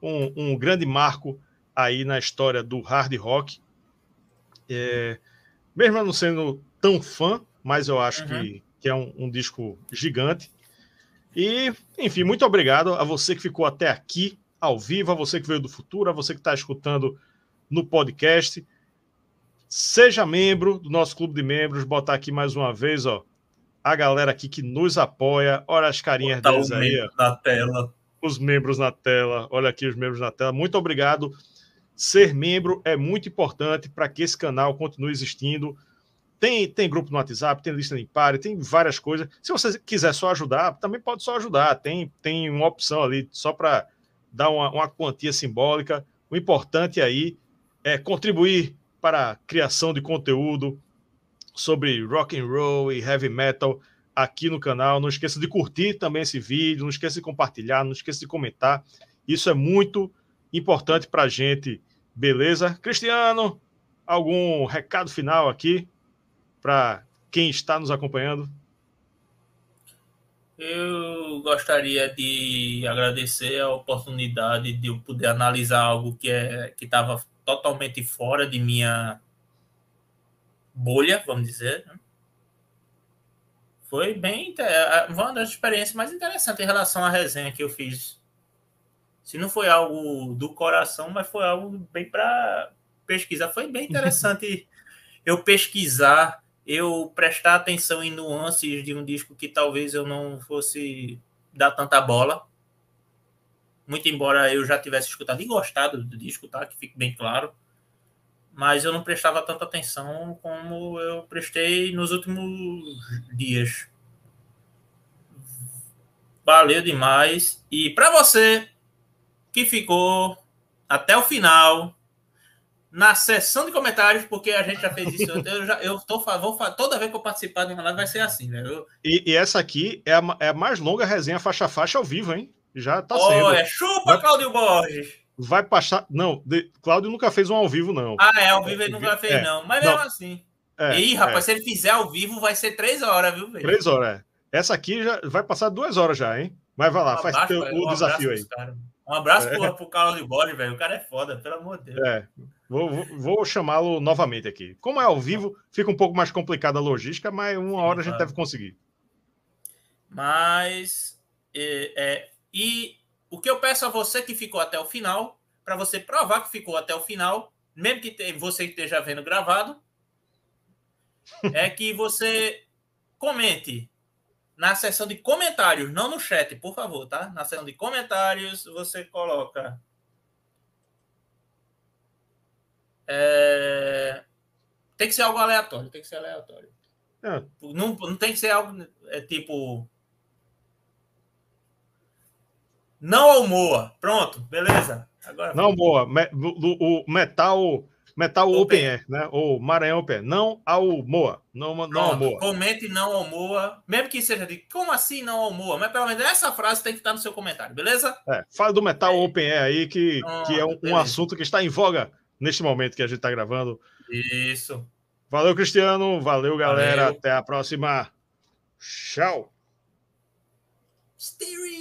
Um, um, grande marco aí na história do hard rock. É, mesmo não sendo tão fã, mas eu acho uhum. que, que é um, um disco gigante. E, enfim, muito obrigado a você que ficou até aqui, ao vivo, a você que veio do futuro, a você que está escutando no podcast. Seja membro do nosso clube de membros, botar aqui mais uma vez, ó, a galera aqui que nos apoia. Olha as carinhas Botar deles aí. Na tela. Os membros na tela. Olha aqui os membros na tela. Muito obrigado. Ser membro é muito importante para que esse canal continue existindo. Tem, tem grupo no WhatsApp, tem lista de pare, tem várias coisas. Se você quiser só ajudar, também pode só ajudar. Tem, tem uma opção ali só para dar uma, uma quantia simbólica. O importante aí é contribuir para a criação de conteúdo sobre rock and roll e heavy metal aqui no canal. Não esqueça de curtir também esse vídeo, não esqueça de compartilhar, não esqueça de comentar. Isso é muito importante para a gente, beleza? Cristiano, algum recado final aqui para quem está nos acompanhando? Eu gostaria de agradecer a oportunidade de eu poder analisar algo que é que estava totalmente fora de minha bolha, vamos dizer. Né? Foi bem uma das experiências mais interessantes em relação à resenha que eu fiz. Se não foi algo do coração, mas foi algo bem para pesquisar. Foi bem interessante eu pesquisar, eu prestar atenção em nuances de um disco que talvez eu não fosse dar tanta bola muito embora eu já tivesse escutado e gostado do disco, tá? Que fique bem claro. Mas eu não prestava tanta atenção como eu prestei nos últimos dias. Valeu demais. E para você que ficou até o final, na seção de comentários, porque a gente já fez isso. Eu, já, eu tô, vou, toda vez que eu participar de uma live vai ser assim, né? Eu... E, e, essa aqui é a, é a mais longa resenha faixa a faixa ao vivo, hein? Já tá sendo. Olha, chupa, vai, Cláudio Borges! Vai passar. Não, de, Cláudio nunca fez um ao vivo, não. Ah, é, ao vivo ele nunca fez, é, não. Mas não. mesmo assim. É, Ih, rapaz, é. se ele fizer ao vivo, vai ser três horas, viu, velho? Três horas, é. Essa aqui já vai passar duas horas já, hein? Mas vai lá, um faz teu, o um desafio aí. Um abraço é. pro, pro Carlos de Borges, velho. O cara é foda, pelo amor de Deus. É. Vou, vou, vou chamá-lo novamente aqui. Como é ao vivo, fica um pouco mais complicada a logística, mas uma hora a gente deve conseguir. Mas. É, é, e O que eu peço a você que ficou até o final, para você provar que ficou até o final, mesmo que você esteja vendo gravado, é que você comente na seção de comentários, não no chat, por favor, tá? Na seção de comentários, você coloca. É... Tem que ser algo aleatório, tem que ser aleatório. É. Não, não tem que ser algo é, tipo. Não ao Moa. Pronto, beleza. Agora não Moa. Me, o, o metal Metal Open, Air, né? Ou Maranhão Open Não ao Moa. Não, não ao Moa. Comente não ao Moa. Mesmo que seja de como assim não ao Moa? Mas pelo menos essa frase tem que estar no seu comentário, beleza? É, fala do Metal é. Open Air aí, que, que é um, um, assunto que está em voga neste momento que a gente está gravando. Isso. Valeu, Cristiano. Valeu, galera. Valeu. Até a próxima. Tchau. Styria.